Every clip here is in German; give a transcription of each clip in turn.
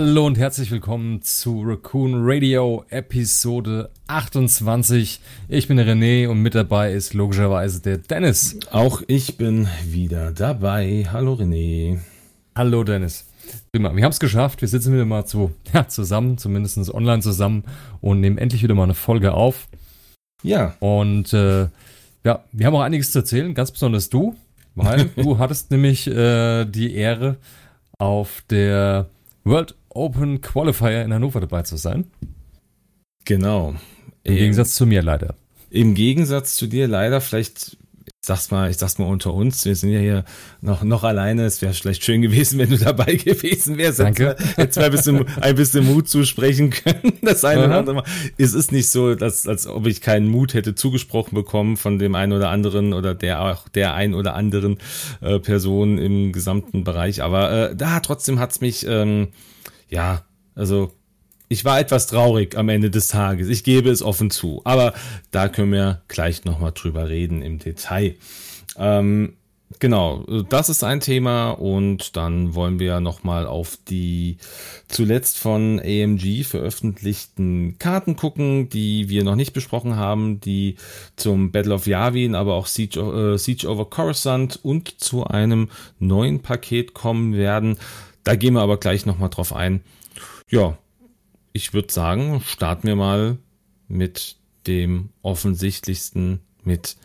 Hallo und herzlich willkommen zu Raccoon Radio Episode 28. Ich bin René und mit dabei ist logischerweise der Dennis. Auch ich bin wieder dabei. Hallo René. Hallo Dennis. Prima, wir haben es geschafft. Wir sitzen wieder mal zu, ja, zusammen, zumindest online zusammen und nehmen endlich wieder mal eine Folge auf. Ja. Und äh, ja, wir haben auch einiges zu erzählen, ganz besonders du, weil du hattest nämlich äh, die Ehre auf der World Open Qualifier in Hannover dabei zu sein. Genau. Im Gegensatz zu mir leider. Im Gegensatz zu dir leider, vielleicht, ich sag's mal, ich sag's mal unter uns, wir sind ja hier noch, noch alleine. Es wäre vielleicht schön gewesen, wenn du dabei gewesen wärst. Danke. Jetzt mal ein bisschen, ein bisschen Mut zusprechen können. Das eine oder andere Mal. Es ist nicht so, dass, als ob ich keinen Mut hätte zugesprochen bekommen von dem einen oder anderen oder der auch der ein oder anderen äh, Person im gesamten Bereich. Aber äh, da trotzdem hat's mich, ähm, ja, also ich war etwas traurig am Ende des Tages. Ich gebe es offen zu. Aber da können wir gleich nochmal drüber reden im Detail. Ähm, genau, das ist ein Thema und dann wollen wir nochmal auf die zuletzt von AMG veröffentlichten Karten gucken, die wir noch nicht besprochen haben, die zum Battle of Yavin, aber auch Siege, äh, Siege over Coruscant und zu einem neuen Paket kommen werden. Da gehen wir aber gleich nochmal drauf ein. Ja, ich würde sagen, starten wir mal mit dem offensichtlichsten, mit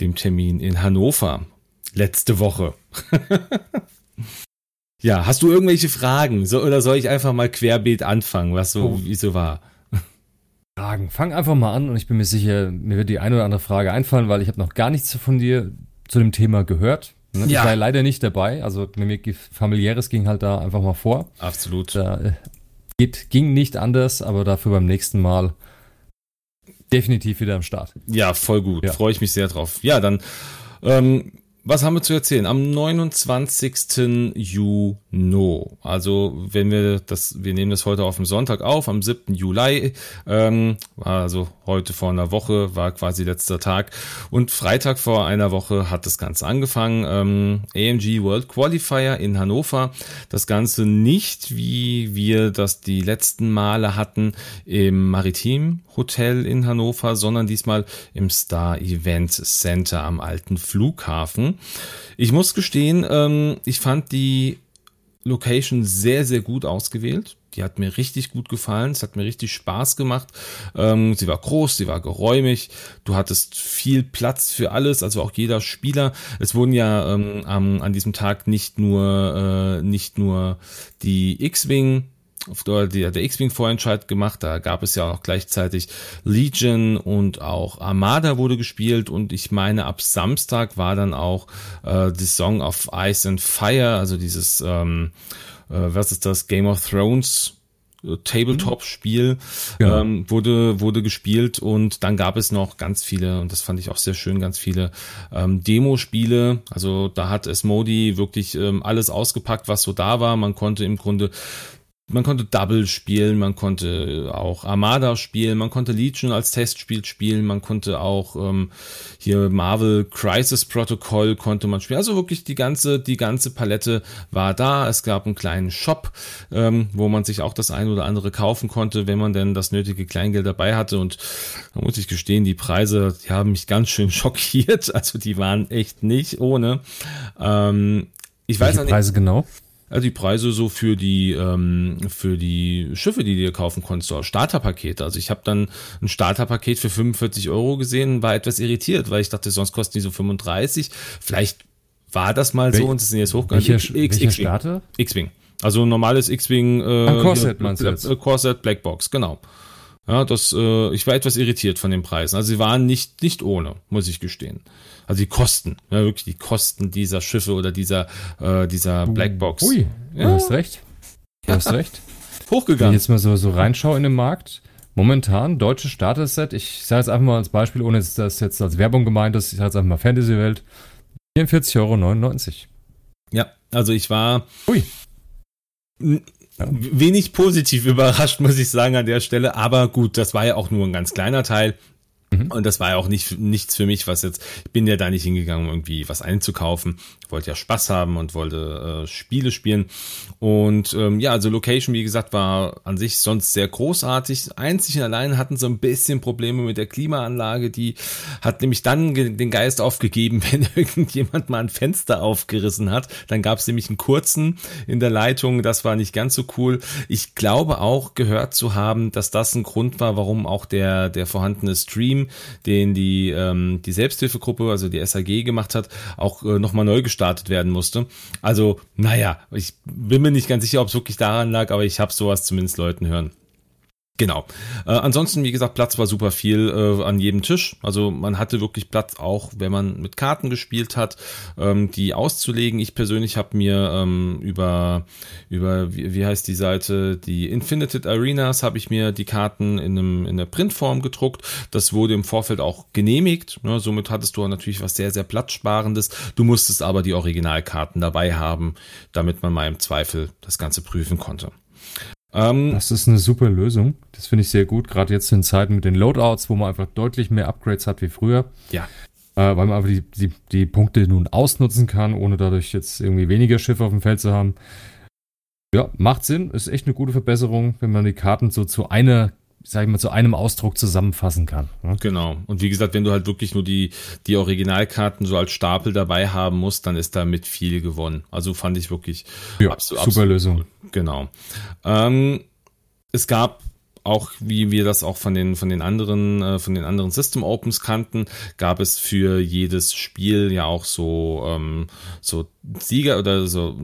dem Termin in Hannover. Letzte Woche. ja, hast du irgendwelche Fragen? So, oder soll ich einfach mal querbeet anfangen, was so, oh. wie so war? Fragen. Fang einfach mal an und ich bin mir sicher, mir wird die eine oder andere Frage einfallen, weil ich habe noch gar nichts von dir zu dem Thema gehört. Ne? Ja. Ich war leider nicht dabei, also mir familiäres ging halt da einfach mal vor. Absolut. Da äh, geht, ging nicht anders, aber dafür beim nächsten Mal definitiv wieder am Start. Ja, voll gut. Ja. Freue ich mich sehr drauf. Ja, dann ähm, was haben wir zu erzählen? Am 29. Juni, also wenn wir das, wir nehmen das heute auf dem Sonntag auf, am 7. Juli, ähm, also heute vor einer Woche, war quasi letzter Tag und Freitag vor einer Woche hat das Ganze angefangen. Ähm, AMG World Qualifier in Hannover. Das Ganze nicht, wie wir das die letzten Male hatten, im Maritim Hotel in Hannover, sondern diesmal im Star Event Center am alten Flughafen. Ich muss gestehen, ähm, ich fand die Location sehr, sehr gut ausgewählt. Die hat mir richtig gut gefallen. Es hat mir richtig Spaß gemacht. Ähm, sie war groß, sie war geräumig. Du hattest viel Platz für alles, also auch jeder Spieler. Es wurden ja ähm, an, an diesem Tag nicht nur, äh, nicht nur die X-Wing auf der, der X-Wing-Vorentscheid gemacht. Da gab es ja auch gleichzeitig Legion und auch Armada wurde gespielt. Und ich meine, ab Samstag war dann auch äh, die Song of Ice and Fire, also dieses, ähm, äh, was ist das, Game of Thrones äh, Tabletop-Spiel ja. ähm, wurde wurde gespielt. Und dann gab es noch ganz viele und das fand ich auch sehr schön ganz viele ähm, Demo-Spiele. Also da hat es Modi wirklich ähm, alles ausgepackt was so da war. Man konnte im Grunde man konnte Double spielen, man konnte auch Armada spielen, man konnte Legion als Testspiel spielen, man konnte auch ähm, hier Marvel Crisis Protocol konnte man spielen. Also wirklich die ganze, die ganze Palette war da. Es gab einen kleinen Shop, ähm, wo man sich auch das ein oder andere kaufen konnte, wenn man denn das nötige Kleingeld dabei hatte. Und da muss ich gestehen, die Preise, die haben mich ganz schön schockiert. Also die waren echt nicht ohne. Ähm, ich Welche weiß nicht, Preise genau? Also die Preise so für die ähm, für die Schiffe, die du dir kaufen konntest, so Starterpakete. Also ich habe dann ein Starterpaket für 45 Euro gesehen, war etwas irritiert, weil ich dachte, sonst kosten die so 35. Vielleicht war das mal Wel so und sie sind jetzt hochgegangen. Welche, X, welche Starter? X-Wing. Also normales X-Wing. Äh, Corset meinst du jetzt? Corset Blackbox, genau. Ja, das, äh, ich war etwas irritiert von den Preisen. Also sie waren nicht, nicht ohne, muss ich gestehen. Also die Kosten, ja, wirklich die Kosten dieser Schiffe oder dieser, äh, dieser Blackbox. Ui, ja. du hast recht. Du hast recht. Hochgegangen. Wenn ich jetzt mal so, so reinschaue in den Markt, momentan deutsches Starter-Set, ich sage jetzt einfach mal als Beispiel, ohne dass das jetzt als Werbung gemeint ist, ich sage jetzt einfach mal Fantasy-Welt, 44,99 Euro. Ja, also ich war Ui. Wenig positiv überrascht, muss ich sagen, an der Stelle. Aber gut, das war ja auch nur ein ganz kleiner Teil. Mhm. Und das war ja auch nicht, nichts für mich, was jetzt, ich bin ja da nicht hingegangen, um irgendwie was einzukaufen. Wollte ja Spaß haben und wollte äh, Spiele spielen. Und ähm, ja, also Location, wie gesagt, war an sich sonst sehr großartig. Einzig und allein hatten so ein bisschen Probleme mit der Klimaanlage. Die hat nämlich dann den Geist aufgegeben, wenn irgendjemand mal ein Fenster aufgerissen hat. Dann gab es nämlich einen kurzen in der Leitung. Das war nicht ganz so cool. Ich glaube auch gehört zu haben, dass das ein Grund war, warum auch der, der vorhandene Stream den die, ähm, die Selbsthilfegruppe, also die SAG gemacht hat, auch äh, nochmal neu gestartet werden musste. Also, naja, ich bin mir nicht ganz sicher, ob es wirklich daran lag, aber ich habe sowas zumindest Leuten hören. Genau. Äh, ansonsten, wie gesagt, Platz war super viel äh, an jedem Tisch. Also man hatte wirklich Platz, auch wenn man mit Karten gespielt hat, ähm, die auszulegen. Ich persönlich habe mir ähm, über über wie, wie heißt die Seite, die Infinited Arenas, habe ich mir die Karten in einem in der Printform gedruckt. Das wurde im Vorfeld auch genehmigt. Ne? Somit hattest du natürlich was sehr sehr platzsparendes. Du musstest aber die Originalkarten dabei haben, damit man mal im Zweifel das Ganze prüfen konnte. Ähm, das ist eine super Lösung. Das finde ich sehr gut, gerade jetzt in Zeiten mit den Loadouts, wo man einfach deutlich mehr Upgrades hat wie früher. Ja. Äh, weil man einfach die, die, die Punkte nun ausnutzen kann, ohne dadurch jetzt irgendwie weniger Schiffe auf dem Feld zu haben. Ja, macht Sinn. Ist echt eine gute Verbesserung, wenn man die Karten so zu einer sag ich mal, zu einem Ausdruck zusammenfassen kann. Ne? Genau. Und wie gesagt, wenn du halt wirklich nur die, die Originalkarten so als Stapel dabei haben musst, dann ist damit viel gewonnen. Also fand ich wirklich ja, absolut, super absolut Lösung. Genau. Ähm, es gab auch wie wir das auch von den von den anderen äh, von den anderen System Opens kannten, gab es für jedes Spiel ja auch so ähm, so Sieger oder so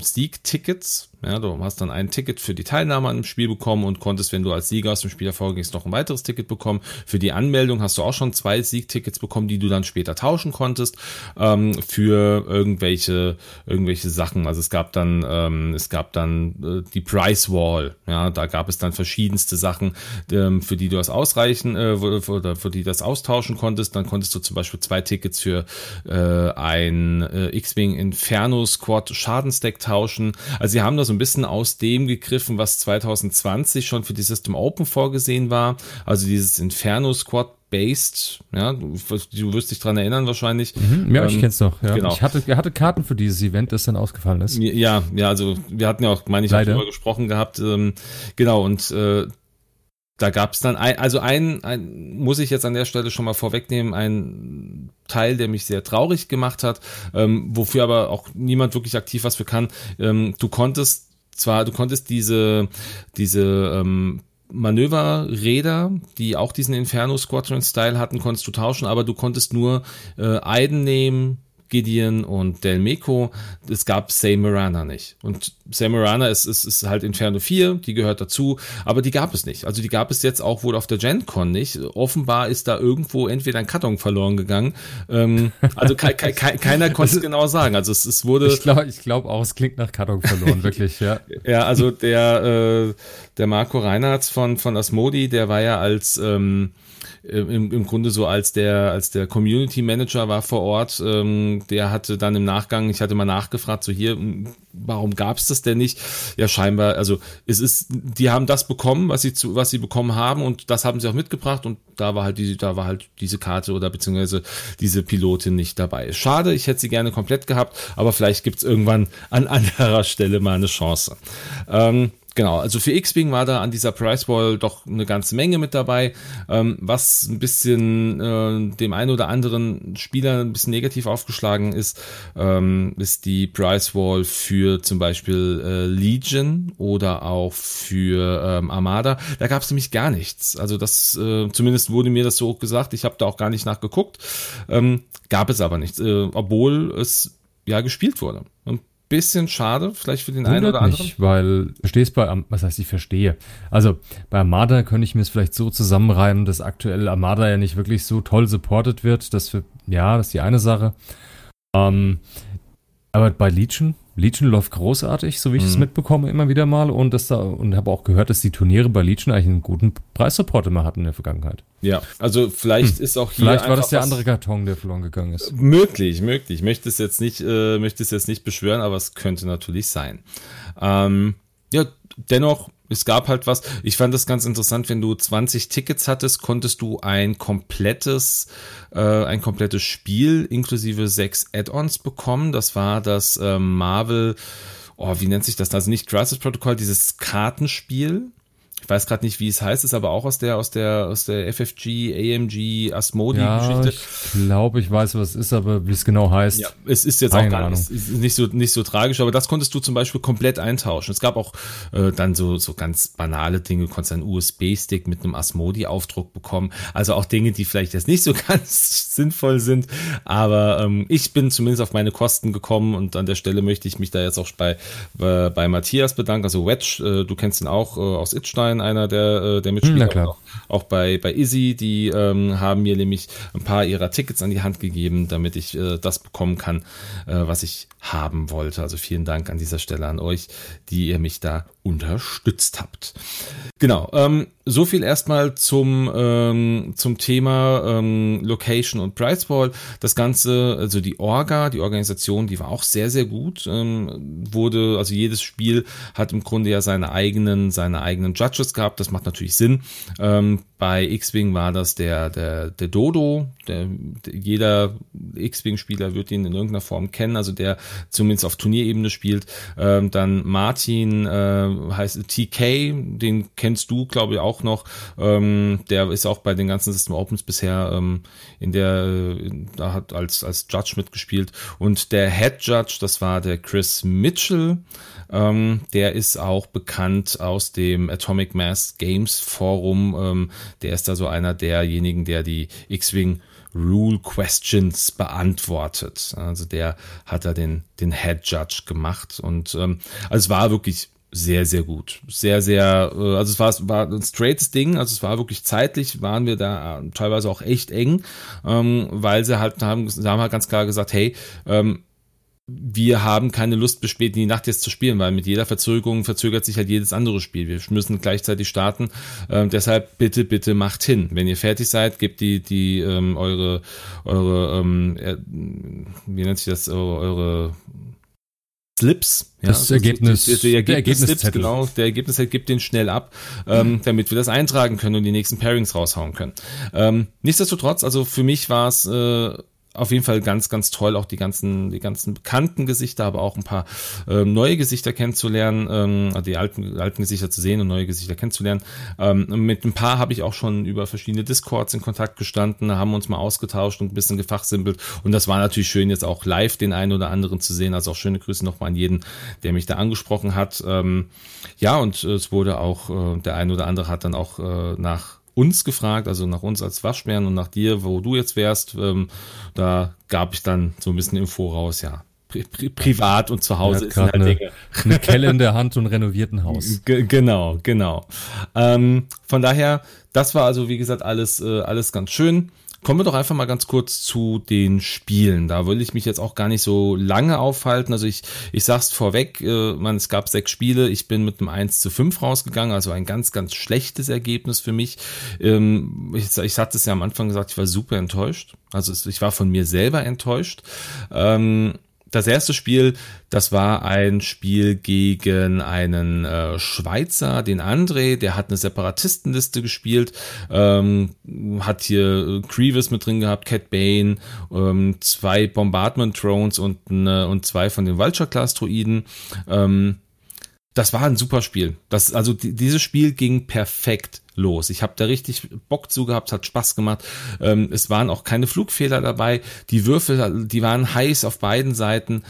Sieg-Tickets. Ja, du hast dann ein Ticket für die Teilnahme an dem Spiel bekommen und konntest, wenn du als Sieger aus dem Spiel hervorgehst, noch ein weiteres Ticket bekommen. Für die Anmeldung hast du auch schon zwei Siegtickets bekommen, die du dann später tauschen konntest ähm, für irgendwelche irgendwelche Sachen. Also es gab dann ähm, es gab dann äh, die Price Wall. Ja, da gab es dann verschiedenste Sachen, ähm, für die du das ausreichen äh, oder für die das austauschen konntest. Dann konntest du zum Beispiel zwei Tickets für äh, ein äh, X-Wing in Inferno Squad Schadensdeck tauschen. Also sie haben da so ein bisschen aus dem gegriffen, was 2020 schon für die System Open vorgesehen war. Also dieses Inferno Squad based, ja, du, du wirst dich dran erinnern wahrscheinlich. Mhm, ja, ähm, ich kenn's noch. Ja. Genau. Ich hatte, hatte Karten für dieses Event, das dann ausgefallen ist. Ja, ja, also wir hatten ja auch, meine ich, darüber gesprochen gehabt. Ähm, genau, und äh, da gab es dann ein, also ein, ein, muss ich jetzt an der Stelle schon mal vorwegnehmen, ein Teil, der mich sehr traurig gemacht hat, ähm, wofür aber auch niemand wirklich aktiv was für kann. Ähm, du konntest zwar, du konntest diese, diese ähm, Manöverräder, die auch diesen Inferno Squadron Style hatten, konntest du tauschen, aber du konntest nur äh, Eiden nehmen, Gideon und Del Meco. Es gab Say Marana nicht. Und Say Marana ist, ist, ist halt Inferno 4, die gehört dazu, aber die gab es nicht. Also die gab es jetzt auch wohl auf der GenCon nicht. Offenbar ist da irgendwo entweder ein Karton verloren gegangen. Ähm, also ke ke keiner konnte es genau sagen. Also es, es wurde. Ich glaube ich glaub auch, es klingt nach Karton verloren, wirklich, ja. ja, also der, äh, der Marco Reinhardt von, von Asmodi, der war ja als ähm, im, im Grunde so als der, als der Community Manager war vor Ort, ähm, der hatte dann im Nachgang, ich hatte mal nachgefragt, so hier, warum gab es das denn nicht? Ja, scheinbar, also es ist, die haben das bekommen, was sie zu, was sie bekommen haben und das haben sie auch mitgebracht und da war halt diese, da war halt diese Karte oder beziehungsweise diese Pilotin nicht dabei. Schade, ich hätte sie gerne komplett gehabt, aber vielleicht gibt's irgendwann an anderer Stelle mal eine Chance. Ähm, genau, also für X-Wing war da an dieser Price Wall doch eine ganze Menge mit dabei, ähm, was ein bisschen äh, dem einen oder anderen Spieler ein bisschen negativ aufgeschlagen ist, ähm, ist die Price Wall für zum Beispiel äh, Legion oder auch für ähm, Armada. Da gab es nämlich gar nichts. Also das, äh, zumindest wurde mir das so gesagt. Ich habe da auch gar nicht nachgeguckt. Ähm, gab es aber nichts, äh, obwohl es ja gespielt wurde. Und bisschen schade, vielleicht für den Wundert einen oder anderen. Nicht, weil, verstehst bei, was heißt ich verstehe? Also, bei Armada könnte ich mir es vielleicht so zusammenreimen, dass aktuell Armada ja nicht wirklich so toll supported wird. Das für, ja, das ist die eine Sache. Ähm, aber bei Legion, Legion läuft großartig, so wie ich es mhm. mitbekomme, immer wieder mal. Und das da, und habe auch gehört, dass die Turniere bei Legion eigentlich einen guten Preissupport immer hatten in der Vergangenheit. Ja, also vielleicht hm. ist auch hier. Vielleicht war das der andere Karton, der verloren gegangen ist. Möglich, möglich. Ich möchte es jetzt nicht, äh, möchte es jetzt nicht beschwören, aber es könnte natürlich sein. Ähm, ja, dennoch es gab halt was. Ich fand das ganz interessant, wenn du 20 Tickets hattest, konntest du ein komplettes, äh, ein komplettes Spiel inklusive sechs Add-ons bekommen. Das war das äh, Marvel, oh, wie nennt sich das? Also nicht Crisis Protocol, dieses Kartenspiel ich weiß gerade nicht, wie es heißt, ist aber auch aus der, aus der, aus der FFG, AMG, Asmodi-Geschichte. Ja, ich glaube, ich weiß, was es ist, aber wie es genau heißt. Ja, es ist jetzt auch gar nicht, ist nicht so, nicht so tragisch, aber das konntest du zum Beispiel komplett eintauschen. Es gab auch äh, dann so, so ganz banale Dinge, du konntest einen USB-Stick mit einem Asmodi-Aufdruck bekommen. Also auch Dinge, die vielleicht jetzt nicht so ganz sinnvoll sind, aber ähm, ich bin zumindest auf meine Kosten gekommen und an der Stelle möchte ich mich da jetzt auch bei, äh, bei Matthias bedanken. Also Wedge, äh, du kennst ihn auch äh, aus Itstein sein, einer der, äh, der Mitspieler. Hm, auch, auch, bei, bei Izzy, die ähm, haben mir nämlich ein paar ihrer Tickets an die Hand gegeben, damit ich äh, das bekommen kann, äh, was ich haben wollte. Also vielen Dank an dieser Stelle an euch, die ihr mich da unterstützt habt. Genau, ähm, so viel erstmal zum, ähm, zum Thema ähm, Location und Priceball. Das Ganze, also die Orga, die Organisation, die war auch sehr, sehr gut. Ähm, wurde, also jedes Spiel hat im Grunde ja seine eigenen, seine eigenen Judges gehabt. Das macht natürlich Sinn. Ähm, bei X-Wing war das der, der, der Dodo. Der, der jeder X-Wing-Spieler wird ihn in irgendeiner Form kennen, also der zumindest auf Turnierebene spielt. Ähm, dann Martin äh, heißt TK, den kennst du, glaube ich, auch noch. Ähm, der ist auch bei den ganzen System Opens bisher ähm, in der, da hat als, als Judge mitgespielt. Und der Head Judge, das war der Chris Mitchell. Ähm, der ist auch bekannt aus dem Atomic Mass Games Forum. Ähm, der ist da so einer derjenigen, der die X-Wing Rule Questions beantwortet. Also der hat da den, den Head Judge gemacht und ähm, also es war wirklich sehr, sehr gut. Sehr, sehr, äh, also es war, war ein straightes Ding, also es war wirklich zeitlich, waren wir da äh, teilweise auch echt eng, ähm, weil sie halt haben, sie haben halt ganz klar gesagt, hey, ähm, wir haben keine Lust, bis spät in die Nacht jetzt zu spielen, weil mit jeder Verzögerung verzögert sich halt jedes andere Spiel. Wir müssen gleichzeitig starten. Ähm, deshalb bitte, bitte macht hin. Wenn ihr fertig seid, gebt die, die ähm, eure, eure, ähm, äh, wie nennt sich das, eure, eure Slips. Ja, das Ergebnis, der, der, der Ergebnis genau, der Ergebnis gibt den schnell ab, ähm, damit wir das eintragen können und die nächsten Pairings raushauen können. Ähm, nichtsdestotrotz, also für mich war es äh, auf jeden Fall ganz, ganz toll, auch die ganzen, die ganzen bekannten Gesichter, aber auch ein paar ähm, neue Gesichter kennenzulernen, ähm, die alten, alten Gesichter zu sehen und neue Gesichter kennenzulernen. Ähm, mit ein paar habe ich auch schon über verschiedene Discords in Kontakt gestanden, haben uns mal ausgetauscht und ein bisschen gefachsimpelt. Und das war natürlich schön, jetzt auch live den einen oder anderen zu sehen. Also auch schöne Grüße nochmal an jeden, der mich da angesprochen hat. Ähm, ja, und es wurde auch, äh, der ein oder andere hat dann auch äh, nach uns gefragt, also nach uns als Waschbären und nach dir, wo du jetzt wärst. Ähm, da gab ich dann so ein bisschen im Voraus, ja. Pri pri privat und zu Hause ist halt eine, eine Kelle in der Hand und renovierten Haus. G genau, genau. Ähm, von daher, das war also wie gesagt alles äh, alles ganz schön. Kommen wir doch einfach mal ganz kurz zu den Spielen. Da will ich mich jetzt auch gar nicht so lange aufhalten. Also ich, ich sag's vorweg, äh, man, es gab sechs Spiele. Ich bin mit einem 1 zu 5 rausgegangen, also ein ganz, ganz schlechtes Ergebnis für mich. Ähm, ich, ich hatte es ja am Anfang gesagt, ich war super enttäuscht. Also es, ich war von mir selber enttäuscht. Ähm, das erste Spiel, das war ein Spiel gegen einen äh, Schweizer, den André, der hat eine Separatistenliste gespielt, ähm, hat hier Grievous mit drin gehabt, Cat Bane, ähm, zwei Bombardment Drones und, eine, und zwei von den Vulture-Class-Droiden. Ähm, das war ein super Spiel. Das, also die, dieses Spiel ging perfekt los. Ich habe da richtig Bock zu gehabt, hat Spaß gemacht. Ähm, es waren auch keine Flugfehler dabei. Die Würfel, die waren heiß auf beiden Seiten.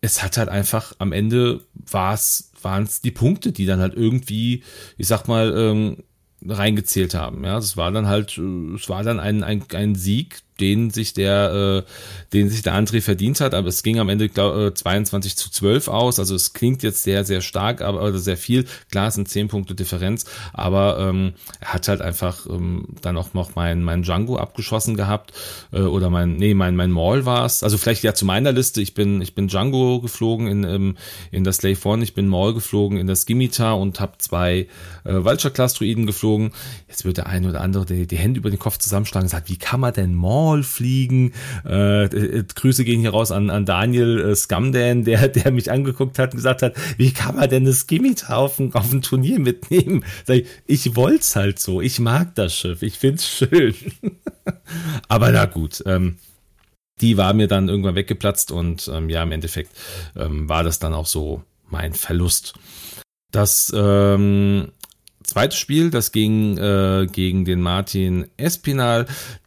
Es hat halt einfach am Ende war es waren es die Punkte, die dann halt irgendwie, ich sag mal, ähm, reingezählt haben. Ja, das war dann halt, äh, es war dann ein, ein, ein Sieg, den sich der, äh, den sich der André verdient hat, aber es ging am Ende glaub, äh, 22 zu 12 aus. Also es klingt jetzt sehr, sehr stark, aber oder sehr viel. Klar, es sind 10 Punkte Differenz, aber ähm, er hat halt einfach ähm, dann auch noch mein, mein Django abgeschossen gehabt. Äh, oder mein, nee, mein, mein Maul war es. Also vielleicht ja zu meiner Liste. Ich bin, ich bin Django geflogen in, ähm, in das Slave One, ich bin Maul geflogen in das Gimitar und habe zwei äh, Vulture-Class-Druiden geflogen. Jetzt wird der eine oder andere die, die Hände über den Kopf zusammenschlagen und sagt, wie kann man denn Maul Maul fliegen. Äh, äh, Grüße gehen hier raus an, an Daniel äh, Scamdan, der, der mich angeguckt hat und gesagt hat, wie kann man denn das Scimitar auf ein, auf ein Turnier mitnehmen? Sag ich, ich wollt's halt so. Ich mag das Schiff. Ich find's schön. Aber na gut, ähm, die war mir dann irgendwann weggeplatzt und ähm, ja, im Endeffekt ähm, war das dann auch so mein Verlust. Das ähm, zweite Spiel, das ging äh, gegen den Martin Espinal,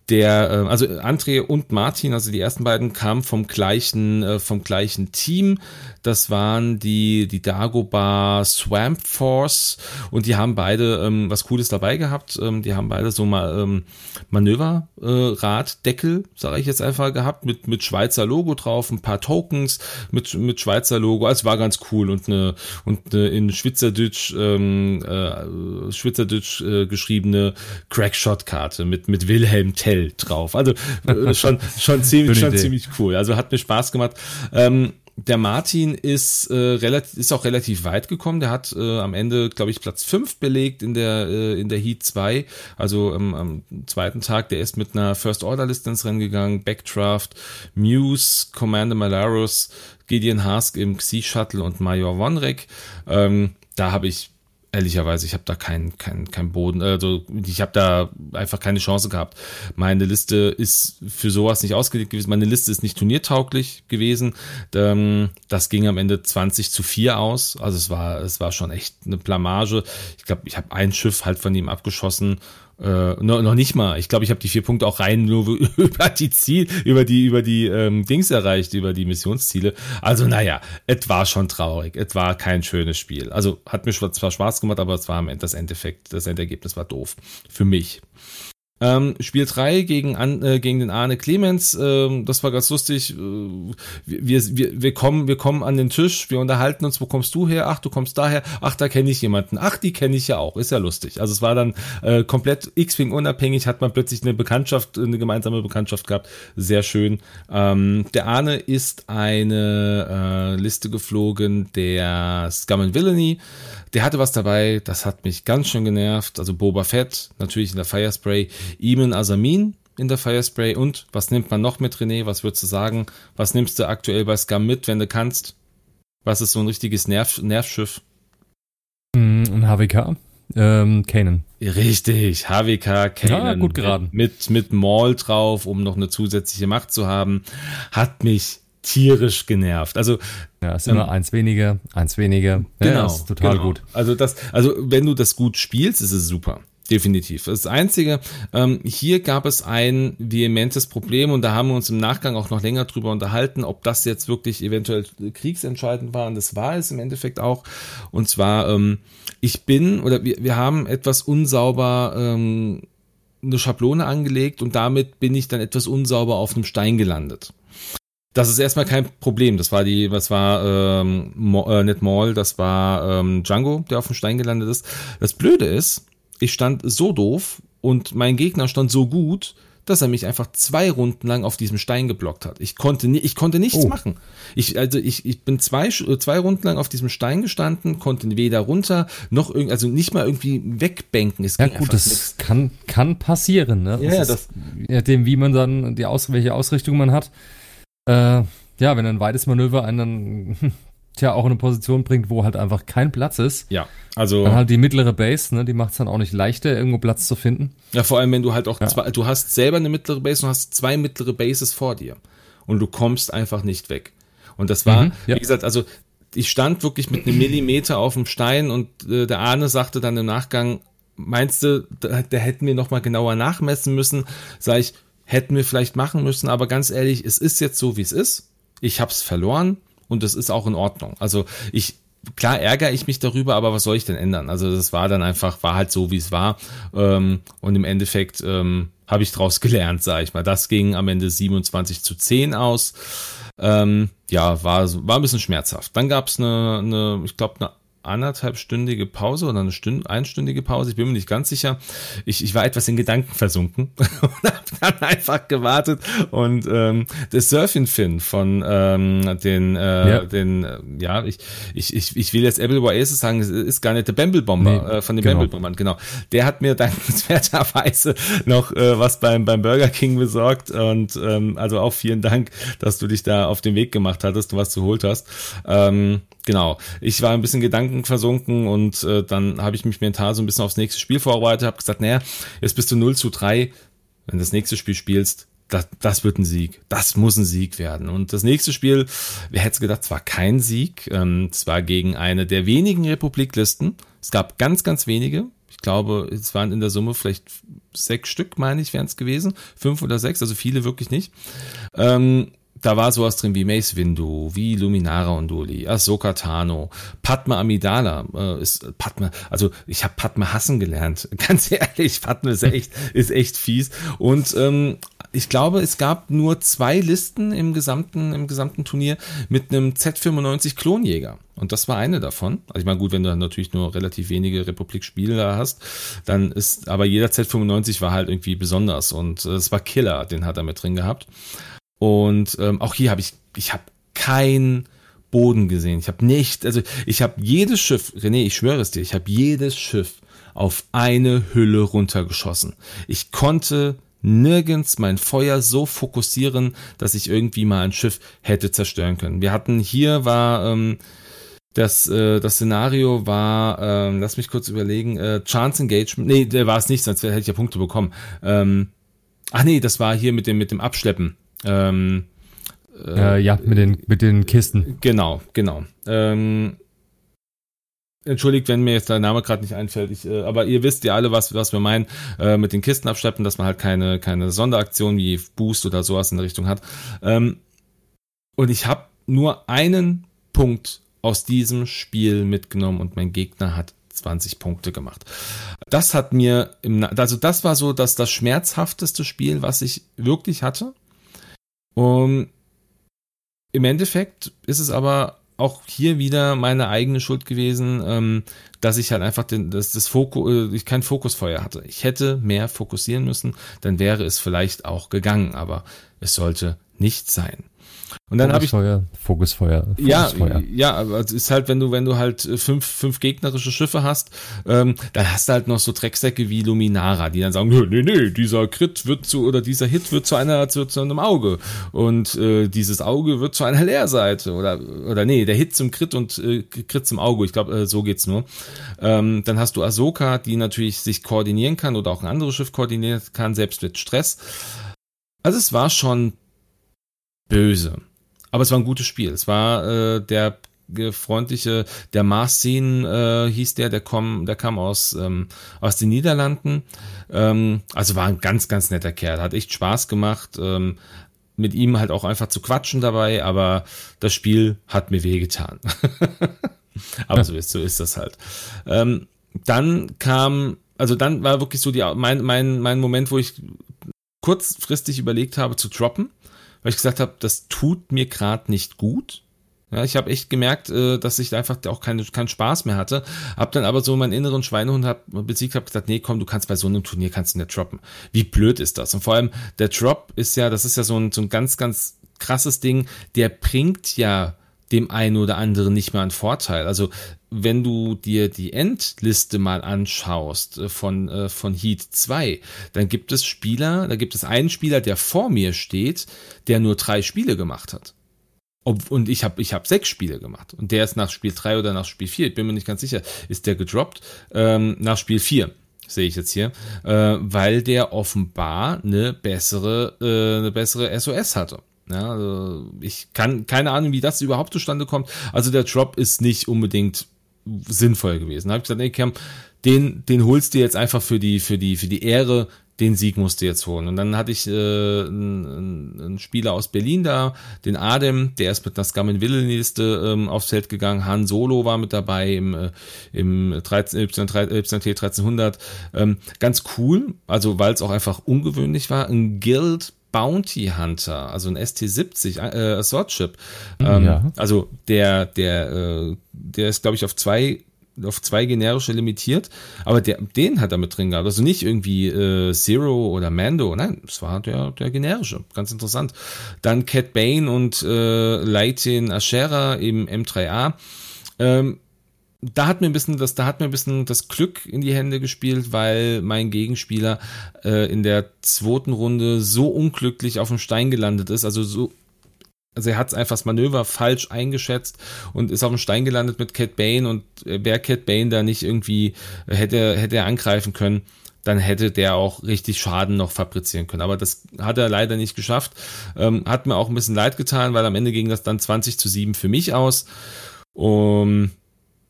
der, äh, also André und Martin, also die ersten beiden, kamen vom gleichen, äh, vom gleichen Team. Das waren die, die Dagobah Swamp Force und die haben beide ähm, was Cooles dabei gehabt. Ähm, die haben beide so mal ähm, Manöverraddeckel, äh, sage ich jetzt einfach, gehabt, mit, mit Schweizer Logo drauf, ein paar Tokens mit, mit Schweizer Logo. Also war ganz cool und eine, und eine in Schweizerdeutsch, ähm, äh, Schweizerdeutsch äh, geschriebene Crackshot-Karte mit, mit Wilhelm Tell drauf. Also äh, schon, schon, ziemlich, schon ziemlich cool. Also hat mir Spaß gemacht. Ähm, der Martin ist, äh, relativ, ist auch relativ weit gekommen. Der hat äh, am Ende, glaube ich, Platz 5 belegt in der, äh, in der Heat 2. Also ähm, am zweiten Tag, der ist mit einer First Order Liste ins Rennen gegangen. Backdraft, Muse, Commander Malarus, Gideon Hask im Xi-Shuttle und Major Wonrek. Ähm, da habe ich ehrlicherweise, ich habe da keinen kein, kein Boden, also ich habe da einfach keine Chance gehabt. Meine Liste ist für sowas nicht ausgelegt gewesen. Meine Liste ist nicht turniertauglich gewesen. Ähm, das ging am Ende 20 zu 4 aus. Also es war, es war schon echt eine Blamage. Ich glaube, ich habe ein Schiff halt von ihm abgeschossen äh, noch, noch nicht mal. Ich glaube, ich habe die vier Punkte auch rein nur über die Ziel, über die, über die ähm, Dings erreicht, über die Missionsziele. Also, naja, es war schon traurig. Es war kein schönes Spiel. Also hat mir zwar Spaß gemacht, aber es war am Ende das Endeffekt, das Endergebnis war doof. Für mich. Ähm, Spiel 3 gegen, äh, gegen den Arne Clemens, ähm, das war ganz lustig. Äh, wir, wir, wir, kommen, wir kommen an den Tisch, wir unterhalten uns, wo kommst du her? Ach, du kommst daher. Ach, da kenne ich jemanden. Ach, die kenne ich ja auch. Ist ja lustig. Also es war dann äh, komplett X-Wing unabhängig, hat man plötzlich eine Bekanntschaft, eine gemeinsame Bekanntschaft gehabt. Sehr schön. Ähm, der Arne ist eine äh, Liste geflogen der Scum and Villainy. Der hatte was dabei, das hat mich ganz schön genervt. Also Boba Fett, natürlich in der Firespray, Iman Asamin in der Firespray und was nimmt man noch mit, René? Was würdest du sagen? Was nimmst du aktuell bei Scum mit, wenn du kannst? Was ist so ein richtiges Nerv Nervschiff? Mm, ein HWK. Ähm, Kanan. Richtig, HWK Kanan. Ja, gut geraten. Mit, mit Maul drauf, um noch eine zusätzliche Macht zu haben. Hat mich tierisch genervt. Also ja, ist immer ähm, eins weniger, eins weniger. Genau, ja, ist total genau. gut. Also das, also wenn du das gut spielst, ist es super. Definitiv. Das Einzige, ähm, hier gab es ein vehementes Problem und da haben wir uns im Nachgang auch noch länger drüber unterhalten, ob das jetzt wirklich eventuell kriegsentscheidend war und das war es im Endeffekt auch. Und zwar, ähm, ich bin oder wir, wir haben etwas unsauber ähm, eine Schablone angelegt und damit bin ich dann etwas unsauber auf einem Stein gelandet. Das ist erstmal kein Problem. Das war die, was war ähm, Mo, äh, nicht Maul, das war ähm, Django, der auf dem Stein gelandet ist. Das Blöde ist, ich stand so doof und mein Gegner stand so gut, dass er mich einfach zwei Runden lang auf diesem Stein geblockt hat. Ich konnte, ich konnte nichts oh. machen. Ich, also ich, ich bin zwei, zwei Runden lang auf diesem Stein gestanden, konnte weder runter noch irgendwie, also nicht mal irgendwie wegbänken. Es ja gut, das nix. kann, kann passieren. Ne? Ja, das, das je nachdem, wie man dann die Aus, welche Ausrichtung man hat. Äh, ja, wenn ein weites Manöver einen dann tja, auch in eine Position bringt, wo halt einfach kein Platz ist. Ja, also. Dann halt die mittlere Base, ne, die macht es dann auch nicht leichter, irgendwo Platz zu finden. Ja, vor allem, wenn du halt auch ja. zwei, du hast selber eine mittlere Base und hast zwei mittlere Bases vor dir. Und du kommst einfach nicht weg. Und das war, mhm, ja. wie gesagt, also ich stand wirklich mit einem Millimeter auf dem Stein und äh, der Arne sagte dann im Nachgang, meinst du, da, da hätten wir nochmal genauer nachmessen müssen? Sag ich, hätten wir vielleicht machen müssen, aber ganz ehrlich, es ist jetzt so, wie es ist. Ich habe es verloren und es ist auch in Ordnung. Also ich klar ärgere ich mich darüber, aber was soll ich denn ändern? Also das war dann einfach, war halt so, wie es war. Ähm, und im Endeffekt ähm, habe ich daraus gelernt, sage ich mal. Das ging am Ende 27 zu 10 aus. Ähm, ja, war, war ein bisschen schmerzhaft. Dann gab es eine, eine, ich glaube, eine anderthalbstündige Pause oder eine Stünd, einstündige Pause, ich bin mir nicht ganz sicher. Ich, ich war etwas in Gedanken versunken und habe dann einfach gewartet und ähm, das Surfing Fin von ähm, den, äh, ja. den, äh, ja, ich, ich, ich, ich will jetzt Apple Oasis sagen, es ist gar nicht der Bamble Bomber nee, äh, von den genau. Bamble Bombern, genau. Der hat mir dankenswerterweise noch äh, was beim, beim Burger King besorgt und ähm, also auch vielen Dank, dass du dich da auf den Weg gemacht hattest, du was geholt hast. Ähm, genau. Ich war ein bisschen Gedanken versunken und äh, dann habe ich mich mental so ein bisschen aufs nächste Spiel vorbereitet, habe gesagt, naja, jetzt bist du 0 zu 3, wenn du das nächste Spiel spielst, das, das wird ein Sieg. Das muss ein Sieg werden. Und das nächste Spiel, wer hätte gedacht, es war kein Sieg. Ähm, es war gegen eine der wenigen Republiklisten. Es gab ganz, ganz wenige. Ich glaube, es waren in der Summe vielleicht sechs Stück, meine ich, wären es gewesen. Fünf oder sechs, also viele wirklich nicht. Ähm, da war sowas drin wie Mace Windu, wie Luminara Unduli, Ahsoka Tano, Padma Amidala, äh, ist Padma, also ich habe Padma hassen gelernt, ganz ehrlich, Padma ist echt, ist echt fies und ähm, ich glaube, es gab nur zwei Listen im gesamten, im gesamten Turnier mit einem Z95 Klonjäger. Und das war eine davon. Also ich meine, gut, wenn du dann natürlich nur relativ wenige Republik-Spieler hast, dann ist, aber jeder Z95 war halt irgendwie besonders und äh, es war Killer, den hat er mit drin gehabt. Und ähm, auch hier habe ich, ich habe kein Boden gesehen. Ich habe nicht, also ich habe jedes Schiff, René, ich schwöre es dir, ich habe jedes Schiff auf eine Hülle runtergeschossen. Ich konnte nirgends mein Feuer so fokussieren, dass ich irgendwie mal ein Schiff hätte zerstören können. Wir hatten hier war ähm, das, äh, das Szenario war, ähm, lass mich kurz überlegen, äh, Chance Engagement, nee, der war es nicht, sonst hätte ich ja Punkte bekommen. Ähm, ach nee, das war hier mit dem, mit dem Abschleppen. Ähm, äh, ja, mit den, mit den Kisten. Genau, genau. Ähm, Entschuldigt, wenn mir jetzt der Name gerade nicht einfällt, ich, äh, aber ihr wisst ja alle, was, was wir meinen äh, mit den Kisten abschleppen, dass man halt keine, keine Sonderaktion wie Boost oder sowas in der Richtung hat. Ähm, und ich habe nur einen Punkt aus diesem Spiel mitgenommen und mein Gegner hat 20 Punkte gemacht. Das hat mir, im, also das war so dass das schmerzhafteste Spiel, was ich wirklich hatte. Um, Im Endeffekt ist es aber auch hier wieder meine eigene Schuld gewesen, ähm, dass ich halt einfach den, dass das Fokus, äh, ich kein Fokusfeuer hatte. Ich hätte mehr fokussieren müssen, dann wäre es vielleicht auch gegangen, aber es sollte nicht sein. Und dann habe ich Fokusfeuer, Fokusfeuer. Ja, ja, aber es ist halt, wenn du wenn du halt äh, fünf fünf gegnerische Schiffe hast, ähm, dann hast du halt noch so Drecksäcke wie Luminara, die dann sagen, nee, nee, dieser Crit wird zu oder dieser Hit wird zu einer zu, zu einem Auge und äh, dieses Auge wird zu einer Leerseite oder oder nee, der Hit zum Crit und äh, Crit zum Auge. Ich glaube, äh, so geht's nur. Ähm, dann hast du Ahsoka, die natürlich sich koordinieren kann oder auch ein anderes Schiff koordinieren kann, selbst mit Stress. Also es war schon böse. Aber es war ein gutes Spiel. Es war äh, der freundliche, der Marcin äh, hieß der, der, komm, der kam aus, ähm, aus den Niederlanden. Ähm, also war ein ganz, ganz netter Kerl. Hat echt Spaß gemacht. Ähm, mit ihm halt auch einfach zu quatschen dabei, aber das Spiel hat mir wehgetan. aber so ist, so ist das halt. Ähm, dann kam, also dann war wirklich so die, mein, mein, mein Moment, wo ich kurzfristig überlegt habe zu droppen weil ich gesagt habe, das tut mir gerade nicht gut. Ja, ich habe echt gemerkt, äh, dass ich einfach auch keine, keinen Spaß mehr hatte. Hab dann aber so meinen inneren Schweinehund hab, besiegt, habe gesagt, nee, komm, du kannst bei so einem Turnier kannst du nicht droppen. Wie blöd ist das? Und vor allem der Drop ist ja, das ist ja so ein, so ein ganz, ganz krasses Ding. Der bringt ja dem einen oder anderen nicht mehr einen Vorteil. Also wenn du dir die Endliste mal anschaust äh, von, äh, von Heat 2, dann gibt es Spieler, da gibt es einen Spieler, der vor mir steht, der nur drei Spiele gemacht hat. Ob, und ich habe ich hab sechs Spiele gemacht. Und der ist nach Spiel 3 oder nach Spiel 4, ich bin mir nicht ganz sicher, ist der gedroppt, ähm, nach Spiel 4 sehe ich jetzt hier, äh, weil der offenbar eine bessere, äh, eine bessere SOS hatte. Ja, also ich kann keine Ahnung, wie das überhaupt zustande kommt. Also der Drop ist nicht unbedingt sinnvoll gewesen. Da habe ich gesagt, nee, Cam, den, den holst du jetzt einfach für die, für die, für die Ehre, den Sieg musst du jetzt holen. Und dann hatte ich äh, einen, einen Spieler aus Berlin da, den Adem, der ist mit einer Scum Liste ähm, aufs Feld gegangen. Han Solo war mit dabei im, äh, im 13, YT 1300. Ähm, ganz cool, also weil es auch einfach ungewöhnlich war. Ein Guild Bounty Hunter, also ein ST70 äh, Assault Chip. Mhm, ähm, ja. Also der, der, äh, der ist, glaube ich, auf zwei auf zwei generische limitiert, aber der, den hat er mit drin gehabt. Also nicht irgendwie äh, Zero oder Mando, nein, es war der, der generische. Ganz interessant. Dann Cat Bane und äh, Leitin Ashera im M3A. Ähm, da hat mir ein bisschen das, da hat mir ein bisschen das Glück in die Hände gespielt, weil mein Gegenspieler äh, in der zweiten Runde so unglücklich auf dem Stein gelandet ist, also so also er hat einfach das Manöver falsch eingeschätzt und ist auf dem Stein gelandet mit Cat Bane und wäre Cat Bane da nicht irgendwie hätte hätte er angreifen können, dann hätte der auch richtig Schaden noch fabrizieren können. Aber das hat er leider nicht geschafft. Ähm, hat mir auch ein bisschen leid getan, weil am Ende ging das dann 20 zu 7 für mich aus. Um,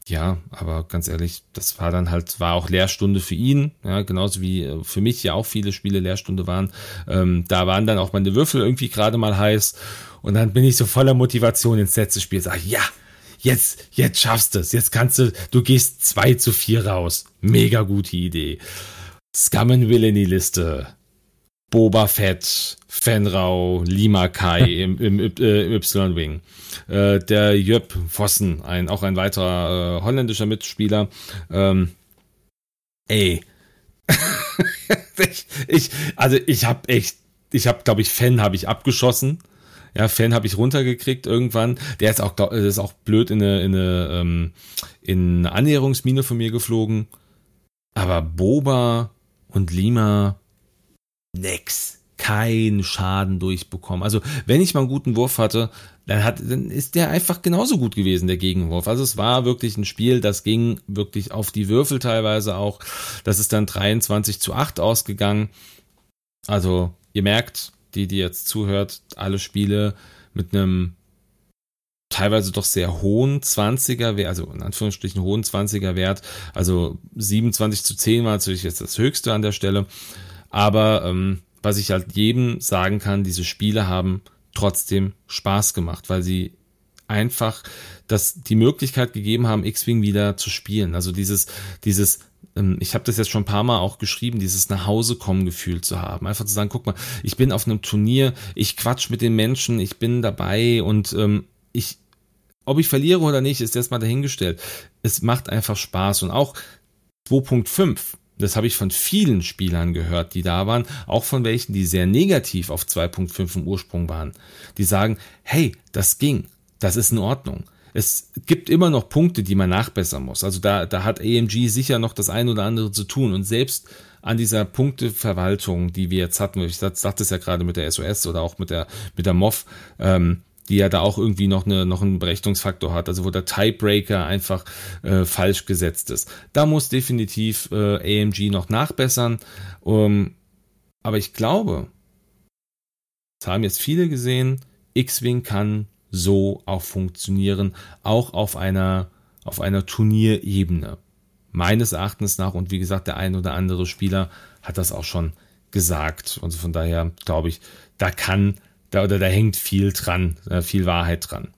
ja, aber ganz ehrlich, das war dann halt, war auch Lehrstunde für ihn, ja, genauso wie äh, für mich ja auch viele Spiele Lehrstunde waren. Ähm, da waren dann auch meine Würfel irgendwie gerade mal heiß und dann bin ich so voller Motivation ins letzte Spiel, sag ja, jetzt, jetzt schaffst du es, jetzt kannst du, du gehst zwei zu vier raus. Mega gute Idee. Will in die Liste. Boba Fett, Fenrau, Lima Kai im, im, äh, im Y-Wing. Äh, der Jöp Vossen, ein, auch ein weiterer äh, holländischer Mitspieler. Ähm, ey. ich, ich, also ich habe echt, ich habe, glaube ich, Fan habe ich abgeschossen. Ja, Fan habe ich runtergekriegt irgendwann. Der ist auch, der ist auch blöd in eine, in eine, ähm, in eine Annäherungsmine von mir geflogen. Aber Boba und Lima, nix. Kein Schaden durchbekommen. Also, wenn ich mal einen guten Wurf hatte, dann hat, dann ist der einfach genauso gut gewesen, der Gegenwurf. Also es war wirklich ein Spiel, das ging wirklich auf die Würfel teilweise auch. Das ist dann 23 zu 8 ausgegangen. Also, ihr merkt, die, die jetzt zuhört, alle Spiele mit einem teilweise doch sehr hohen 20er Wert, also in Anführungsstrichen hohen 20er Wert. Also 27 zu 10 war natürlich jetzt das höchste an der Stelle. Aber ähm, was ich halt jedem sagen kann, diese Spiele haben trotzdem Spaß gemacht, weil sie einfach das die Möglichkeit gegeben haben, X-Wing wieder zu spielen. Also dieses, dieses, ähm, ich habe das jetzt schon ein paar Mal auch geschrieben, dieses nach Hause kommen Gefühl zu haben. Einfach zu sagen, guck mal, ich bin auf einem Turnier, ich quatsch mit den Menschen, ich bin dabei und ähm, ich, ob ich verliere oder nicht, ist erstmal dahingestellt. Es macht einfach Spaß und auch 2.5 das habe ich von vielen Spielern gehört, die da waren, auch von welchen, die sehr negativ auf 2.5 im Ursprung waren. Die sagen, hey, das ging, das ist in Ordnung. Es gibt immer noch Punkte, die man nachbessern muss. Also da, da hat AMG sicher noch das ein oder andere zu tun. Und selbst an dieser Punkteverwaltung, die wir jetzt hatten, ich sagte es ja gerade mit der SOS oder auch mit der, mit der MOV, ähm, die ja da auch irgendwie noch, eine, noch einen Berechnungsfaktor hat, also wo der Tiebreaker einfach äh, falsch gesetzt ist. Da muss definitiv äh, AMG noch nachbessern. Um, aber ich glaube, das haben jetzt viele gesehen, X-Wing kann so auch funktionieren, auch auf einer, auf einer Turnierebene. Meines Erachtens nach, und wie gesagt, der ein oder andere Spieler hat das auch schon gesagt. Und von daher glaube ich, da kann da, oder da hängt viel dran, viel Wahrheit dran.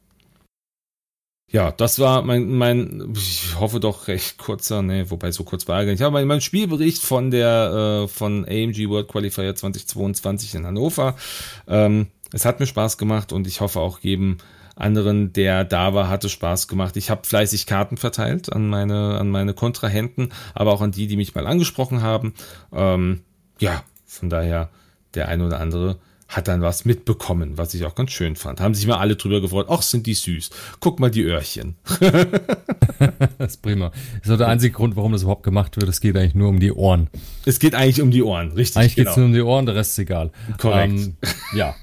Ja, das war mein, mein, ich hoffe doch recht kurzer, ne, wobei so kurz war er gar nicht, aber mein, mein Spielbericht von der, äh, von AMG World Qualifier 2022 in Hannover. Ähm, es hat mir Spaß gemacht und ich hoffe auch jedem anderen, der da war, hatte Spaß gemacht. Ich habe fleißig Karten verteilt an meine, an meine Kontrahenten, aber auch an die, die mich mal angesprochen haben. Ähm, ja, von daher der ein oder andere hat dann was mitbekommen, was ich auch ganz schön fand. Haben sich mal alle drüber gefreut. Ach, sind die süß. Guck mal die Öhrchen. das ist prima. Das ist der einzige Grund, warum das überhaupt gemacht wird. Es geht eigentlich nur um die Ohren. Es geht eigentlich um die Ohren, richtig. Eigentlich genau. geht es nur um die Ohren, der Rest ist egal. Korrekt. Ähm, ja.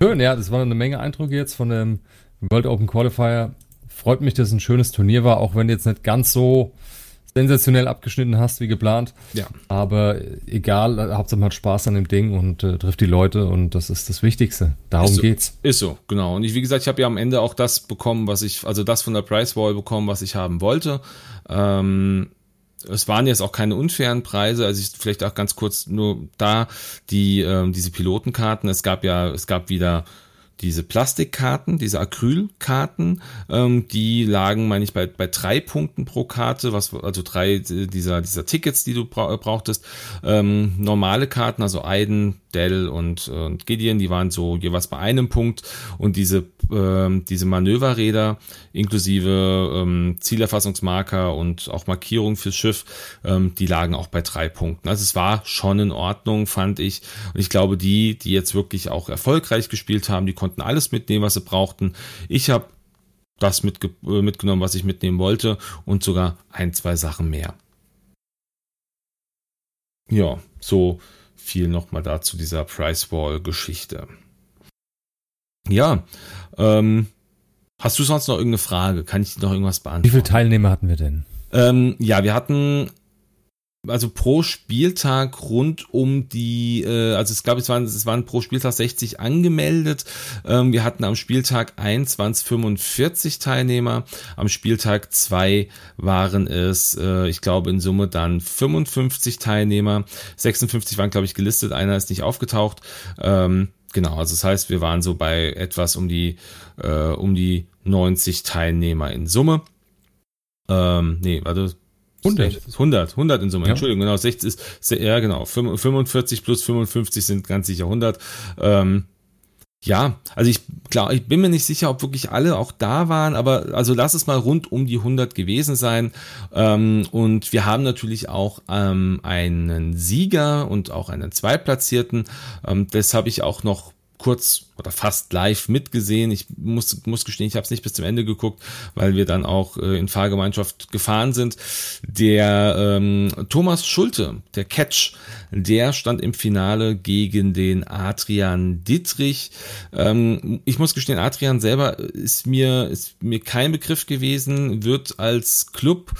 Schön, ja, das waren eine Menge Eindrücke jetzt von dem World Open Qualifier. Freut mich, dass es ein schönes Turnier war, auch wenn jetzt nicht ganz so sensationell abgeschnitten hast wie geplant. Ja. Aber egal, Hauptsache man hat Spaß an dem Ding und äh, trifft die Leute und das ist das Wichtigste. Darum ist so, geht's. Ist so, genau. Und ich, wie gesagt, ich habe ja am Ende auch das bekommen, was ich, also das von der Price Wall bekommen, was ich haben wollte. Ähm, es waren jetzt auch keine unfairen Preise, also ich, vielleicht auch ganz kurz nur da die ähm, diese Pilotenkarten. Es gab ja, es gab wieder diese Plastikkarten, diese Acrylkarten, ähm, die lagen, meine ich, bei, bei drei Punkten pro Karte, was also drei dieser dieser Tickets, die du bra brauchtest. Ähm, normale Karten, also Eiden, Dell und, und Gideon, die waren so jeweils bei einem Punkt und diese, äh, diese Manöverräder inklusive ähm, Zielerfassungsmarker und auch Markierung fürs Schiff, ähm, die lagen auch bei drei Punkten. Also es war schon in Ordnung, fand ich. Und ich glaube, die, die jetzt wirklich auch erfolgreich gespielt haben, die konnten alles mitnehmen, was sie brauchten. Ich habe das mitge äh, mitgenommen, was ich mitnehmen wollte und sogar ein, zwei Sachen mehr. Ja, so viel nochmal dazu dieser Price Wall Geschichte. Ja, ähm, hast du sonst noch irgendeine Frage? Kann ich dir noch irgendwas beantworten? Wie viele Teilnehmer hatten wir denn? Ähm, ja, wir hatten also pro Spieltag rund um die, äh, also es gab es waren, es waren pro Spieltag 60 angemeldet. Ähm, wir hatten am Spieltag 1 waren es 45 Teilnehmer, am Spieltag 2 waren es, äh, ich glaube in Summe dann 55 Teilnehmer. 56 waren, glaube ich, gelistet, einer ist nicht aufgetaucht. Ähm, genau, also das heißt, wir waren so bei etwas um die, äh, um die 90 Teilnehmer in Summe. Ähm, nee, warte, 100. 100, 100 in Summe. Ja. Entschuldigung, genau, 60 ist, ja, genau, 45 plus 55 sind ganz sicher 100. Ähm, ja, also ich klar, ich bin mir nicht sicher, ob wirklich alle auch da waren, aber also lass es mal rund um die 100 gewesen sein. Ähm, und wir haben natürlich auch ähm, einen Sieger und auch einen Zweitplatzierten. Ähm, das habe ich auch noch kurz oder fast live mitgesehen. Ich muss, muss gestehen, ich habe es nicht bis zum Ende geguckt, weil wir dann auch äh, in Fahrgemeinschaft gefahren sind. Der ähm, Thomas Schulte, der Catch, der stand im Finale gegen den Adrian Dittrich. Ähm, ich muss gestehen, Adrian selber ist mir, ist mir kein Begriff gewesen, wird als Club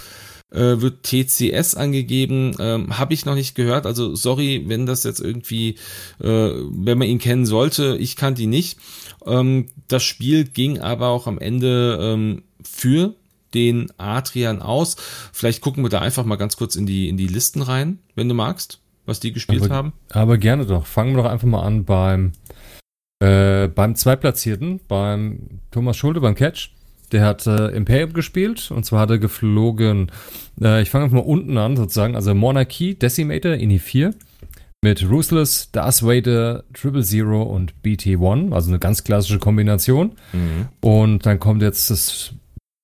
äh, wird TCS angegeben, ähm, habe ich noch nicht gehört. Also sorry, wenn das jetzt irgendwie, äh, wenn man ihn kennen sollte, ich kannte ihn nicht. Ähm, das Spiel ging aber auch am Ende ähm, für den Adrian aus. Vielleicht gucken wir da einfach mal ganz kurz in die, in die Listen rein, wenn du magst, was die gespielt aber, haben. Aber gerne doch. Fangen wir doch einfach mal an beim, äh, beim Zweitplatzierten, beim Thomas Schulte, beim Catch. Der hat äh, Imperium gespielt und zwar hat er geflogen, äh, ich fange einfach mal unten an sozusagen, also Monarchy, Decimator, INI 4 mit Ruthless, Darth Vader, Triple Zero und BT1, also eine ganz klassische Kombination. Mhm. Und dann kommt jetzt das,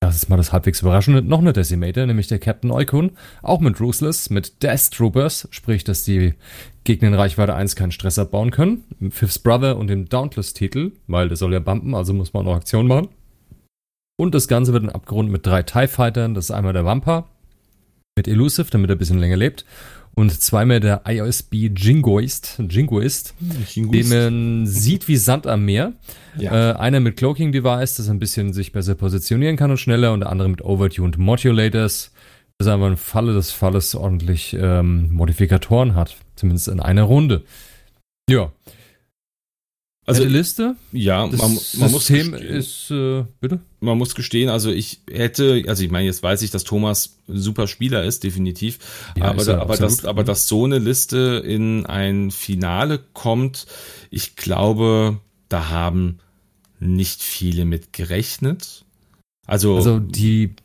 das ist mal das halbwegs überraschende, noch eine Decimator, nämlich der Captain Eukun, auch mit Ruthless, mit Death Troopers, sprich, dass die Gegner in Reichweite 1 keinen Stress abbauen können, Fifth Brother und dem Dauntless-Titel, weil der soll ja bumpen, also muss man auch Aktion machen. Und das Ganze wird dann abgerundet mit drei TIE Fightern. Das ist einmal der Wampa mit Elusive, damit er ein bisschen länger lebt. Und zweimal der IOSB Jingoist, Jingoist, den man sieht wie Sand am Meer. Ja. Äh, einer mit Cloaking Device, das ein bisschen sich besser positionieren kann und schneller. Und der andere mit Overtuned Modulators, das einfach im Falle des Falles ordentlich ähm, Modifikatoren hat. Zumindest in einer Runde. Ja. Also Eine Liste? Ja, das man, man System muss gestehen, ist äh, bitte. Man muss gestehen, also ich hätte, also ich meine, jetzt weiß ich, dass Thomas ein super Spieler ist, definitiv. Ja, aber, da, aber, das, aber dass so eine Liste in ein Finale kommt, ich glaube, da haben nicht viele mit gerechnet. Also, also die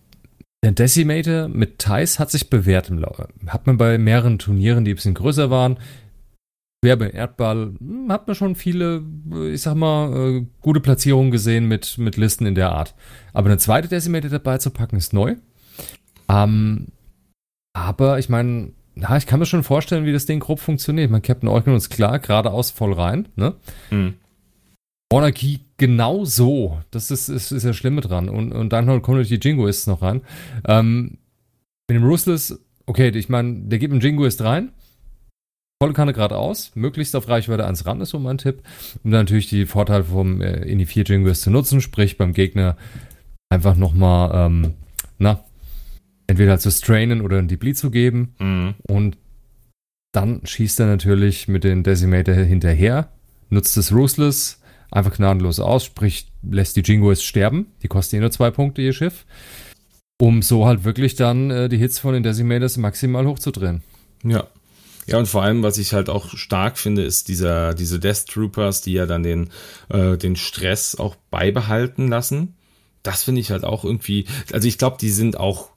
der Decimator mit Thais hat sich bewährt im Laufe. Hat man bei mehreren Turnieren, die ein bisschen größer waren, Werbe Erdball hm, hat man schon viele, ich sag mal, äh, gute Platzierungen gesehen mit, mit Listen in der Art. Aber eine zweite Decimator dabei zu packen ist neu. Ähm, aber ich meine, ja, ich kann mir schon vorstellen, wie das Ding grob funktioniert. Mein Captain Orkin ist klar, geradeaus voll rein, ne? Mhm. Monarchie genau so. Das ist, ist, ist ja Schlimme dran. Und, und dann halt kommt die Jingoists noch rein. Ähm, mit dem Ruthless, okay, ich meine, der gibt einen Jingoist rein volle Kanne geradeaus, möglichst auf Reichweite 1 ran ist so mein Tipp, um dann natürlich die Vorteile vom äh, in die 4 Jingoist zu nutzen, sprich beim Gegner einfach nochmal, ähm, na, entweder zu strainen oder ein Deplete zu geben. Mhm. und dann schießt er natürlich mit den Decimator hinterher, nutzt das Ruthless einfach gnadenlos aus, sprich lässt die Jingoist sterben, die kosten eh nur zwei Punkte ihr Schiff, um so halt wirklich dann äh, die Hits von den Decimators maximal hochzudrehen. Ja, ja, und vor allem, was ich halt auch stark finde, ist dieser, diese Death Troopers, die ja dann den, äh, den Stress auch beibehalten lassen. Das finde ich halt auch irgendwie, also ich glaube, die sind auch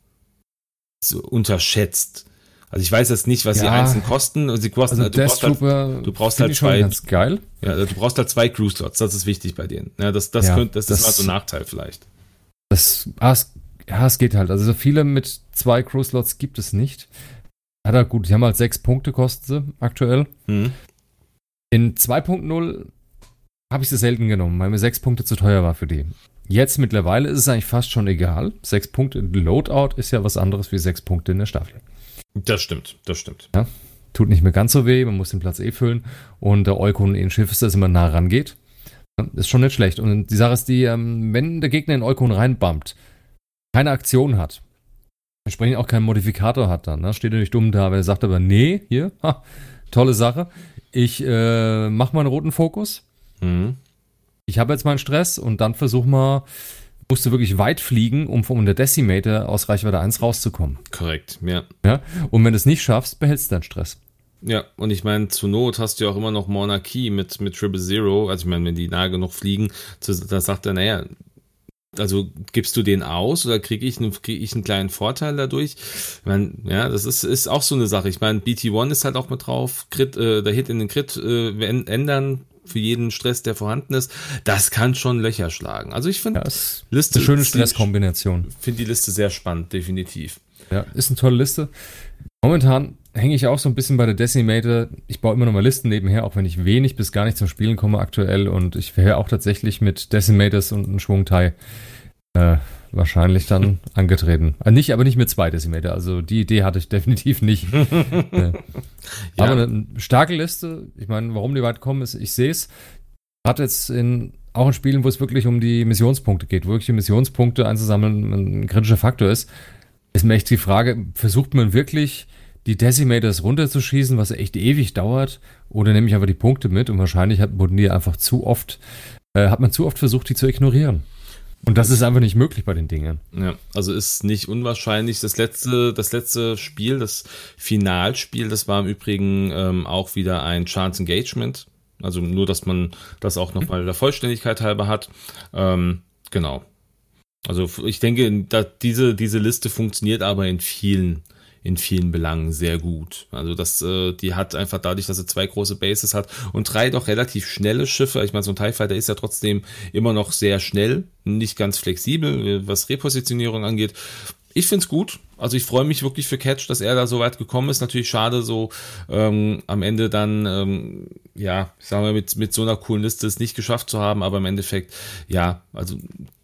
so unterschätzt. Also ich weiß jetzt nicht, was ja, sie einzeln kosten. Sie kosten, also du, brauchst halt, du brauchst halt zwei. Ganz geil. Ja, du brauchst halt zwei Crew Slots. Das ist wichtig bei denen. Ja, das, das, ja, könnte, das, das ist mal so ein Nachteil vielleicht. Das, ah, es, ja, es geht halt. Also so viele mit zwei Crew Slots gibt es nicht. Ja, da gut, die haben halt sechs Punkte kosten sie aktuell. Hm. In 2.0 habe ich sie selten genommen, weil mir sechs Punkte zu teuer war für die. Jetzt mittlerweile ist es eigentlich fast schon egal. Sechs Punkte Loadout ist ja was anderes wie sechs Punkte in der Staffel. Das stimmt, das stimmt. Ja, tut nicht mehr ganz so weh, man muss den Platz eh füllen. Und der Eukon in Schiff ist, dass immer nah rangeht. Ist schon nicht schlecht. Und die Sache ist die, ähm, wenn der Gegner in Eukon reinbumpt, keine Aktion hat, entsprechend auch keinen Modifikator hat dann, ne? steht er nicht dumm da, wenn er sagt aber, nee, hier, ha, tolle Sache, ich äh, mach mal einen roten Fokus. Mhm ich habe jetzt meinen Stress und dann versuch mal, musst du wirklich weit fliegen, um von der Decimator aus Reichweite 1 rauszukommen. Korrekt, ja. ja? Und wenn du es nicht schaffst, behältst du deinen Stress. Ja, und ich meine, zur Not hast du ja auch immer noch Monarchie mit, mit Triple Zero. Also ich meine, wenn die nahe genug fliegen, da sagt er, naja, also gibst du den aus oder kriege ich, einen, krieg ich einen kleinen Vorteil dadurch? Ich meine, ja, das ist, ist auch so eine Sache. Ich meine, BT1 ist halt auch mit drauf, Crit, äh, der Hit in den Crit äh, ändern, für jeden Stress, der vorhanden ist, das kann schon Löcher schlagen. Also ich finde, ja, Liste eine schöne Stresskombination. Finde die Liste sehr spannend, definitiv. Ja, ist eine tolle Liste. Momentan hänge ich auch so ein bisschen bei der Decimator. Ich baue immer noch mal Listen nebenher, auch wenn ich wenig bis gar nicht zum Spielen komme aktuell. Und ich wäre auch tatsächlich mit Decimators und einem Schwungteil äh, wahrscheinlich dann angetreten. Also nicht, aber nicht mit zwei Decimeter. Also die Idee hatte ich definitiv nicht. ja. Aber eine starke Liste. Ich meine, warum die weit kommen, ist, ich sehe es. Hat jetzt in auch in Spielen, wo es wirklich um die Missionspunkte geht, wo wirklich die Missionspunkte einzusammeln ein kritischer Faktor ist, ist mir echt die Frage, versucht man wirklich die Decimators runterzuschießen, was echt ewig dauert, oder nehme ich einfach die Punkte mit und wahrscheinlich hat, wurden die einfach zu oft, äh, hat man zu oft versucht, die zu ignorieren. Und das ist einfach nicht möglich bei den Dingen. Ja, also ist nicht unwahrscheinlich. Das letzte, das letzte Spiel, das Finalspiel, das war im Übrigen ähm, auch wieder ein Chance Engagement. Also nur, dass man das auch nochmal der Vollständigkeit halber hat. Ähm, genau. Also ich denke, diese, diese Liste funktioniert aber in vielen in vielen Belangen sehr gut. Also das, äh, die hat einfach dadurch, dass sie zwei große Bases hat und drei doch relativ schnelle Schiffe. Ich meine, so ein TIE Fighter ist ja trotzdem immer noch sehr schnell, nicht ganz flexibel, was Repositionierung angeht. Ich find's gut. Also ich freue mich wirklich für Catch, dass er da so weit gekommen ist. Natürlich schade, so ähm, am Ende dann, ähm, ja, ich sag mal, mit, mit so einer coolen Liste es nicht geschafft zu haben, aber im Endeffekt, ja, also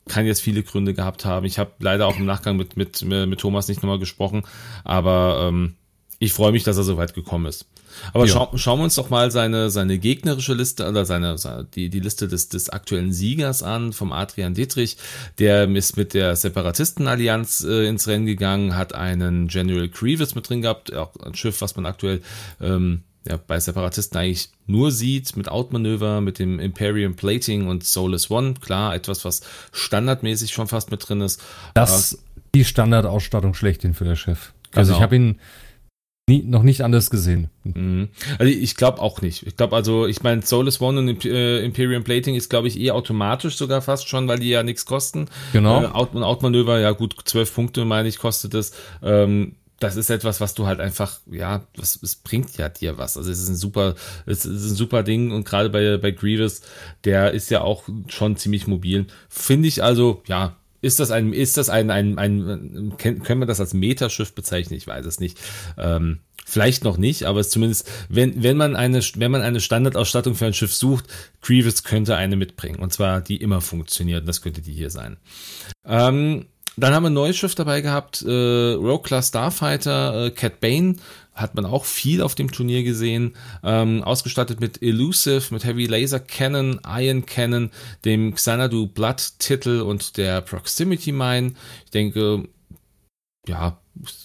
kann jetzt viele Gründe gehabt haben. Ich habe leider auch im Nachgang mit, mit, mit Thomas nicht nochmal gesprochen, aber ähm, ich freue mich, dass er so weit gekommen ist. Aber ja. schau, schauen wir uns doch mal seine, seine gegnerische Liste oder seine, die, die Liste des, des aktuellen Siegers an, vom Adrian Dietrich. Der ist mit der Separatistenallianz äh, ins Rennen gegangen, hat einen General Grievous mit drin gehabt, auch ein Schiff, was man aktuell ähm, ja, bei Separatisten eigentlich nur sieht, mit Outmanöver, mit dem Imperium Plating und Soulless One. Klar, etwas, was standardmäßig schon fast mit drin ist. Das ist die Standardausstattung schlechthin für das Schiff. Genau. Also ich genau. habe ihn nie, noch nicht anders gesehen. Mhm. Also ich glaube auch nicht. Ich glaube also, ich meine, Soulless One und äh, Imperium Plating ist, glaube ich, eh automatisch sogar fast schon, weil die ja nichts kosten. Genau. Äh, Out Outmanöver, ja gut, zwölf Punkte, meine ich, kostet es. Ähm, das ist etwas, was du halt einfach, ja, es, es bringt ja dir was. Also es ist ein super, es ist ein super Ding und gerade bei, bei Grievous, der ist ja auch schon ziemlich mobil. Finde ich also, ja, ist das ein, ist das ein, ein, ein, können wir das als Metaschiff bezeichnen? Ich weiß es nicht. Ähm, vielleicht noch nicht, aber es zumindest, wenn, wenn man eine, wenn man eine Standardausstattung für ein Schiff sucht, Grievous könnte eine mitbringen. Und zwar, die immer funktioniert. Das könnte die hier sein. Ähm, dann haben wir ein neues Schiff dabei gehabt, äh, Rogue Class Starfighter, äh, Cat Bane, hat man auch viel auf dem Turnier gesehen, ähm, ausgestattet mit Elusive, mit Heavy Laser Cannon, Iron Cannon, dem Xanadu Blood Titel und der Proximity Mine. Ich denke, ja,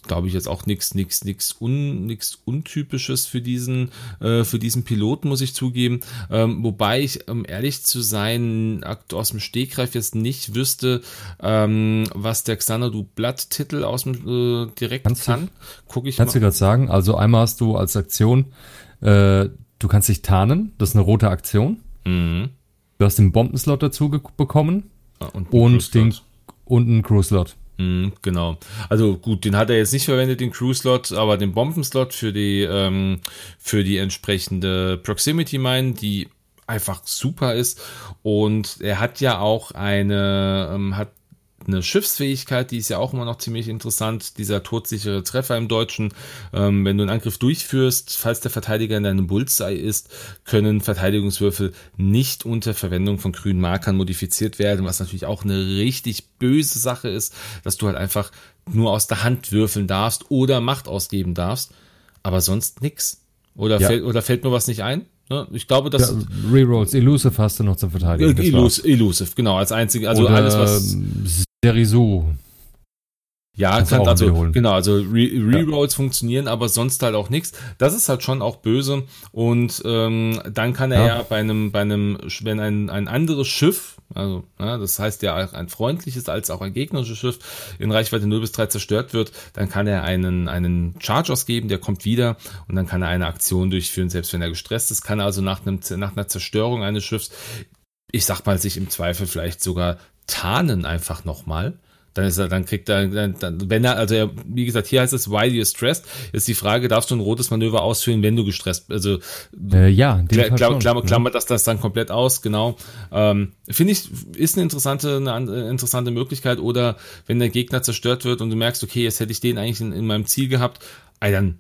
glaube ich jetzt auch nichts nichts nichts un, untypisches für diesen äh, für diesen Piloten muss ich zugeben. Ähm, wobei ich um ehrlich zu sein aus dem Stegreif jetzt nicht wüsste ähm, was der Xanadu Blatt Titel aus dem äh, direkt kannst kann. gucke ich kannst mal. du gerade sagen also einmal hast du als Aktion äh, du kannst dich tarnen das ist eine rote Aktion. Mhm. du hast den Bombenslot dazu bekommen ja, und, und den und einen Crew Slot Mhm, genau. Also gut, den hat er jetzt nicht verwendet, den Crew-Slot, aber den Bombenslot für die, ähm, für die entsprechende Proximity Mine, die einfach super ist. Und er hat ja auch eine, ähm, hat eine Schiffsfähigkeit, die ist ja auch immer noch ziemlich interessant, dieser todsichere Treffer im Deutschen. Ähm, wenn du einen Angriff durchführst, falls der Verteidiger in deinem Bullseye ist, können Verteidigungswürfel nicht unter Verwendung von grünen Markern modifiziert werden, was natürlich auch eine richtig böse Sache ist, dass du halt einfach nur aus der Hand würfeln darfst oder Macht ausgeben darfst, aber sonst nix. Oder, ja. fällt, oder fällt mir was nicht ein? Ne? Ich glaube, dass. Ja, Rerolls, Elusive hast du noch zum Verteidigen. Elusive, Elusive, genau, als einzige, also Oder alles, was. Deriso. Ja, kann, also genau, also Re Rerolls ja. funktionieren, aber sonst halt auch nichts. Das ist halt schon auch böse. Und ähm, dann kann er ja, ja bei einem, bei einem, wenn ein, ein anderes Schiff, also ja, das heißt ja auch ein freundliches als auch ein gegnerisches Schiff in Reichweite 0 bis 3 zerstört wird, dann kann er einen, einen Charge ausgeben, der kommt wieder und dann kann er eine Aktion durchführen, selbst wenn er gestresst ist, kann er also nach, einem, nach einer Zerstörung eines Schiffs, ich sag mal, sich im Zweifel vielleicht sogar tarnen einfach nochmal. Dann ist er, dann kriegt er, dann, wenn er, also er, wie gesagt, hier heißt es, why you're stressed, ist die Frage, darfst du ein rotes Manöver ausführen, wenn du gestresst bist? Also, äh, ja, kla klammer, klammer, klammer das, das dann komplett aus, genau. Ähm, Finde ich, ist eine interessante, eine interessante Möglichkeit. Oder wenn der Gegner zerstört wird und du merkst, okay, jetzt hätte ich den eigentlich in, in meinem Ziel gehabt, ey, dann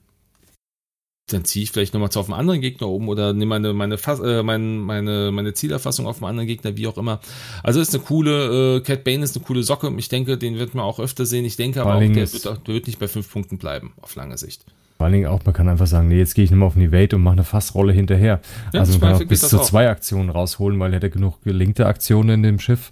dann ziehe ich vielleicht nochmal auf einen anderen Gegner oben oder nehme meine, meine, Fass, äh, meine, meine, meine Zielerfassung auf einen anderen Gegner, wie auch immer. Also ist eine coole, äh, Cat Bane ist eine coole Socke. Ich denke, den wird man auch öfter sehen. Ich denke aber auch, der wird, der wird nicht bei fünf Punkten bleiben, auf lange Sicht. Vor allen Dingen auch, man kann einfach sagen, nee, jetzt gehe ich mehr auf ein Evade und mache eine Fassrolle hinterher. Ja, also man kann auch bis zu zwei Aktionen rausholen, weil er hätte genug gelinkte Aktionen in dem Schiff.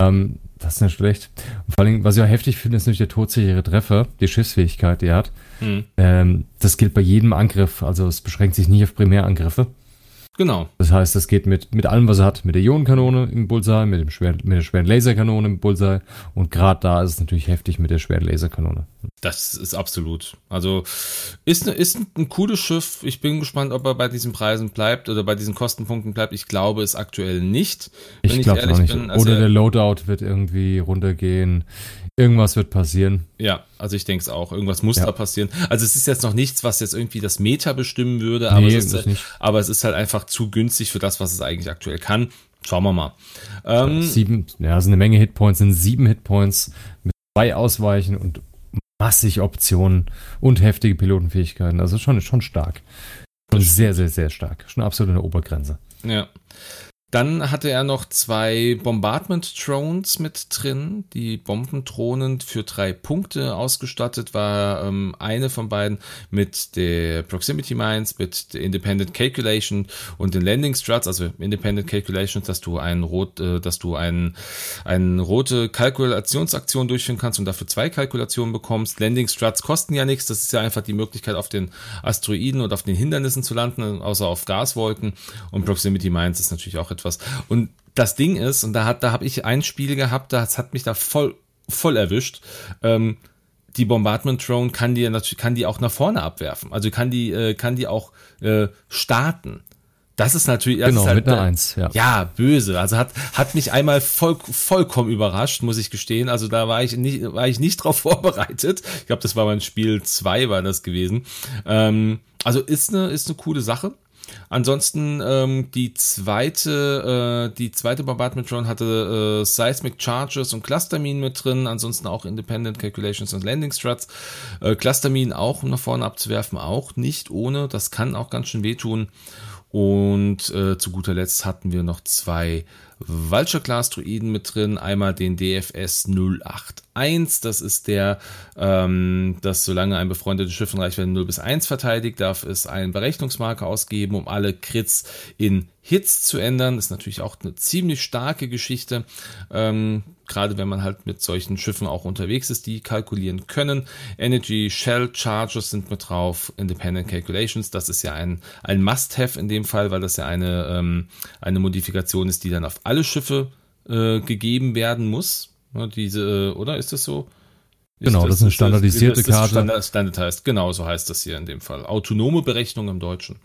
Ähm, das ist nicht schlecht. Und vor allem, was ich auch heftig finde, ist natürlich der todsichere Treffer, die Schiffsfähigkeit, die er hat. Hm. Ähm, das gilt bei jedem Angriff, also es beschränkt sich nicht auf Primärangriffe. Genau. Das heißt, das geht mit, mit allem, was er hat, mit der Ionenkanone im Bullseye, mit, dem schweren, mit der schweren Laserkanone im Bullseye und gerade da ist es natürlich heftig mit der schweren Laserkanone. Das ist absolut. Also ist, ne, ist ein cooles Schiff. Ich bin gespannt, ob er bei diesen Preisen bleibt oder bei diesen Kostenpunkten bleibt. Ich glaube es aktuell nicht. ich glaube auch nicht. Also oder der Loadout wird irgendwie runtergehen. Irgendwas wird passieren. Ja, also ich denke es auch. Irgendwas muss ja. da passieren. Also es ist jetzt noch nichts, was jetzt irgendwie das Meta bestimmen würde, aber, nee, es ist, halt, aber es ist halt einfach zu günstig für das, was es eigentlich aktuell kann. Schauen wir mal. Ähm, sieben, ja, sind eine Menge Hitpoints, sind sieben Hitpoints mit zwei Ausweichen und massig Optionen und heftige Pilotenfähigkeiten. Also schon, schon stark. Schon sehr, sehr, sehr stark. Schon absolut eine Obergrenze. Ja. Dann hatte er noch zwei Bombardment Drones mit drin. Die Bombendrohnen für drei Punkte ausgestattet war ähm, eine von beiden mit der Proximity Mines, mit der Independent Calculation und den Landing Struts, also Independent Calculation, dass du ein rot, äh, dass du ein, eine rote Kalkulationsaktion durchführen kannst und dafür zwei Kalkulationen bekommst. Landing Struts kosten ja nichts. Das ist ja einfach die Möglichkeit, auf den Asteroiden und auf den Hindernissen zu landen, außer auf Gaswolken. Und Proximity Mines ist natürlich auch etwas etwas. Und das Ding ist, und da hat, da habe ich ein Spiel gehabt, das hat mich da voll, voll erwischt. Ähm, die Bombardment Drone kann die natürlich, kann die auch nach vorne abwerfen. Also kann die, äh, kann die auch äh, starten. Das ist natürlich, das genau, ist halt, mit einer Eins, ja. ja, böse. Also hat, hat mich einmal voll, vollkommen überrascht, muss ich gestehen. Also da war ich nicht, war ich nicht drauf vorbereitet. Ich glaube, das war mein Spiel zwei war das gewesen. Ähm, also ist eine, ist eine coole Sache. Ansonsten ähm, die zweite, äh, die zweite Bombardment Drone hatte äh, Seismic Charges und Clusterminen mit drin, ansonsten auch Independent Calculations und Landing Struts. Äh, Clusterminen auch, um nach vorne abzuwerfen, auch nicht ohne. Das kann auch ganz schön wehtun. Und äh, zu guter Letzt hatten wir noch zwei Vulture-Class-Druiden mit drin. Einmal den DFS 081. Das ist der, ähm, das solange ein befreundetes Schiff in Reichweite 0 bis 1 verteidigt, darf es einen Berechnungsmarker ausgeben, um alle Crits in Hits zu ändern. Das ist natürlich auch eine ziemlich starke Geschichte. Ähm, gerade wenn man halt mit solchen Schiffen auch unterwegs ist, die kalkulieren können. Energy Shell Charges sind mit drauf, Independent Calculations, das ist ja ein, ein Must-Have in dem Fall, weil das ja eine, ähm, eine Modifikation ist, die dann auf alle Schiffe äh, gegeben werden muss. Ja, diese, äh, oder ist das so? Ist genau, das, das, ist eine standardisierte das, das Karte. Standard, Standard heißt, genau so heißt das hier in dem Fall. Autonome Berechnung im Deutschen.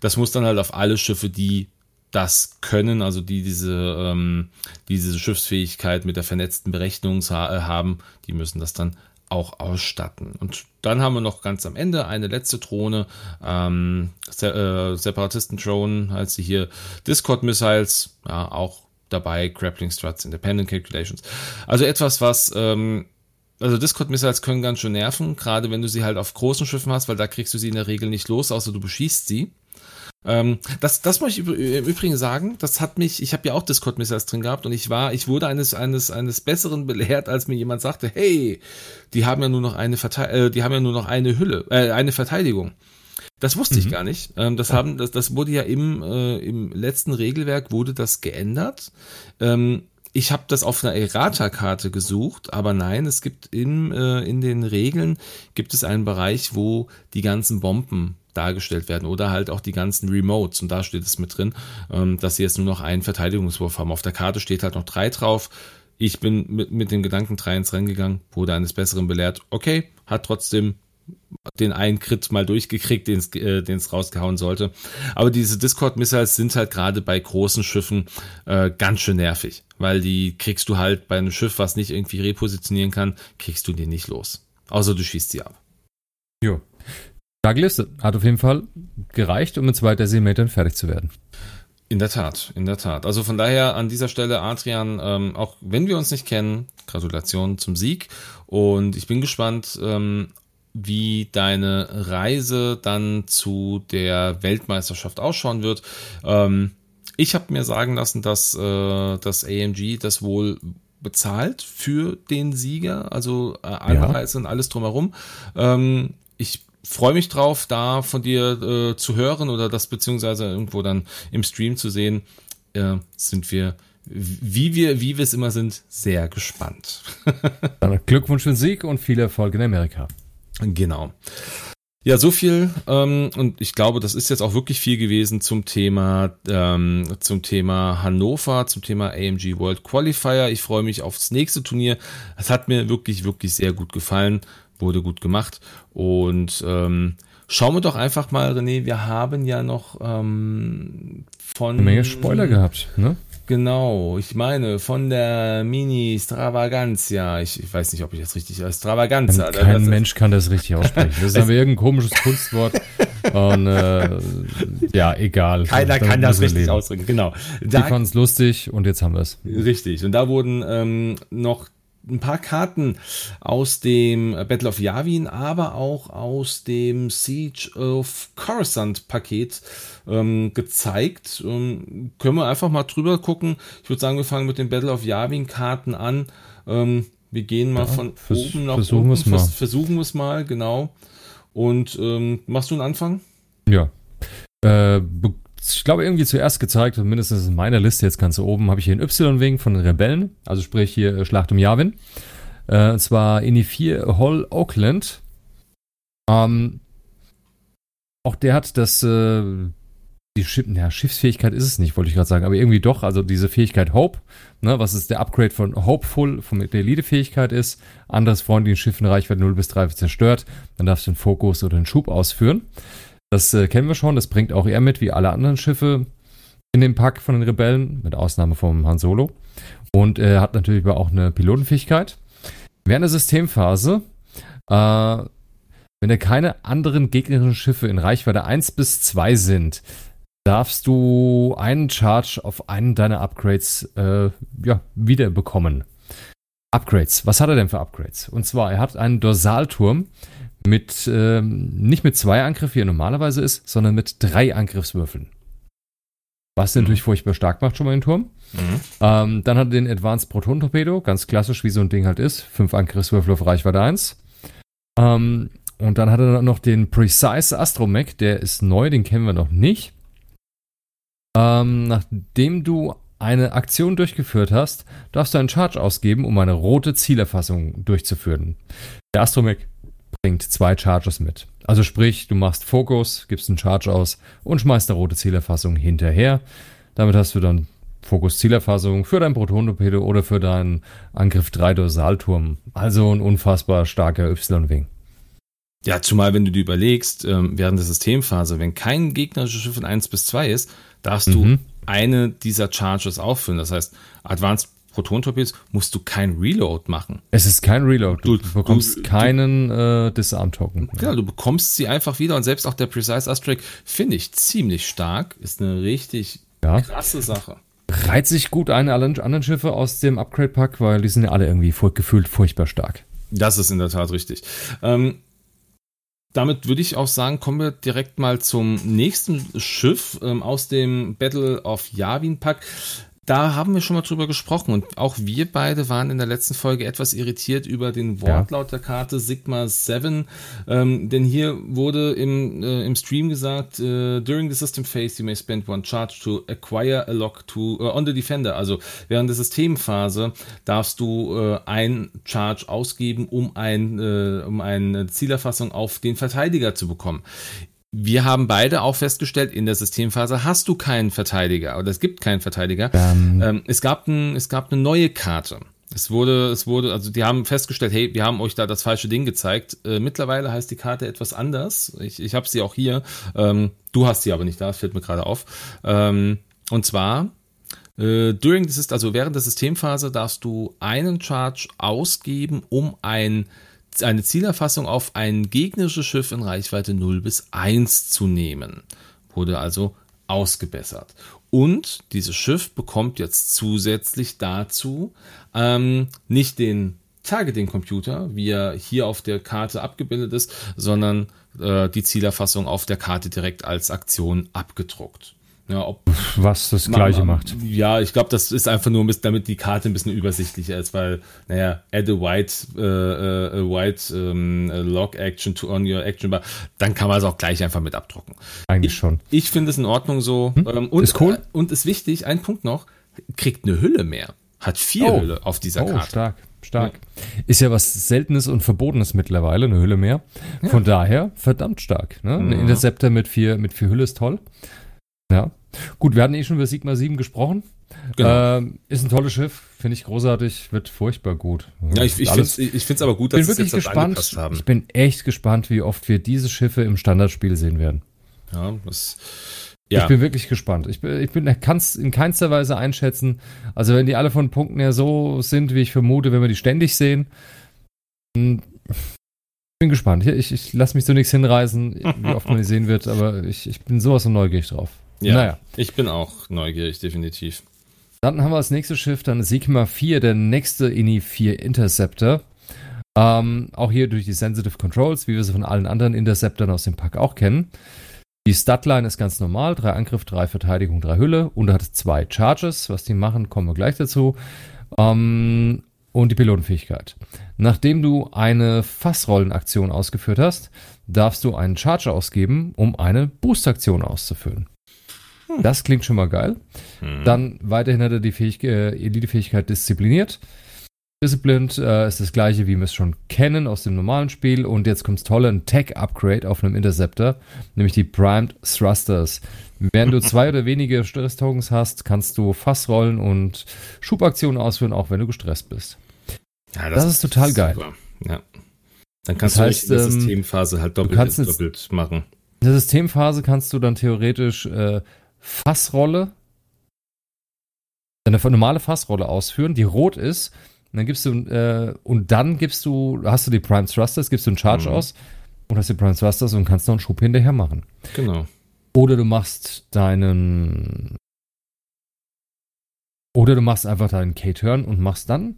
Das muss dann halt auf alle Schiffe, die das können, also die diese, ähm, diese Schiffsfähigkeit mit der vernetzten Berechnung haben, die müssen das dann auch ausstatten. Und dann haben wir noch ganz am Ende eine letzte Drohne, ähm, Se äh, Separatisten-Drone, heißt sie hier, Discord-Missiles, ja, auch dabei, Grappling Struts, Independent Calculations. Also etwas, was, ähm, also Discord-Missiles können ganz schön nerven, gerade wenn du sie halt auf großen Schiffen hast, weil da kriegst du sie in der Regel nicht los, außer du beschießt sie. Ähm, das, das muss ich im Übrigen sagen, das hat mich, ich habe ja auch Discord-Missiles drin gehabt und ich war, ich wurde eines, eines, eines Besseren belehrt, als mir jemand sagte, hey, die haben ja nur noch eine Verte äh, die haben ja nur noch eine Hülle, äh, eine Verteidigung. Das wusste mhm. ich gar nicht. Ähm, das haben, das, das wurde ja im, äh, im letzten Regelwerk wurde das geändert. Ähm, ich habe das auf einer Errata-Karte gesucht, aber nein, es gibt in, äh, in den Regeln gibt es einen Bereich, wo die ganzen Bomben dargestellt werden oder halt auch die ganzen Remotes und da steht es mit drin, ähm, dass sie jetzt nur noch einen Verteidigungswurf haben. Auf der Karte steht halt noch drei drauf. Ich bin mit, mit dem Gedanken drei ins Rennen gegangen, wurde eines Besseren belehrt. Okay, hat trotzdem den einen Crit mal durchgekriegt, den äh, es rausgehauen sollte. Aber diese Discord-Missiles sind halt gerade bei großen Schiffen äh, ganz schön nervig, weil die kriegst du halt bei einem Schiff, was nicht irgendwie repositionieren kann, kriegst du die nicht los. Außer du schießt sie ab. Jo. Douglas hat auf jeden Fall gereicht, um mit zwei Decimetern fertig zu werden. In der Tat, in der Tat. Also von daher an dieser Stelle, Adrian, ähm, auch wenn wir uns nicht kennen, Gratulation zum Sieg. Und ich bin gespannt, ähm, wie deine Reise dann zu der Weltmeisterschaft ausschauen wird. Ähm, ich habe mir sagen lassen, dass äh, das AMG das wohl bezahlt für den Sieger, also äh, Anreise ja. und alles drumherum. Ähm, ich freue mich drauf, da von dir äh, zu hören oder das beziehungsweise irgendwo dann im Stream zu sehen. Äh, sind wir, wie wir, wie wir es immer sind, sehr gespannt. Dann Glückwunsch für den Sieg und viel Erfolg in Amerika. Genau. Ja, so viel ähm, und ich glaube, das ist jetzt auch wirklich viel gewesen zum Thema ähm, zum Thema Hannover, zum Thema AMG World Qualifier. Ich freue mich aufs nächste Turnier. Es hat mir wirklich wirklich sehr gut gefallen wurde gut gemacht. Und ähm, schauen wir doch einfach mal, René, wir haben ja noch ähm, von. Eine Menge Spoiler gehabt, ne? Genau, ich meine, von der Mini Stravaganza, ich, ich weiß nicht, ob ich das richtig, Stravaganza. Kein das, Mensch kann das richtig aussprechen. Das ist aber irgendein komisches Kunstwort. Und äh, ja, egal. Keiner kann das richtig leben. ausdrücken, genau. Da, Die fanden es lustig und jetzt haben wir es. Richtig. Und da wurden ähm, noch ein paar Karten aus dem Battle of Yavin, aber auch aus dem Siege of Coruscant Paket ähm, gezeigt. Ähm, können wir einfach mal drüber gucken. Ich würde sagen, wir fangen mit den Battle of Yavin Karten an. Ähm, wir gehen mal ja, von oben nach versuchen unten. Vers versuchen wir es mal, genau. Und ähm, machst du einen Anfang? Ja. Äh, ich glaube, irgendwie zuerst gezeigt, mindestens in meiner Liste jetzt ganz oben, habe ich hier einen Y-Wing von den Rebellen, also sprich hier äh, Schlacht um Yavin. Äh, und zwar INI 4 Hall Oakland. Ähm, auch der hat das, äh, die Schiff, ja, Schiffsfähigkeit ist es nicht, wollte ich gerade sagen, aber irgendwie doch, also diese Fähigkeit Hope, ne, was ist der Upgrade von Hopeful, von der Elite-Fähigkeit ist, anderes freundlichen Schiff in Reichweite 0 bis 3 zerstört, dann darfst du einen Fokus oder einen Schub ausführen. Das äh, kennen wir schon, das bringt auch er mit, wie alle anderen Schiffe in dem Pack von den Rebellen, mit Ausnahme vom Han Solo. Und er hat natürlich aber auch eine Pilotenfähigkeit. Während der Systemphase, äh, wenn er keine anderen gegnerischen Schiffe in Reichweite 1 bis 2 sind, darfst du einen Charge auf einen deiner Upgrades äh, ja, wieder bekommen. Upgrades. Was hat er denn für Upgrades? Und zwar, er hat einen Dorsalturm, mit ähm, nicht mit zwei Angriffen, wie er normalerweise ist, sondern mit drei Angriffswürfeln. Was mhm. natürlich furchtbar stark macht, schon mal den Turm. Mhm. Ähm, dann hat er den Advanced Proton Torpedo, ganz klassisch, wie so ein Ding halt ist. Fünf Angriffswürfel auf Reichweite 1. Ähm, und dann hat er noch den Precise Astromech, der ist neu, den kennen wir noch nicht. Ähm, nachdem du eine Aktion durchgeführt hast, darfst du einen Charge ausgeben, um eine rote Zielerfassung durchzuführen. Der Astromech bringt zwei Charges mit. Also sprich, du machst Fokus, gibst einen Charge aus und schmeißt eine rote Zielerfassung hinterher. Damit hast du dann Fokus-Zielerfassung für dein Protontorpedo oder für deinen Angriff 3 Dorsalturm. Also ein unfassbar starker Y-Wing. Ja, zumal wenn du dir überlegst, ähm, während der Systemphase, wenn kein gegnerisches Schiff in 1 bis 2 ist, darfst du mhm. eine dieser Charges auffüllen. Das heißt, Advanced Proton-Torpedos musst du kein Reload machen. Es ist kein Reload. Du, du bekommst du, keinen äh, Disarm-Token. Genau, du bekommst sie einfach wieder und selbst auch der Precise Astrake finde ich ziemlich stark. Ist eine richtig ja. krasse Sache. Reiht sich gut ein, alle anderen Schiffe aus dem Upgrade-Pack, weil die sind ja alle irgendwie gefühlt furchtbar stark. Das ist in der Tat richtig. Ähm, damit würde ich auch sagen, kommen wir direkt mal zum nächsten Schiff ähm, aus dem Battle of Yavin Pack. Da haben wir schon mal drüber gesprochen und auch wir beide waren in der letzten Folge etwas irritiert über den Wortlaut der Karte Sigma 7, ähm, denn hier wurde im, äh, im Stream gesagt, äh, during the system phase you may spend one charge to acquire a lock to, uh, on the defender, also während der Systemphase darfst du äh, ein Charge ausgeben, um, ein, äh, um eine Zielerfassung auf den Verteidiger zu bekommen wir haben beide auch festgestellt, in der Systemphase hast du keinen Verteidiger oder es gibt keinen Verteidiger. Ähm. Ähm, es, gab ein, es gab eine neue Karte. Es wurde, es wurde, also die haben festgestellt, hey, wir haben euch da das falsche Ding gezeigt. Äh, mittlerweile heißt die Karte etwas anders. Ich, ich habe sie auch hier. Ähm, du hast sie aber nicht da, das fällt mir gerade auf. Ähm, und zwar äh, during this, also während der Systemphase darfst du einen Charge ausgeben, um ein eine Zielerfassung auf ein gegnerisches Schiff in Reichweite 0 bis 1 zu nehmen. Wurde also ausgebessert. Und dieses Schiff bekommt jetzt zusätzlich dazu ähm, nicht den Targeting-Computer, wie er hier auf der Karte abgebildet ist, sondern äh, die Zielerfassung auf der Karte direkt als Aktion abgedruckt. Ja, ob was das gleiche man, macht. Ja, ich glaube, das ist einfach nur, damit die Karte ein bisschen übersichtlicher ist, weil, naja, add a white, äh, äh, a white ähm, log action to on your action bar, dann kann man es auch gleich einfach mit abdrucken. Eigentlich ich, schon. Ich finde es in Ordnung so. Hm? Ähm, und, ist cool. Äh, und ist wichtig, ein Punkt noch, kriegt eine Hülle mehr. Hat vier oh. Hülle auf dieser oh, Karte. stark. Stark. Ja. Ist ja was Seltenes und Verbotenes mittlerweile, eine Hülle mehr. Von ja. daher verdammt stark. Ne? Ein Interceptor mit vier, mit vier Hülle ist toll. Ja. Gut, wir hatten eh schon über Sigma 7 gesprochen. Genau. Ähm, ist ein tolles Schiff, finde ich großartig, wird furchtbar gut. Ja, ich, ich finde es aber gut, dass bin wirklich jetzt gespannt, haben. Ich bin echt gespannt, wie oft wir diese Schiffe im Standardspiel sehen werden. Ja, das. Ja. Ich bin wirklich gespannt. Ich, bin, ich bin, kann es in keinster Weise einschätzen. Also, wenn die alle von Punkten her so sind, wie ich vermute, wenn wir die ständig sehen, hm, ich bin gespannt. Ich, ich lasse mich so nichts hinreißen, wie oft man die sehen wird, aber ich, ich bin sowas von neugierig drauf. Ja, naja. ich bin auch neugierig, definitiv. Dann haben wir als nächstes Schiff dann Sigma 4, der nächste INI 4 Interceptor. Ähm, auch hier durch die Sensitive Controls, wie wir sie von allen anderen Interceptern aus dem Pack auch kennen. Die Statline ist ganz normal, drei Angriff, drei Verteidigung, drei Hülle und hat zwei Charges. Was die machen, kommen wir gleich dazu. Ähm, und die Pilotenfähigkeit. Nachdem du eine Fassrollenaktion ausgeführt hast, darfst du einen Charge ausgeben, um eine Boostaktion auszuführen. Hm. Das klingt schon mal geil. Hm. Dann weiterhin hat er die Fähig äh, Elite-Fähigkeit diszipliniert. Disciplined äh, ist das gleiche, wie wir es schon kennen aus dem normalen Spiel. Und jetzt kommt das tolle, ein Tech-Upgrade auf einem Interceptor, nämlich die Primed Thrusters. Während du zwei oder weniger Stress-Tokens hast, kannst du Fassrollen und Schubaktionen ausführen, auch wenn du gestresst bist. Ja, das, das, ist total geil. Super. Ja. Dann kannst das heißt, du in der ähm, Systemphase halt doppelt, doppelt machen. In der Systemphase kannst du dann theoretisch äh, Fassrolle, eine normale Fassrolle ausführen, die rot ist. Und dann gibst du, äh, und dann gibst du, hast du die Prime Thrusters, gibst du einen Charge mhm. aus und hast die Prime Thrusters und kannst noch einen Schub hinterher machen. Genau. Oder du machst deinen, oder du machst einfach deinen K-Turn und machst dann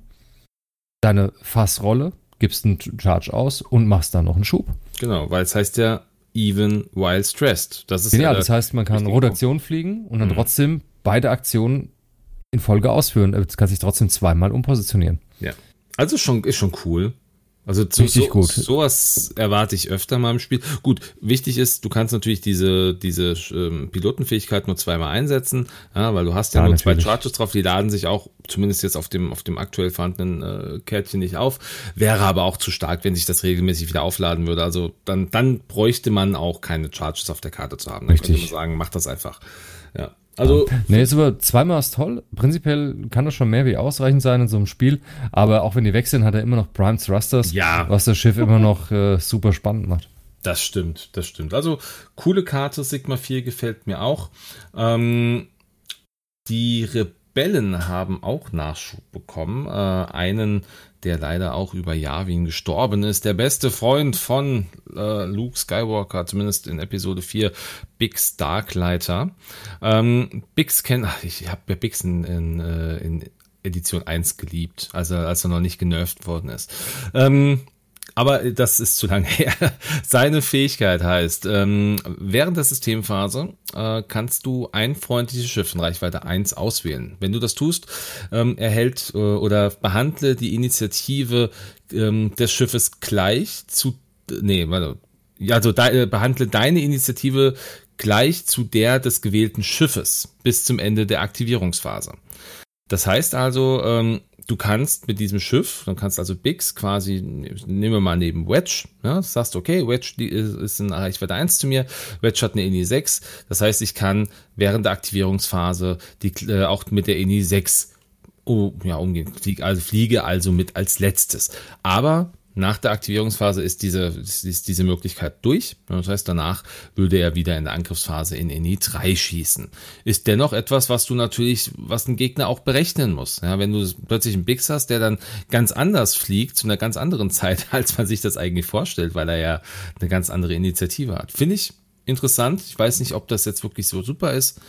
deine Fassrolle, gibst einen Charge aus und machst dann noch einen Schub. Genau, weil es heißt ja even while stressed. Das ist ja, das heißt, man kann Rotation fliegen und dann mhm. trotzdem beide Aktionen in Folge ausführen. Es kann sich trotzdem zweimal umpositionieren. Ja. Also schon, ist schon cool. Also zu, Richtig so, gut. sowas erwarte ich öfter mal im Spiel. Gut, wichtig ist, du kannst natürlich diese, diese ähm, Pilotenfähigkeit nur zweimal einsetzen, ja, weil du hast ja, ja nur natürlich. zwei Charges drauf, die laden sich auch, zumindest jetzt auf dem, auf dem aktuell vorhandenen äh, Kärtchen nicht auf. Wäre aber auch zu stark, wenn sich das regelmäßig wieder aufladen würde. Also dann, dann bräuchte man auch keine Charges auf der Karte zu haben. Dann Richtig. könnte man sagen, mach das einfach. Ja. Also, nee, ist aber zweimal ist toll. Prinzipiell kann das schon mehr wie ausreichend sein in so einem Spiel. Aber auch wenn die wechseln, hat er immer noch Prime Thrusters, ja. was das Schiff immer noch äh, super spannend macht. Das stimmt, das stimmt. Also coole Karte, Sigma 4 gefällt mir auch. Ähm, die Rebellen haben auch Nachschub bekommen. Äh, einen, der leider auch über Yavin gestorben ist. Der beste Freund von äh, Luke Skywalker, zumindest in Episode 4, Bix Darklighter. Ähm, Bix kennt, ich habe ja Bix in, in, äh, in Edition 1 geliebt, also als er noch nicht genervt worden ist. Ähm, aber das ist zu lange her. Seine Fähigkeit heißt, ähm, während der Systemphase äh, kannst du ein freundliches Schiff in Reichweite 1 auswählen. Wenn du das tust, ähm, erhält äh, oder behandle die Initiative ähm, des Schiffes gleich zu, nee, warte, also de, äh, behandle deine Initiative gleich zu der des gewählten Schiffes bis zum Ende der Aktivierungsphase. Das heißt also, ähm, du kannst mit diesem Schiff, dann kannst also Bix quasi, nehmen wir mal neben Wedge, ja, sagst, okay, Wedge die ist in Reichweite 1 zu mir, Wedge hat eine INI 6, das heißt, ich kann während der Aktivierungsphase die, äh, auch mit der INI 6 oh, ja, umgehen, also, fliege also mit als letztes. Aber nach der Aktivierungsphase ist diese, ist diese Möglichkeit durch. Das heißt, danach würde er wieder in der Angriffsphase in ENI 3 schießen. Ist dennoch etwas, was du natürlich, was ein Gegner auch berechnen muss. Ja, wenn du plötzlich einen Bix hast, der dann ganz anders fliegt, zu einer ganz anderen Zeit, als man sich das eigentlich vorstellt, weil er ja eine ganz andere Initiative hat. Finde ich interessant. Ich weiß nicht, ob das jetzt wirklich so super ist,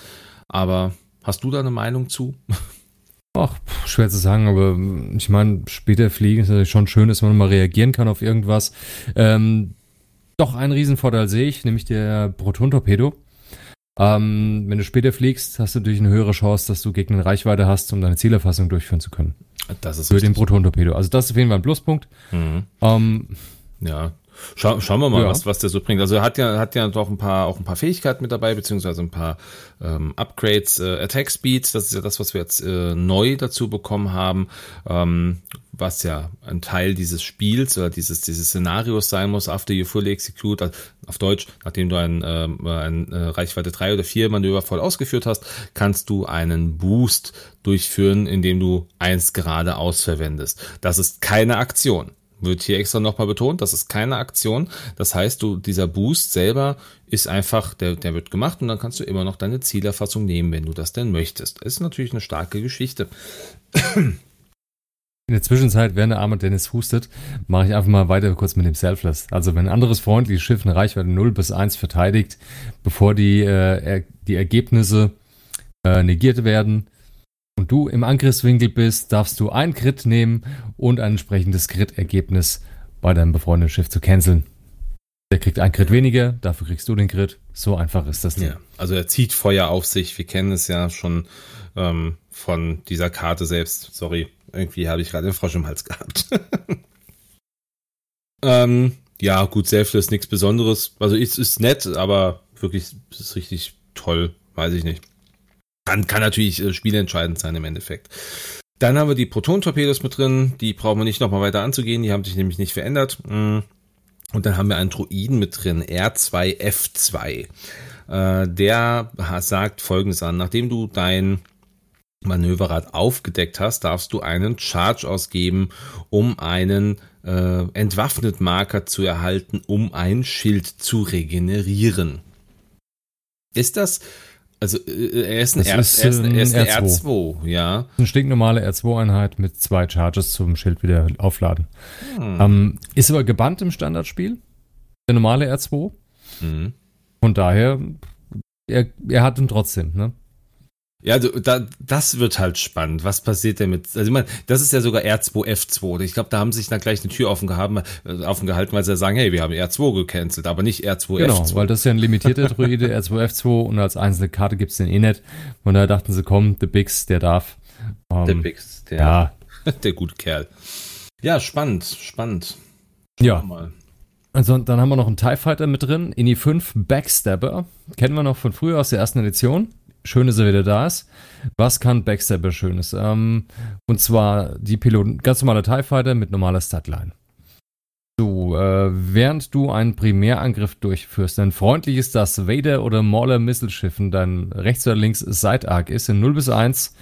aber hast du da eine Meinung zu? Ach, schwer zu sagen, aber ich meine, später fliegen ist natürlich schon schön, dass man mal reagieren kann auf irgendwas. Ähm, doch einen Riesenvorteil sehe ich, nämlich der Proton-Torpedo. Ähm, wenn du später fliegst, hast du natürlich eine höhere Chance, dass du Gegner eine Reichweite hast, um deine Zielerfassung durchführen zu können. Das ist Für den Proton-Torpedo. Also das ist auf jeden Fall ein Pluspunkt. Mhm. Ähm, ja, Schau, schauen wir mal, ja. was, was der so bringt. Also er hat ja, hat ja doch ein paar, auch ein paar Fähigkeiten mit dabei, beziehungsweise ein paar ähm, Upgrades. Äh, Attack Speed, das ist ja das, was wir jetzt äh, neu dazu bekommen haben, ähm, was ja ein Teil dieses Spiels oder dieses, dieses Szenarios sein muss, after you fully execute, also auf Deutsch, nachdem du ein, äh, ein äh, Reichweite 3 oder 4 Manöver voll ausgeführt hast, kannst du einen Boost durchführen, indem du eins geradeaus verwendest. Das ist keine Aktion wird hier extra nochmal betont, das ist keine Aktion. Das heißt, du, dieser Boost selber ist einfach, der, der wird gemacht und dann kannst du immer noch deine Zielerfassung nehmen, wenn du das denn möchtest. Ist natürlich eine starke Geschichte. In der Zwischenzeit, während der arme Dennis hustet, mache ich einfach mal weiter kurz mit dem Selfless. Also wenn ein anderes freundliches Schiff eine Reichweite 0 bis 1 verteidigt, bevor die, äh, die Ergebnisse äh, negiert werden, und du im Angriffswinkel bist, darfst du ein Crit nehmen und ein entsprechendes Crit-Ergebnis bei deinem befreundeten Schiff zu canceln. Der kriegt ein Crit weniger, dafür kriegst du den Crit. So einfach ist das. Ja, also er zieht Feuer auf sich. Wir kennen es ja schon ähm, von dieser Karte selbst. Sorry, irgendwie habe ich gerade den Frosch im Hals gehabt. ähm, ja, gut, Selfless ist nichts Besonderes. Also ist, ist nett, aber wirklich ist richtig toll. Weiß ich nicht. Kann, kann natürlich äh, spielentscheidend sein im Endeffekt. Dann haben wir die Proton-Torpedos mit drin. Die brauchen wir nicht nochmal weiter anzugehen. Die haben sich nämlich nicht verändert. Mm. Und dann haben wir einen Druiden mit drin, R2F2. Äh, der sagt folgendes an. Nachdem du dein Manöverrad aufgedeckt hast, darfst du einen Charge ausgeben, um einen äh, entwaffnet Marker zu erhalten, um ein Schild zu regenerieren. Ist das also äh, er ist ein, R, ist, er ist, er ist R2. R2, ja. Eine stinknormale R2-Einheit mit zwei Charges zum Schild wieder aufladen. Hm. Ähm, ist aber gebannt im Standardspiel. Der normale R2. Hm. Von daher, er, er hat ihn trotzdem, ne? Ja, da, das wird halt spannend. Was passiert denn mit, also ich meine, das ist ja sogar R2F2. Ich glaube, da haben sie sich dann gleich eine Tür offen, gehabt, äh, offen gehalten, weil sie sagen, hey, wir haben R2 gecancelt, aber nicht R2F2. Genau, weil das ist ja ein limitierter Druide, R2F2 und als einzelne Karte gibt's den eh nicht. Und da dachten sie, komm, The Bix, der darf. Um, der Bix, der, ja. der gute Kerl. Ja, spannend, spannend. Schauen ja. Mal. Also dann haben wir noch einen TIE Fighter mit drin, INI 5 Backstabber. Kennen wir noch von früher aus der ersten Edition. Schön, dass er wieder da ist. Was kann Backstabber Schönes? Ähm, und zwar die Piloten, ganz normaler TIE Fighter mit normaler Statline. So, äh, während du einen Primärangriff durchführst, ein freundliches das Vader oder Mauler Missile-Schiffen dein rechts oder links Side-Arc ist, in 0 bis 1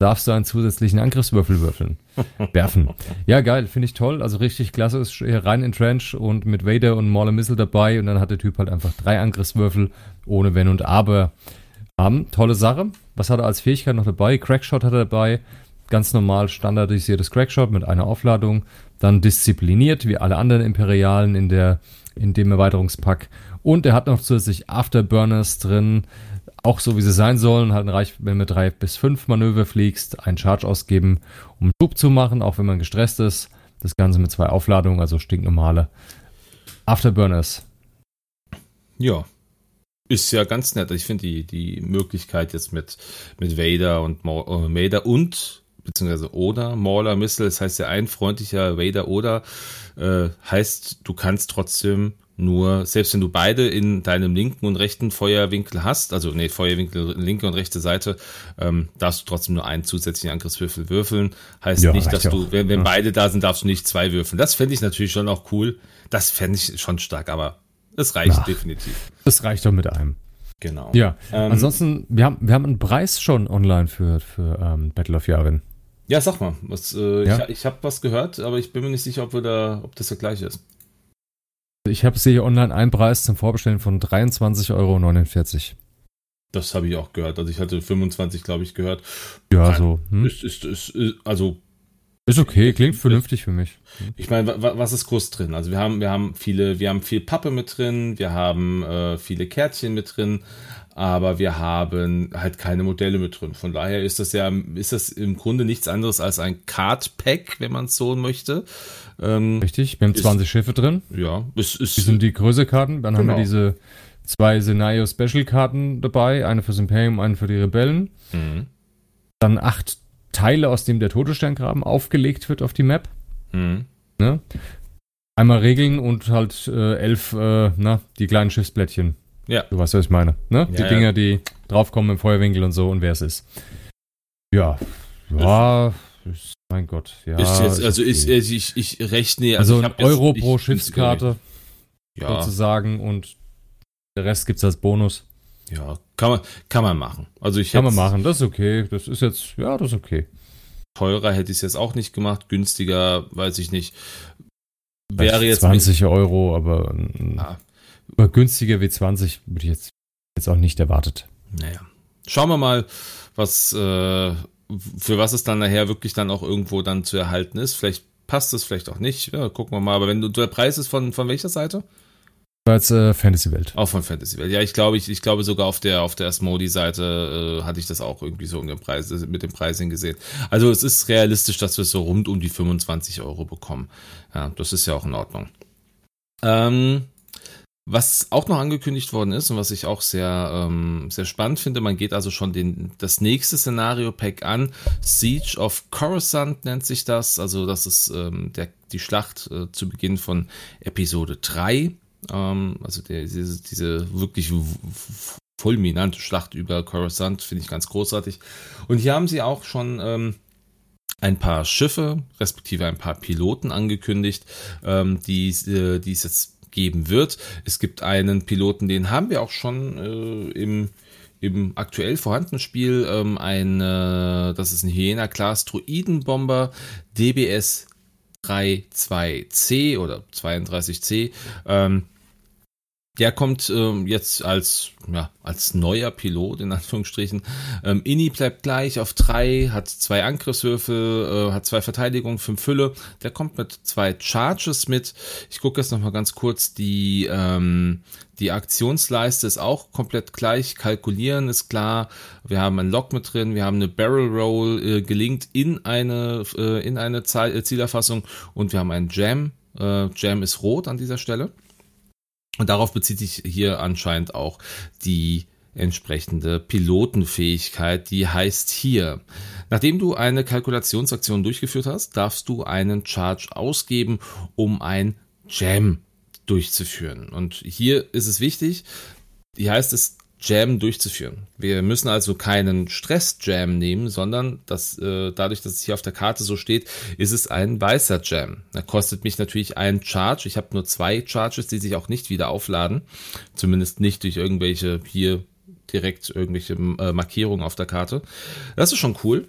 darfst du einen zusätzlichen Angriffswürfel würfeln. werfen. Ja, geil, finde ich toll. Also richtig klasse, ist rein in Trench und mit Vader und Mauler Missile dabei und dann hat der Typ halt einfach drei Angriffswürfel ohne Wenn und Aber. Haben. Tolle Sache. Was hat er als Fähigkeit noch dabei? Crackshot hat er dabei. Ganz normal standardisiertes Crackshot mit einer Aufladung. Dann diszipliniert, wie alle anderen Imperialen in, der, in dem Erweiterungspack. Und er hat noch zusätzlich Afterburners drin. Auch so wie sie sein sollen. Halt reicht, wenn du drei bis fünf Manöver fliegst, einen Charge ausgeben, um Schub zu machen, auch wenn man gestresst ist. Das Ganze mit zwei Aufladungen, also stinknormale Afterburners. Ja, ist ja ganz nett. Ich finde die, die Möglichkeit jetzt mit, mit Vader und äh, Vader und beziehungsweise oder Mauler Missile, das heißt ja ein freundlicher Vader oder äh, heißt, du kannst trotzdem nur, selbst wenn du beide in deinem linken und rechten Feuerwinkel hast, also nee, Feuerwinkel linke und rechte Seite, ähm, darfst du trotzdem nur einen zusätzlichen Angriffswürfel würfeln. Heißt ja, nicht, dass du, wenn, wenn ja. beide da sind, darfst du nicht zwei würfeln. Das fände ich natürlich schon auch cool. Das fände ich schon stark, aber es reicht Ach, definitiv. Das reicht doch mit einem. Genau. Ja. Ähm, Ansonsten, wir haben, wir haben einen Preis schon online für, für ähm, Battle of Yavin. Ja, sag mal. Was, äh, ja? Ich, ich habe was gehört, aber ich bin mir nicht sicher, ob, wir da, ob das der gleiche ist. Ich habe hier online einen Preis zum Vorbestellen von 23,49 Euro. Das habe ich auch gehört. Also ich hatte 25, glaube ich, gehört. Ja, Nein, so. Hm? Ist, ist, ist, also ist okay, klingt vernünftig für mich. Ich meine, was ist groß drin? Also wir haben, wir haben viele, wir haben viel Pappe mit drin, wir haben äh, viele Kärtchen mit drin, aber wir haben halt keine Modelle mit drin. Von daher ist das ja, ist das im Grunde nichts anderes als ein Card Pack, wenn man es so möchte. Ähm, Richtig, wir haben 20 ist, Schiffe drin. Ja, es ist. Die sind die größere Karten. Dann genau. haben wir genau. diese zwei Szenario Special Karten dabei, eine fürs Imperium, eine für die Rebellen. Mhm. Dann acht Teile, aus dem der Todessterngraben aufgelegt wird auf die Map. Mhm. Ne? Einmal Regeln und halt äh, elf, äh, na, die kleinen Schiffsblättchen. Ja. Du weißt, was ich meine. Ne? Ja, die Dinger, die draufkommen im Feuerwinkel und so und wer es ist. Ja. Ja. Ist, mein Gott. Ja, ist jetzt, also ist, ist, ich, ich rechne. Also, also ein Euro jetzt, pro Schiffskarte. Ja. Sozusagen und der Rest gibt es als Bonus. Ja, kann man, kann man machen. Also ich kann man machen, das ist okay. Das ist jetzt, ja, das ist okay. Teurer hätte ich es jetzt auch nicht gemacht, günstiger, weiß ich nicht. Wäre jetzt 20 mit, Euro, aber, ah. aber günstiger wie 20 würde ich jetzt, jetzt auch nicht erwartet. Naja. Schauen wir mal, was, äh, für was es dann nachher wirklich dann auch irgendwo dann zu erhalten ist. Vielleicht passt es, vielleicht auch nicht. Ja, gucken wir mal. Aber wenn du, der Preis ist von, von welcher Seite? Als äh, Fantasy-Welt. Auch von Fantasy-Welt. Ja, ich glaube, ich, ich glaube sogar auf der auf der Asmodi-Seite äh, hatte ich das auch irgendwie so in Preis, mit dem Pricing gesehen. Also es ist realistisch, dass wir so rund um die 25 Euro bekommen. Ja, das ist ja auch in Ordnung. Ähm, was auch noch angekündigt worden ist und was ich auch sehr, ähm, sehr spannend finde, man geht also schon den, das nächste Szenario-Pack an. Siege of Coruscant nennt sich das. Also das ist ähm, der, die Schlacht äh, zu Beginn von Episode 3. Ähm, also der, diese, diese wirklich fulminante Schlacht über Coruscant finde ich ganz großartig. Und hier haben sie auch schon ähm, ein paar Schiffe, respektive ein paar Piloten angekündigt, ähm, die, äh, es jetzt geben wird. Es gibt einen Piloten, den haben wir auch schon äh, im im aktuell vorhandenen Spiel ähm, ein, äh, das ist ein Hyena-Class Druidenbomber DBS 32C oder 32C. Ähm, der kommt ähm, jetzt als, ja, als neuer Pilot, in Anführungsstrichen. Ähm, Inni bleibt gleich auf drei, hat zwei Angriffswürfel, äh, hat zwei Verteidigungen, fünf Fülle. Der kommt mit zwei Charges mit. Ich gucke jetzt nochmal ganz kurz. Die, ähm, die Aktionsleiste ist auch komplett gleich. Kalkulieren ist klar. Wir haben ein Lock mit drin. Wir haben eine Barrel Roll äh, gelingt in eine, äh, in eine Zielerfassung. Und wir haben einen Jam. Äh, Jam ist rot an dieser Stelle. Und darauf bezieht sich hier anscheinend auch die entsprechende Pilotenfähigkeit, die heißt hier, nachdem du eine Kalkulationsaktion durchgeführt hast, darfst du einen Charge ausgeben, um ein Jam durchzuführen. Und hier ist es wichtig, hier heißt es Jam durchzuführen. Wir müssen also keinen Stress-Jam nehmen, sondern das, äh, dadurch, dass es hier auf der Karte so steht, ist es ein weißer Jam. Da kostet mich natürlich ein Charge. Ich habe nur zwei Charges, die sich auch nicht wieder aufladen. Zumindest nicht durch irgendwelche hier direkt irgendwelche äh, Markierungen auf der Karte. Das ist schon cool.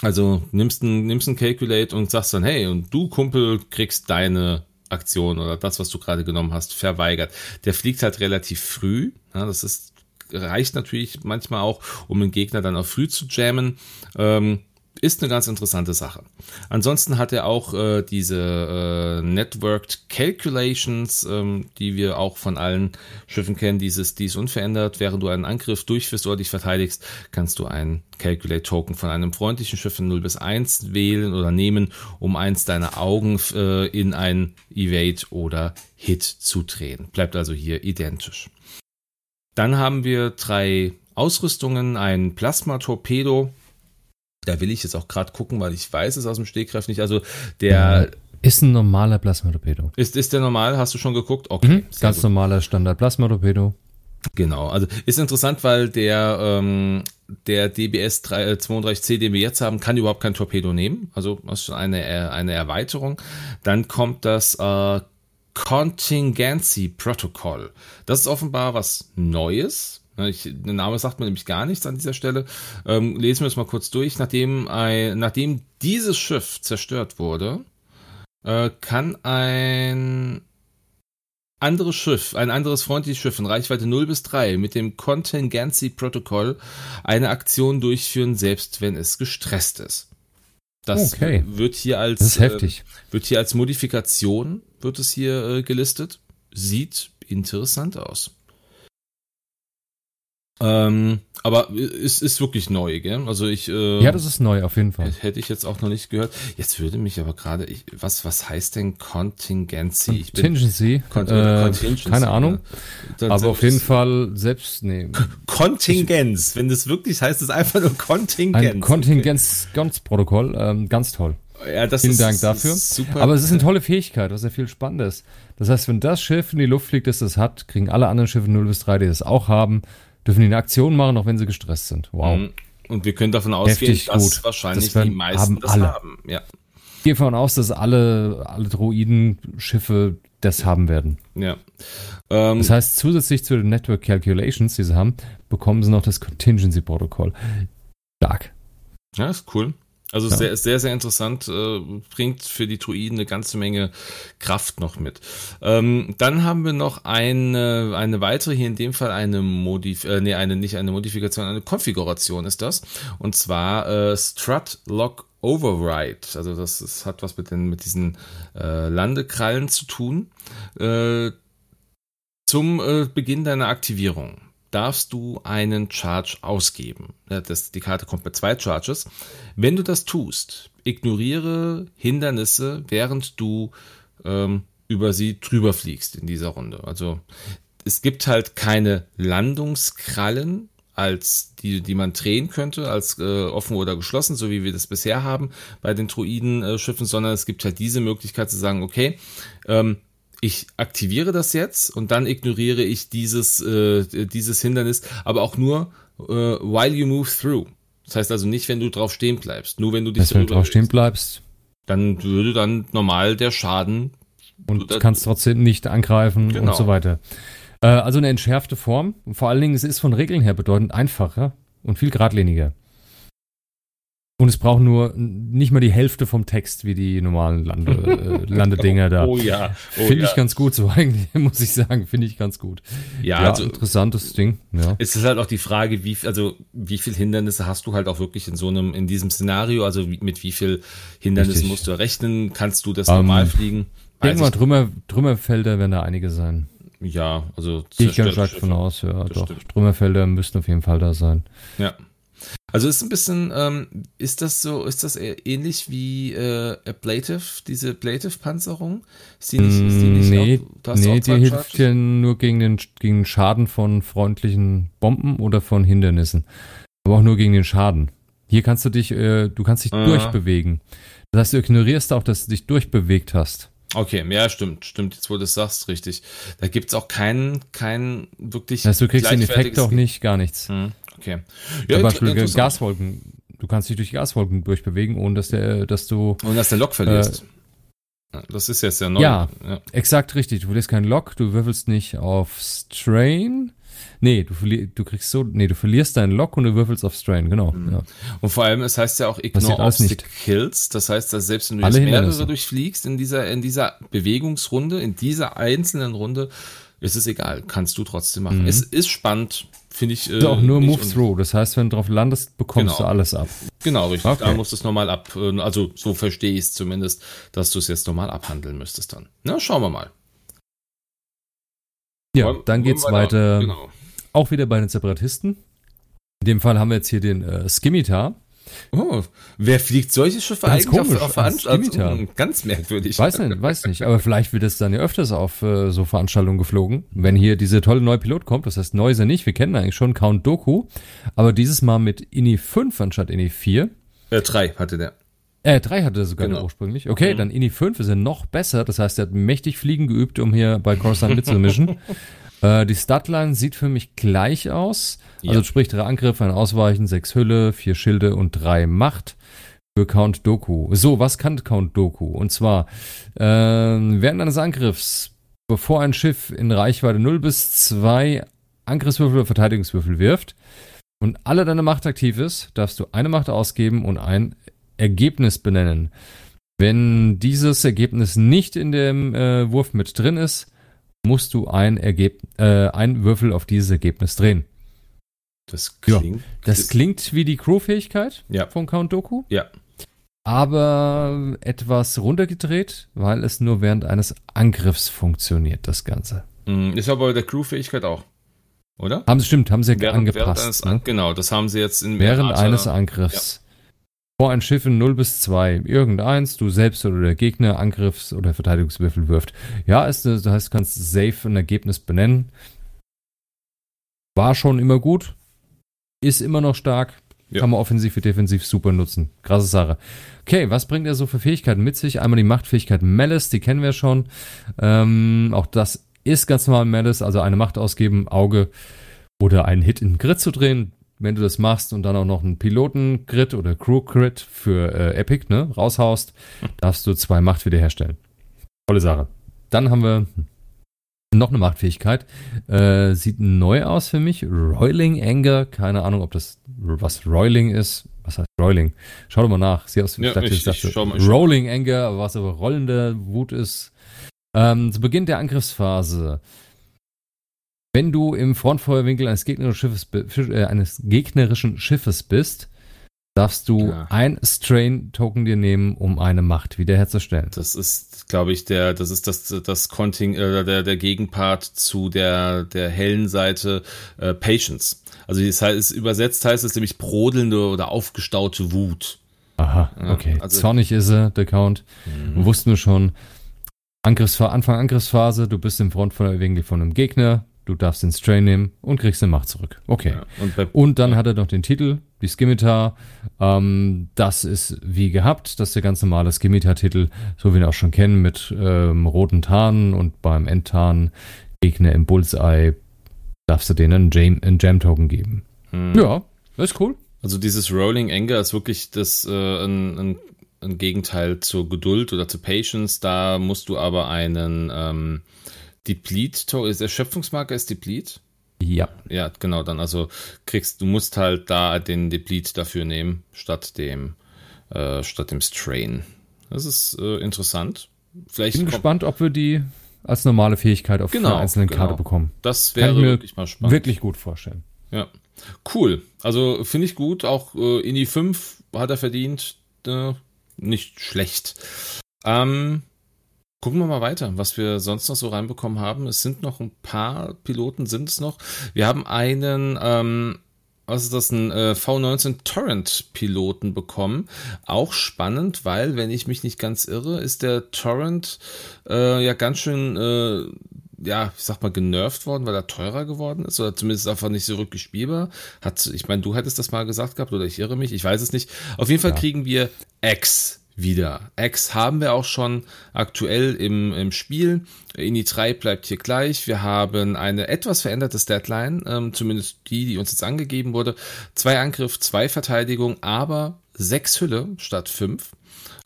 Also nimmst ein, nimmst ein Calculate und sagst dann, hey, und du Kumpel kriegst deine Aktion oder das, was du gerade genommen hast, verweigert. Der fliegt halt relativ früh. Ja, das ist reicht natürlich manchmal auch, um den Gegner dann auch früh zu jammen. Ähm, ist eine ganz interessante Sache. Ansonsten hat er auch äh, diese äh, Networked Calculations, ähm, die wir auch von allen Schiffen kennen. Dieses, dies unverändert. Während du einen Angriff durchführst oder dich verteidigst, kannst du ein Calculate Token von einem freundlichen Schiff in 0 bis 1 wählen oder nehmen, um eins deiner Augen äh, in ein Evade oder Hit zu drehen. Bleibt also hier identisch. Dann haben wir drei Ausrüstungen, ein Plasma-Torpedo, da will ich jetzt auch gerade gucken, weil ich weiß es aus dem Stegreif nicht. Also der ist ein normaler Plasmatorpedo. Ist, ist der normal? Hast du schon geguckt? Okay. Mhm, ganz gut. normaler Standard Plasmatorpedo. Genau, also ist interessant, weil der, ähm, der DBS 32C, äh, den wir jetzt haben, kann überhaupt kein Torpedo nehmen. Also das ist eine, äh, eine Erweiterung. Dann kommt das äh, Contingency Protocol. Das ist offenbar was Neues. Ich, der Name sagt mir nämlich gar nichts an dieser Stelle. Ähm, lesen wir es mal kurz durch. Nachdem, ein, nachdem dieses Schiff zerstört wurde, äh, kann ein anderes Schiff, ein anderes freundliches Schiff in Reichweite 0 bis 3 mit dem Contingency Protokoll eine Aktion durchführen, selbst wenn es gestresst ist. Das okay. wird hier als das ist heftig. Äh, wird hier als Modifikation wird es hier äh, gelistet. Sieht interessant aus. Ähm, aber es ist wirklich neu, gell? Also ich. Äh, ja, das ist neu, auf jeden Fall. Hätte ich jetzt auch noch nicht gehört. Jetzt würde mich aber gerade, was, was heißt denn Contingency? Contingency? Con äh, Contingency keine Ahnung. Ja. aber auf jeden Fall selbst nehmen. Kontingenz. Wenn das wirklich heißt, ist einfach nur Kontingenz. Ein Kontingenzprotokoll, ähm, ganz toll. Ja, das Vielen ist, Dank dafür. Super. Aber es ist eine tolle Fähigkeit, was ja viel Spannendes. Das heißt, wenn das Schiff in die Luft fliegt, das das hat, kriegen alle anderen Schiffe 0 bis 3, die das auch haben, dürfen die eine Aktion machen, auch wenn sie gestresst sind. Wow. Mhm. Und wir können davon ausgehen, Heftig dass gut. wahrscheinlich das die meisten haben das alle. haben. Ja. Ich gehe davon aus, dass alle, alle Droiden-Schiffe das haben werden. Ja. Ähm, das heißt, zusätzlich zu den Network Calculations, die sie haben, bekommen sie noch das Contingency Protocol. Stark. Ja, ist cool. Also ja. sehr, sehr, sehr interessant, äh, bringt für die Druiden eine ganze Menge Kraft noch mit. Ähm, dann haben wir noch eine, eine weitere, hier in dem Fall eine Modif, äh, nee, eine, nicht eine Modifikation, eine Konfiguration ist das. Und zwar äh, Strut Lock Override. Also das, das hat was mit, den, mit diesen äh, Landekrallen zu tun. Äh, zum äh, Beginn deiner Aktivierung darfst du einen Charge ausgeben. Das, die Karte kommt mit zwei Charges. Wenn du das tust, ignoriere Hindernisse, während du ähm, über sie drüber fliegst in dieser Runde. Also es gibt halt keine Landungskrallen als die, die man drehen könnte, als äh, offen oder geschlossen, so wie wir das bisher haben bei den Druiden-Schiffen, sondern es gibt halt diese Möglichkeit zu sagen, okay, ähm, ich aktiviere das jetzt und dann ignoriere ich dieses, äh, dieses Hindernis, aber auch nur äh, while you move through. Das heißt also nicht, wenn du drauf stehen bleibst, nur wenn du dich das heißt, wenn du drauf stehen bleibst. Dann würde dann normal der Schaden. Und du kannst trotzdem nicht angreifen genau. und so weiter. Äh, also eine entschärfte Form. vor allen Dingen, es ist von Regeln her bedeutend einfacher und viel geradliniger. Und es braucht nur nicht mal die Hälfte vom Text wie die normalen Lande, äh, Landedinger da. Oh ja. Oh Finde ich ganz gut, so eigentlich, muss ich sagen, finde ich ganz gut. Ja, ja also, interessantes Ding. Ja. Es ist halt auch die Frage, wie, also, wie viel Hindernisse hast du halt auch wirklich in so einem, in diesem Szenario? Also, mit wie viel Hindernissen Richtig. musst du rechnen? Kannst du das um, normal ähm, fliegen? Denk mal, Trümmer, Trümmerfelder werden da einige sein. Ja, also. Gehe ich ganz stark von aus, ja, doch. Stimmt. Trümmerfelder müssten auf jeden Fall da sein. Ja. Also ist ein bisschen, ähm, ist das so, ist das ähnlich wie äh, Ablative, diese Ablative-Panzerung? Ist die nicht, ist die nicht nee, auch, nee die hilft ja nur gegen den gegen Schaden von freundlichen Bomben oder von Hindernissen. Aber auch nur gegen den Schaden. Hier kannst du dich, äh, du kannst dich ah. durchbewegen. Das heißt, du ignorierst auch, dass du dich durchbewegt hast. Okay, ja, stimmt, stimmt, jetzt wo du das sagst, richtig. Da gibt's auch keinen, keinen wirklich. Heißt, du kriegst den Effekt auch nicht, gar nichts. Hm. Okay. Ja, Zum Beispiel Gaswolken. Du kannst dich durch Gaswolken durchbewegen, ohne dass der, dass du. Und dass der Lok verlierst. Äh, das ist jetzt ja neu. Ja, ja, exakt richtig. Du verlierst keinen Lok, du würfelst nicht auf Strain. Nee, du, du kriegst so, nee, du verlierst deinen Lock und du würfelst auf Strain, genau. Mhm. Ja. Und vor allem, es heißt ja auch Ignore Obstacles. Das heißt, dass selbst wenn du jetzt mehrere durchfliegst in dieser, in dieser Bewegungsrunde, in dieser einzelnen Runde, ist es egal, kannst du trotzdem machen. Mhm. Es ist spannend, finde ich. Äh, auch nur Move Through, das heißt, wenn du drauf landest, bekommst genau. du alles ab. Genau, richtig. Okay. Da musst du es normal ab, äh, also so verstehe ich es zumindest, dass du es jetzt normal abhandeln müsstest dann. Na, schauen wir mal. Ja, Wollen, dann geht's weiter. Genau. Auch wieder bei den Separatisten. In dem Fall haben wir jetzt hier den äh, Skimitar. Oh, wer fliegt solche Schiffe ganz eigentlich komisch, auf, Veranstaltungen? Also, ganz merkwürdig. Weiß nicht, weiß nicht. Aber vielleicht wird es dann ja öfters auf äh, so Veranstaltungen geflogen. Wenn hier diese tolle neue Pilot kommt, das heißt neu ist er nicht, wir kennen eigentlich schon Count Doku, aber dieses Mal mit INI 5 anstatt INI 4. Äh, 3 hatte der. Äh, 3 hatte er sogar genau. ursprünglich. Okay, mhm. dann INI 5 ist er noch besser. Das heißt, er hat mächtig Fliegen geübt, um hier bei Coruscant mitzumischen. äh, die Statline sieht für mich gleich aus. Ja. Also sprich drei Angriffe, ein Ausweichen, sechs Hülle, vier Schilde und drei Macht für Count Doku. So, was kann Count Doku? Und zwar, äh, während eines Angriffs, bevor ein Schiff in Reichweite 0 bis 2 Angriffswürfel oder Verteidigungswürfel wirft und alle deine Macht aktiv ist, darfst du eine Macht ausgeben und ein Ergebnis benennen. Wenn dieses Ergebnis nicht in dem äh, Wurf mit drin ist, musst du ein, Ergeb äh, ein Würfel auf dieses Ergebnis drehen. Das klingt. Ja, das klingt wie die Crew-Fähigkeit ja. von Count Doku. Ja. Aber etwas runtergedreht, weil es nur während eines Angriffs funktioniert, das Ganze. Mm, ist aber bei der Crew-Fähigkeit auch. Oder? Haben sie, stimmt, haben sie während, angepasst. Während eines, ne? Genau, das haben sie jetzt in Während Art, eines Angriffs. Ja. Vor ein Schiff in 0 bis 2. Irgendeins, du selbst oder der Gegner Angriffs- oder Verteidigungswürfel wirft. Ja, ist, das heißt, du kannst safe ein Ergebnis benennen. War schon immer gut ist immer noch stark. Ja. Kann man offensiv wie defensiv super nutzen. Krasse Sache. Okay, was bringt er so für Fähigkeiten mit sich? Einmal die Machtfähigkeit Malice, die kennen wir schon. Ähm, auch das ist ganz normal Malice, also eine Macht ausgeben, Auge oder einen Hit in Grid zu drehen. Wenn du das machst und dann auch noch einen Piloten-Grid oder Crew-Grid für äh, Epic ne, raushaust, darfst du zwei Macht wiederherstellen. Tolle Sache. Dann haben wir noch eine Machtfähigkeit. Äh, sieht neu aus für mich. Roiling Anger. Keine Ahnung, ob das was Roiling ist. Was heißt Roiling? Schau doch mal nach. Sieht aus wie ja, ich, ich, dachte, schau mal, Rolling Anger, was aber rollende Wut ist. Ähm, zu Beginn der Angriffsphase. Wenn du im Frontfeuerwinkel eines gegnerischen Schiffes, äh, eines gegnerischen Schiffes bist, darfst du ja. ein Strain-Token dir nehmen, um eine Macht wiederherzustellen. Das ist, glaube ich, der, das ist das, das Conting, äh, der, der Gegenpart zu der, der hellen Seite äh, Patience. Also das heißt, übersetzt heißt es nämlich brodelnde oder aufgestaute Wut. Aha, okay. Ja, also, Zornig ist er, der Count. Mhm. Wussten wir schon. Angriffsphase, Anfang Angriffsphase, du bist im Front von, von einem Gegner, du darfst den Strain nehmen und kriegst eine Macht zurück. Okay. Ja, und, und, dann hat er noch den Titel, die Skimitar. Ähm, das ist wie gehabt, das ist der ganz normale Skimitar-Titel, so wie wir ihn auch schon kennen, mit ähm, roten Tarnen und beim Endtarn Gegner im Bullseye darfst du denen einen Jam-Token geben. Hm. Ja, das ist cool. Also dieses Rolling Anger ist wirklich das äh, ein, ein, ein Gegenteil zur Geduld oder zur Patience. Da musst du aber einen ähm, Deplete, ist Erschöpfungsmarker ist Deplete? Ja. Ja, genau, dann also kriegst, du musst halt da den Deplete dafür nehmen, statt dem, äh, statt dem Strain. Das ist äh, interessant. Vielleicht bin gespannt, ob wir die als normale Fähigkeit auf genau, einer einzelnen genau. Karte bekommen. Das wäre wirklich mal spannend. Wirklich gut vorstellen. Ja. Cool. Also finde ich gut. Auch äh, in die 5 hat er verdient. Äh, nicht schlecht. Ähm, Gucken wir mal weiter, was wir sonst noch so reinbekommen haben. Es sind noch ein paar Piloten, sind es noch. Wir haben einen, ähm, was ist das, ein äh, V19 Torrent-Piloten bekommen. Auch spannend, weil, wenn ich mich nicht ganz irre, ist der Torrent äh, ja ganz schön, äh, ja, ich sag mal, genervt worden, weil er teurer geworden ist oder zumindest einfach nicht so rücklich spielbar. Hat, ich meine, du hättest das mal gesagt gehabt oder ich irre mich, ich weiß es nicht. Auf jeden Fall ja. kriegen wir X wieder. X haben wir auch schon aktuell im, im Spiel. INI 3 bleibt hier gleich. Wir haben eine etwas veränderte Deadline, ähm, zumindest die, die uns jetzt angegeben wurde. Zwei Angriff, zwei Verteidigung, aber sechs Hülle statt fünf,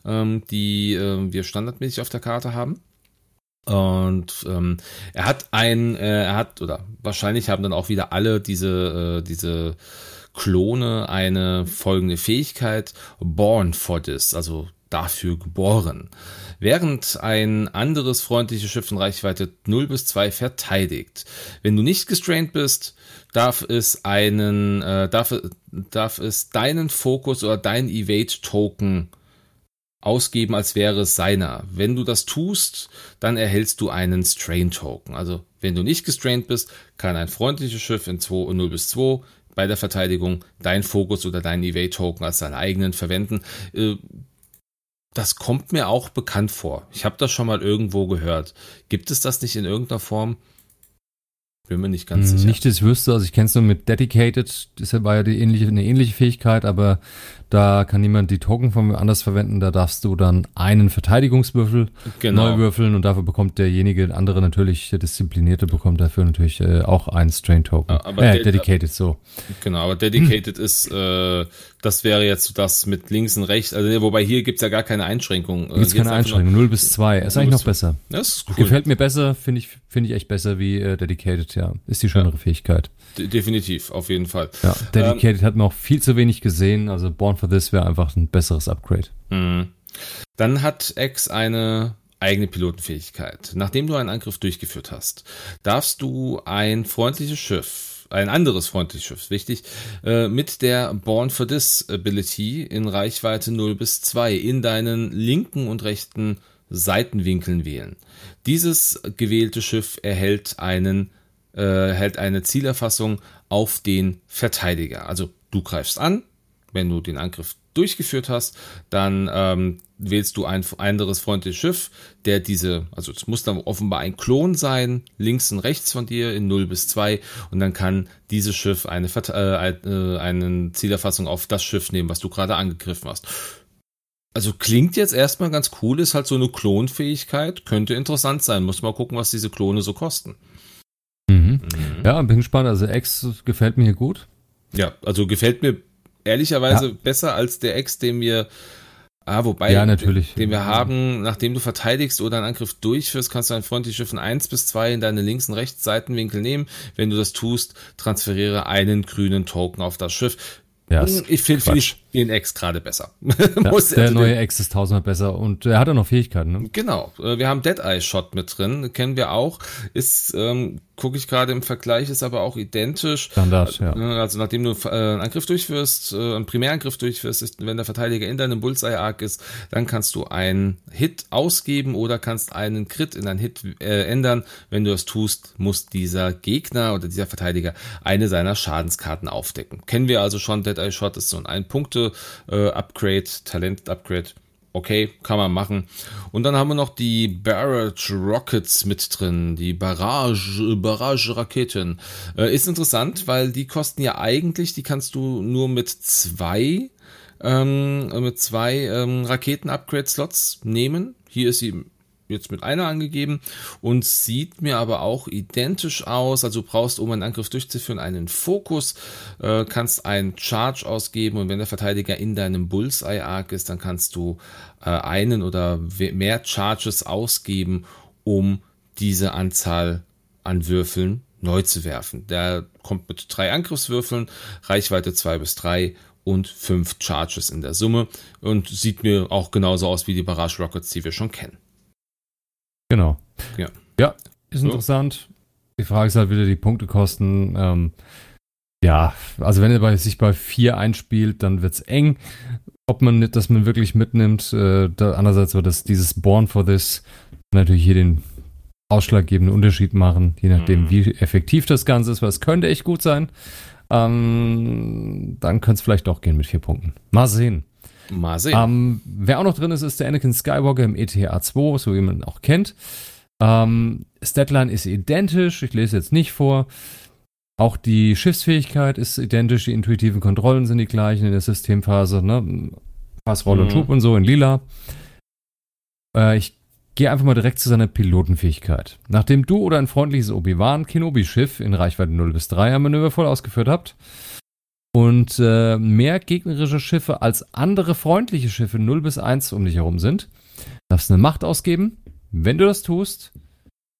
ähm, die äh, wir standardmäßig auf der Karte haben. Und ähm, er hat ein, äh, er hat, oder wahrscheinlich haben dann auch wieder alle diese, äh, diese Klone eine folgende Fähigkeit, Born for this, also dafür geboren. Während ein anderes freundliches Schiff in Reichweite 0 bis 2 verteidigt. Wenn du nicht gestrained bist, darf es einen, äh, darf, darf es deinen Fokus oder dein Evade Token ausgeben, als wäre es seiner. Wenn du das tust, dann erhältst du einen Strain Token. Also wenn du nicht gestrained bist, kann ein freundliches Schiff in 2, 0 bis 2 bei der Verteidigung deinen Fokus oder deinen Evade Token als seinen eigenen verwenden. Äh, das kommt mir auch bekannt vor. Ich habe das schon mal irgendwo gehört. Gibt es das nicht in irgendeiner Form? Bin mir nicht ganz sicher. Nicht, dass ich wüsste, also ich kenne es nur mit Dedicated, das war ja die ähnliche, eine ähnliche Fähigkeit, aber da kann niemand die Token von anders verwenden. Da darfst du dann einen Verteidigungswürfel genau. neu würfeln und dafür bekommt derjenige, andere natürlich, der Disziplinierte, bekommt dafür natürlich äh, auch einen Strain Token. Aber äh, Dedicated, so. Genau, aber Dedicated hm. ist, äh, das wäre jetzt das mit links und rechts. Also, wobei hier gibt's ja gar keine Einschränkung. Äh, gibt's keine Einschränkung, 0 bis 2. Ist eigentlich noch besser. Das ist cool. Gefällt mir besser, finde ich, finde ich echt besser wie äh, Dedicated, ja. Ist die schönere ja. Fähigkeit. De definitiv, auf jeden Fall. Ja, Dedicated ähm, hat man auch viel zu wenig gesehen. Also Born for This wäre einfach ein besseres Upgrade. Mhm. Dann hat X eine eigene Pilotenfähigkeit. Nachdem du einen Angriff durchgeführt hast, darfst du ein freundliches Schiff, ein anderes freundliches Schiff, wichtig, äh, mit der Born for This Ability in Reichweite 0 bis 2 in deinen linken und rechten Seitenwinkeln wählen. Dieses gewählte Schiff erhält einen äh, hält eine Zielerfassung auf den Verteidiger. Also du greifst an, wenn du den Angriff durchgeführt hast, dann ähm, wählst du ein anderes freundliches Schiff, der diese, also es muss dann offenbar ein Klon sein, links und rechts von dir in 0 bis 2 und dann kann dieses Schiff eine, äh, äh, eine Zielerfassung auf das Schiff nehmen, was du gerade angegriffen hast. Also klingt jetzt erstmal ganz cool, ist halt so eine Klonfähigkeit, könnte interessant sein, muss mal gucken, was diese Klone so kosten. Mhm. Mhm. Ja, bin gespannt. Also X gefällt mir hier gut. Ja, also gefällt mir ehrlicherweise ja. besser als der X, den wir Ah, wobei, ja, natürlich. den wir haben, nachdem du verteidigst oder einen Angriff durchführst, kannst du ein freundliches Schiff von 1 bis 2 in deine links und rechts Seitenwinkel nehmen. Wenn du das tust, transferiere einen grünen Token auf das Schiff. Ja, ich finde find ich den X gerade besser. Ja, der neue X ist tausendmal besser und er hat ja noch Fähigkeiten. Ne? Genau. Äh, wir haben Dead Eye Shot mit drin, kennen wir auch. Ist ähm, gucke ich gerade im Vergleich, ist aber auch identisch. Standard, ja. Äh, also nachdem du äh, einen Angriff durchführst, äh, einen Primärangriff durchführst, ist, wenn der Verteidiger in deinem Bullseye-Arc ist, dann kannst du einen Hit ausgeben oder kannst einen Crit in einen Hit äh, ändern. Wenn du das tust, muss dieser Gegner oder dieser Verteidiger eine seiner Schadenskarten aufdecken. Kennen wir also schon, Dead Eye Shot ist so ein Ein-Punkte-Upgrade, äh, Talent-Upgrade okay, kann man machen. Und dann haben wir noch die Barrage Rockets mit drin, die Barrage, Barrage Raketen. Äh, ist interessant, weil die kosten ja eigentlich, die kannst du nur mit zwei ähm, mit zwei ähm, Raketen-Upgrade-Slots nehmen. Hier ist sie jetzt mit einer angegeben und sieht mir aber auch identisch aus. Also du brauchst, um einen Angriff durchzuführen, einen Fokus, äh, kannst einen Charge ausgeben und wenn der Verteidiger in deinem Bullseye-Arc ist, dann kannst du äh, einen oder mehr Charges ausgeben, um diese Anzahl an Würfeln neu zu werfen. Der kommt mit drei Angriffswürfeln, Reichweite zwei bis drei und fünf Charges in der Summe und sieht mir auch genauso aus wie die Barrage Rockets, die wir schon kennen. Genau. Ja. Ja, ist interessant. Die Frage ist halt wieder die Punktekosten. Ähm, ja, also wenn er bei, sich bei vier einspielt, dann wird es eng. Ob man nicht, dass man wirklich mitnimmt. Äh, da, andererseits wird das dieses Born for This natürlich hier den ausschlaggebenden Unterschied machen, je nachdem, mhm. wie effektiv das Ganze ist, weil es könnte echt gut sein. Ähm, dann könnte es vielleicht doch gehen mit vier Punkten. Mal sehen. Mal sehen. Ähm, wer auch noch drin ist, ist der Anakin Skywalker im ETA 2, so wie man ihn auch kennt. Ähm, Statline ist identisch, ich lese jetzt nicht vor. Auch die Schiffsfähigkeit ist identisch, die intuitiven Kontrollen sind die gleichen in der Systemphase, ne? Passroll mhm. und Schub und so in lila. Äh, ich gehe einfach mal direkt zu seiner Pilotenfähigkeit. Nachdem du oder ein freundliches Obi-Wan Kenobi-Schiff in Reichweite 0 bis 3 ein Manöver voll ausgeführt habt, und äh, mehr gegnerische Schiffe als andere freundliche Schiffe 0 bis 1 um dich herum sind, darfst du eine Macht ausgeben. Wenn du das tust,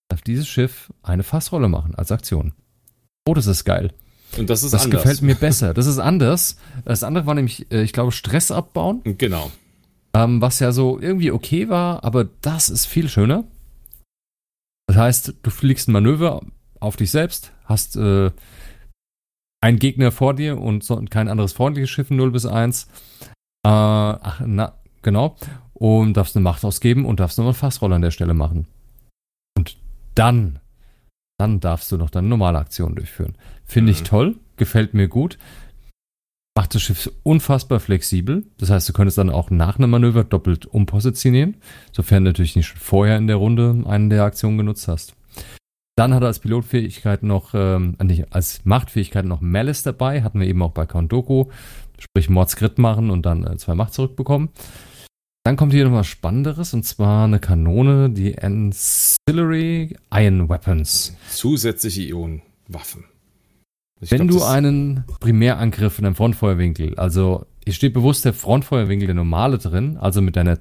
darf dieses Schiff eine Fassrolle machen als Aktion. Oh, das ist geil. Und das ist das anders. gefällt mir besser. Das ist anders. Das andere war nämlich, äh, ich glaube, Stress abbauen. Genau. ähm, was ja so irgendwie okay war, aber das ist viel schöner. Das heißt, du fliegst ein Manöver auf dich selbst, hast äh, einen Gegner vor dir und, so, und kein anderes freundliches Schiff 0 bis 1. Äh, ach, na, genau. Und darfst eine Macht ausgeben und darfst noch einen Fassroller an der Stelle machen. Und dann, dann darfst du noch deine normale Aktion durchführen. Finde mhm. ich toll, gefällt mir gut. Macht das Schiff unfassbar flexibel. Das heißt, du könntest dann auch nach einem Manöver doppelt umpositionieren, sofern du natürlich nicht schon vorher in der Runde einen der Aktionen genutzt hast. Dann hat er als Pilotfähigkeit noch, ähm, als Machtfähigkeit noch Malice dabei, hatten wir eben auch bei Count Doku, sprich Mordskrit machen und dann äh, zwei Macht zurückbekommen. Dann kommt hier noch was Spannenderes und zwar eine Kanone, die Ancillary Iron Weapons. Zusätzliche Ionenwaffen. Ich Wenn glaub, du einen Primärangriff in einem Frontfeuerwinkel, also hier steht bewusst der Frontfeuerwinkel der normale drin, also mit deiner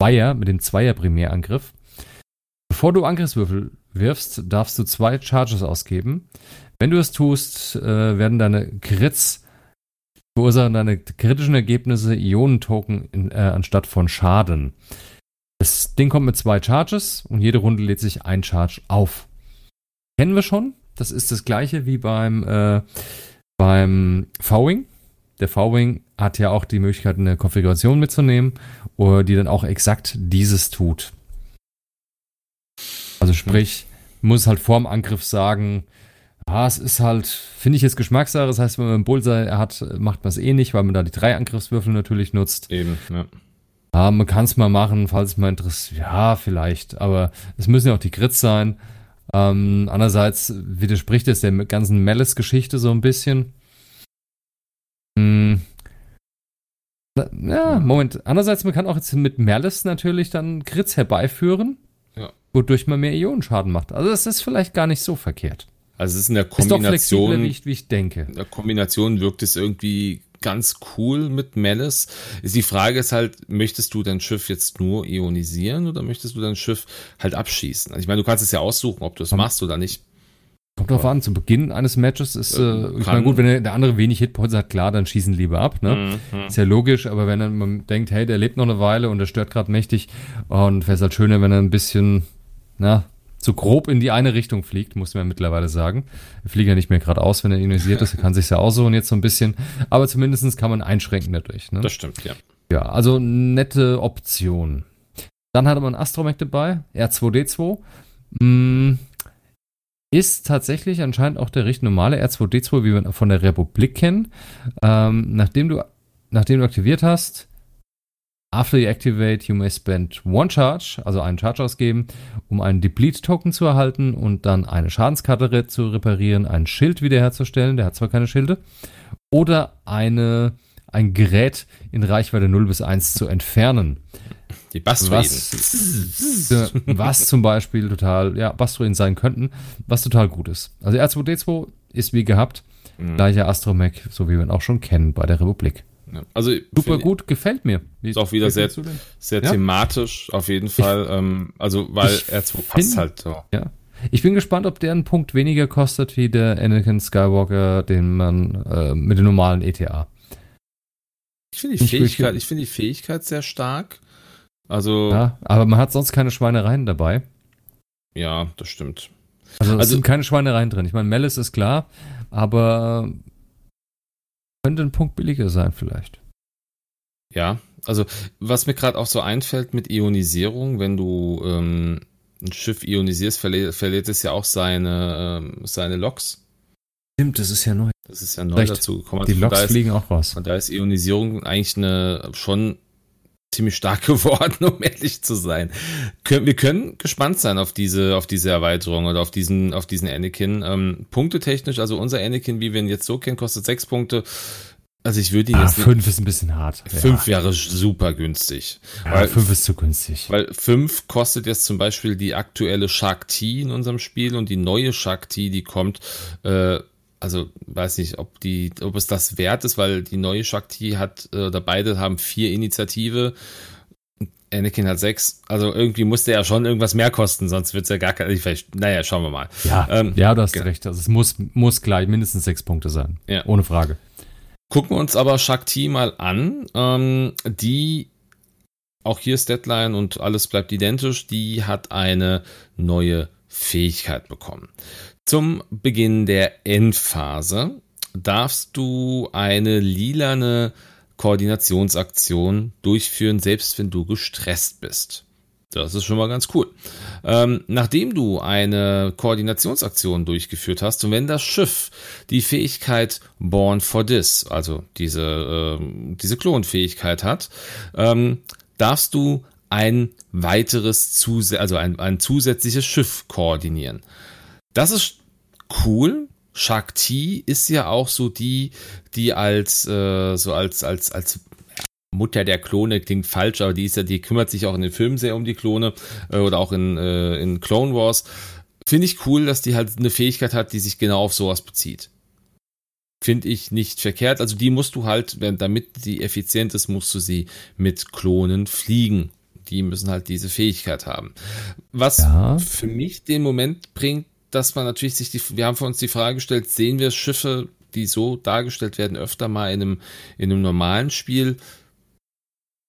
Zweier, mit dem Zweier Primärangriff. Bevor du Angriffswürfel wirfst, darfst du zwei Charges ausgeben. Wenn du es tust, äh, werden deine Crits verursachen deine kritischen Ergebnisse Ionentoken äh, anstatt von Schaden. Das Ding kommt mit zwei Charges und jede Runde lädt sich ein Charge auf. Kennen wir schon. Das ist das gleiche wie beim, äh, beim V-Wing. Der V-Wing hat ja auch die Möglichkeit, eine Konfiguration mitzunehmen, die dann auch exakt dieses tut. Also sprich, muss halt vorm Angriff sagen, ah, es ist halt, finde ich jetzt Geschmackssache. Das heißt, wenn man einen Bullseye hat, macht man es eh nicht, weil man da die drei Angriffswürfel natürlich nutzt. Eben, ja. Ja, man kann es mal machen, falls es mal interessiert. Ja, vielleicht. Aber es müssen ja auch die Grits sein. Ähm, andererseits widerspricht es der ganzen Malice-Geschichte so ein bisschen. Hm. Ja, Moment. Andererseits, man kann auch jetzt mit Malice natürlich dann Grits herbeiführen. Wodurch man mehr Ionenschaden macht. Also das ist vielleicht gar nicht so verkehrt. Also es ist in der Kombination, ist wie ich denke. In der Kombination wirkt es irgendwie ganz cool mit Malice. Die Frage ist halt, möchtest du dein Schiff jetzt nur ionisieren oder möchtest du dein Schiff halt abschießen? Also ich meine, du kannst es ja aussuchen, ob du es machst oder nicht. Kommt drauf an, zu Beginn eines Matches ist, äh, ich meine, gut, wenn der andere wenig Hitpoints hat, klar, dann schießen lieber ab, ne? Mhm. Ist ja logisch, aber wenn man denkt, hey, der lebt noch eine Weile und der stört gerade mächtig und wäre es halt schöner, wenn er ein bisschen, na, so grob in die eine Richtung fliegt, muss man mittlerweile sagen. Er fliegt ja nicht mehr gerade aus, wenn er ionisiert ist. Er kann sich ja aussuchen jetzt so ein bisschen. Aber zumindestens kann man einschränken dadurch. Ne? Das stimmt, ja. Ja, also nette Option. Dann hatte man Astromech dabei, R2D2. Hm, ist tatsächlich anscheinend auch der richtig normale R2D2, wie wir von der Republik kennen. Ähm, nachdem, du, nachdem du aktiviert hast, After you activate, you may spend one charge, also einen Charge ausgeben, um einen Deplete-Token zu erhalten und dann eine Schadenskarte zu reparieren, ein Schild wiederherzustellen, der hat zwar keine Schilde, oder eine, ein Gerät in Reichweite 0 bis 1 zu entfernen. Die Bastruiden. Was, was zum Beispiel total, ja, Bastruiden sein könnten, was total gut ist. Also R2D2 ist wie gehabt, mhm. gleicher Astromech, so wie wir ihn auch schon kennen bei der Republik. Ja. Also super gut, gefällt mir. Wie ist auch wieder sehr, sehr ja? thematisch auf jeden Fall. Ich, ähm, also weil R2 passt halt so. Ja. Ich bin gespannt, ob der einen Punkt weniger kostet wie der Anakin Skywalker, den man äh, mit dem normalen ETA. Ich finde die Fähigkeit, ich finde die Fähigkeit sehr stark. Also. Ja, aber man hat sonst keine Schweinereien dabei. Ja, das stimmt. Also, es also, sind keine Schweinereien drin. Ich meine, Malice ist klar, aber könnte ein Punkt billiger sein vielleicht. Ja, also was mir gerade auch so einfällt mit Ionisierung, wenn du ähm, ein Schiff ionisierst, verliert, verliert es ja auch seine, ähm, seine Loks. Stimmt, das ist ja neu. Das ist ja neu Recht. dazu gekommen. Die Loks fliegen auch raus. Und da ist Ionisierung eigentlich eine schon ziemlich stark geworden, um ehrlich zu sein. Wir können gespannt sein auf diese, auf diese Erweiterung oder auf diesen, auf diesen Anakin. Ähm, punktetechnisch, also unser Anakin, wie wir ihn jetzt so kennen, kostet sechs Punkte. Also ich würde ihn ah, jetzt. Fünf ist ein bisschen hart. Fünf ja. wäre super günstig. Ja, weil, fünf ist zu günstig. Weil fünf kostet jetzt zum Beispiel die aktuelle Shakti in unserem Spiel und die neue Shakti, die kommt, äh, also weiß nicht, ob die, ob es das wert ist, weil die neue Shakti hat, äh, oder beide haben vier Initiative. Anakin hat sechs, also irgendwie musste er ja schon irgendwas mehr kosten, sonst wird es ja gar kein, vielleicht, naja, schauen wir mal. Ja, ähm, ja du hast genau. recht, also es muss, muss gleich mindestens sechs Punkte sein, ja. ohne Frage. Gucken wir uns aber Shakti mal an, ähm, die auch hier ist Deadline und alles bleibt identisch. Die hat eine neue Fähigkeit bekommen. Zum Beginn der Endphase darfst du eine lilane Koordinationsaktion durchführen, selbst wenn du gestresst bist. Das ist schon mal ganz cool. Ähm, nachdem du eine Koordinationsaktion durchgeführt hast und wenn das Schiff die Fähigkeit Born for This, also diese, äh, diese Klonfähigkeit hat, ähm, darfst du ein weiteres, Zus also ein, ein zusätzliches Schiff koordinieren. Das ist cool. Shakti ist ja auch so die, die als äh, so als als als Mutter der Klone klingt falsch, aber die ist ja, die kümmert sich auch in den Filmen sehr um die Klone äh, oder auch in, äh, in Clone Wars. Finde ich cool, dass die halt eine Fähigkeit hat, die sich genau auf sowas bezieht. Finde ich nicht verkehrt. Also die musst du halt, damit die effizient ist, musst du sie mit Klonen fliegen. Die müssen halt diese Fähigkeit haben. Was ja. für mich den Moment bringt, dass man natürlich sich die, wir haben für uns die Frage gestellt, sehen wir Schiffe, die so dargestellt werden, öfter mal in einem, in einem normalen Spiel?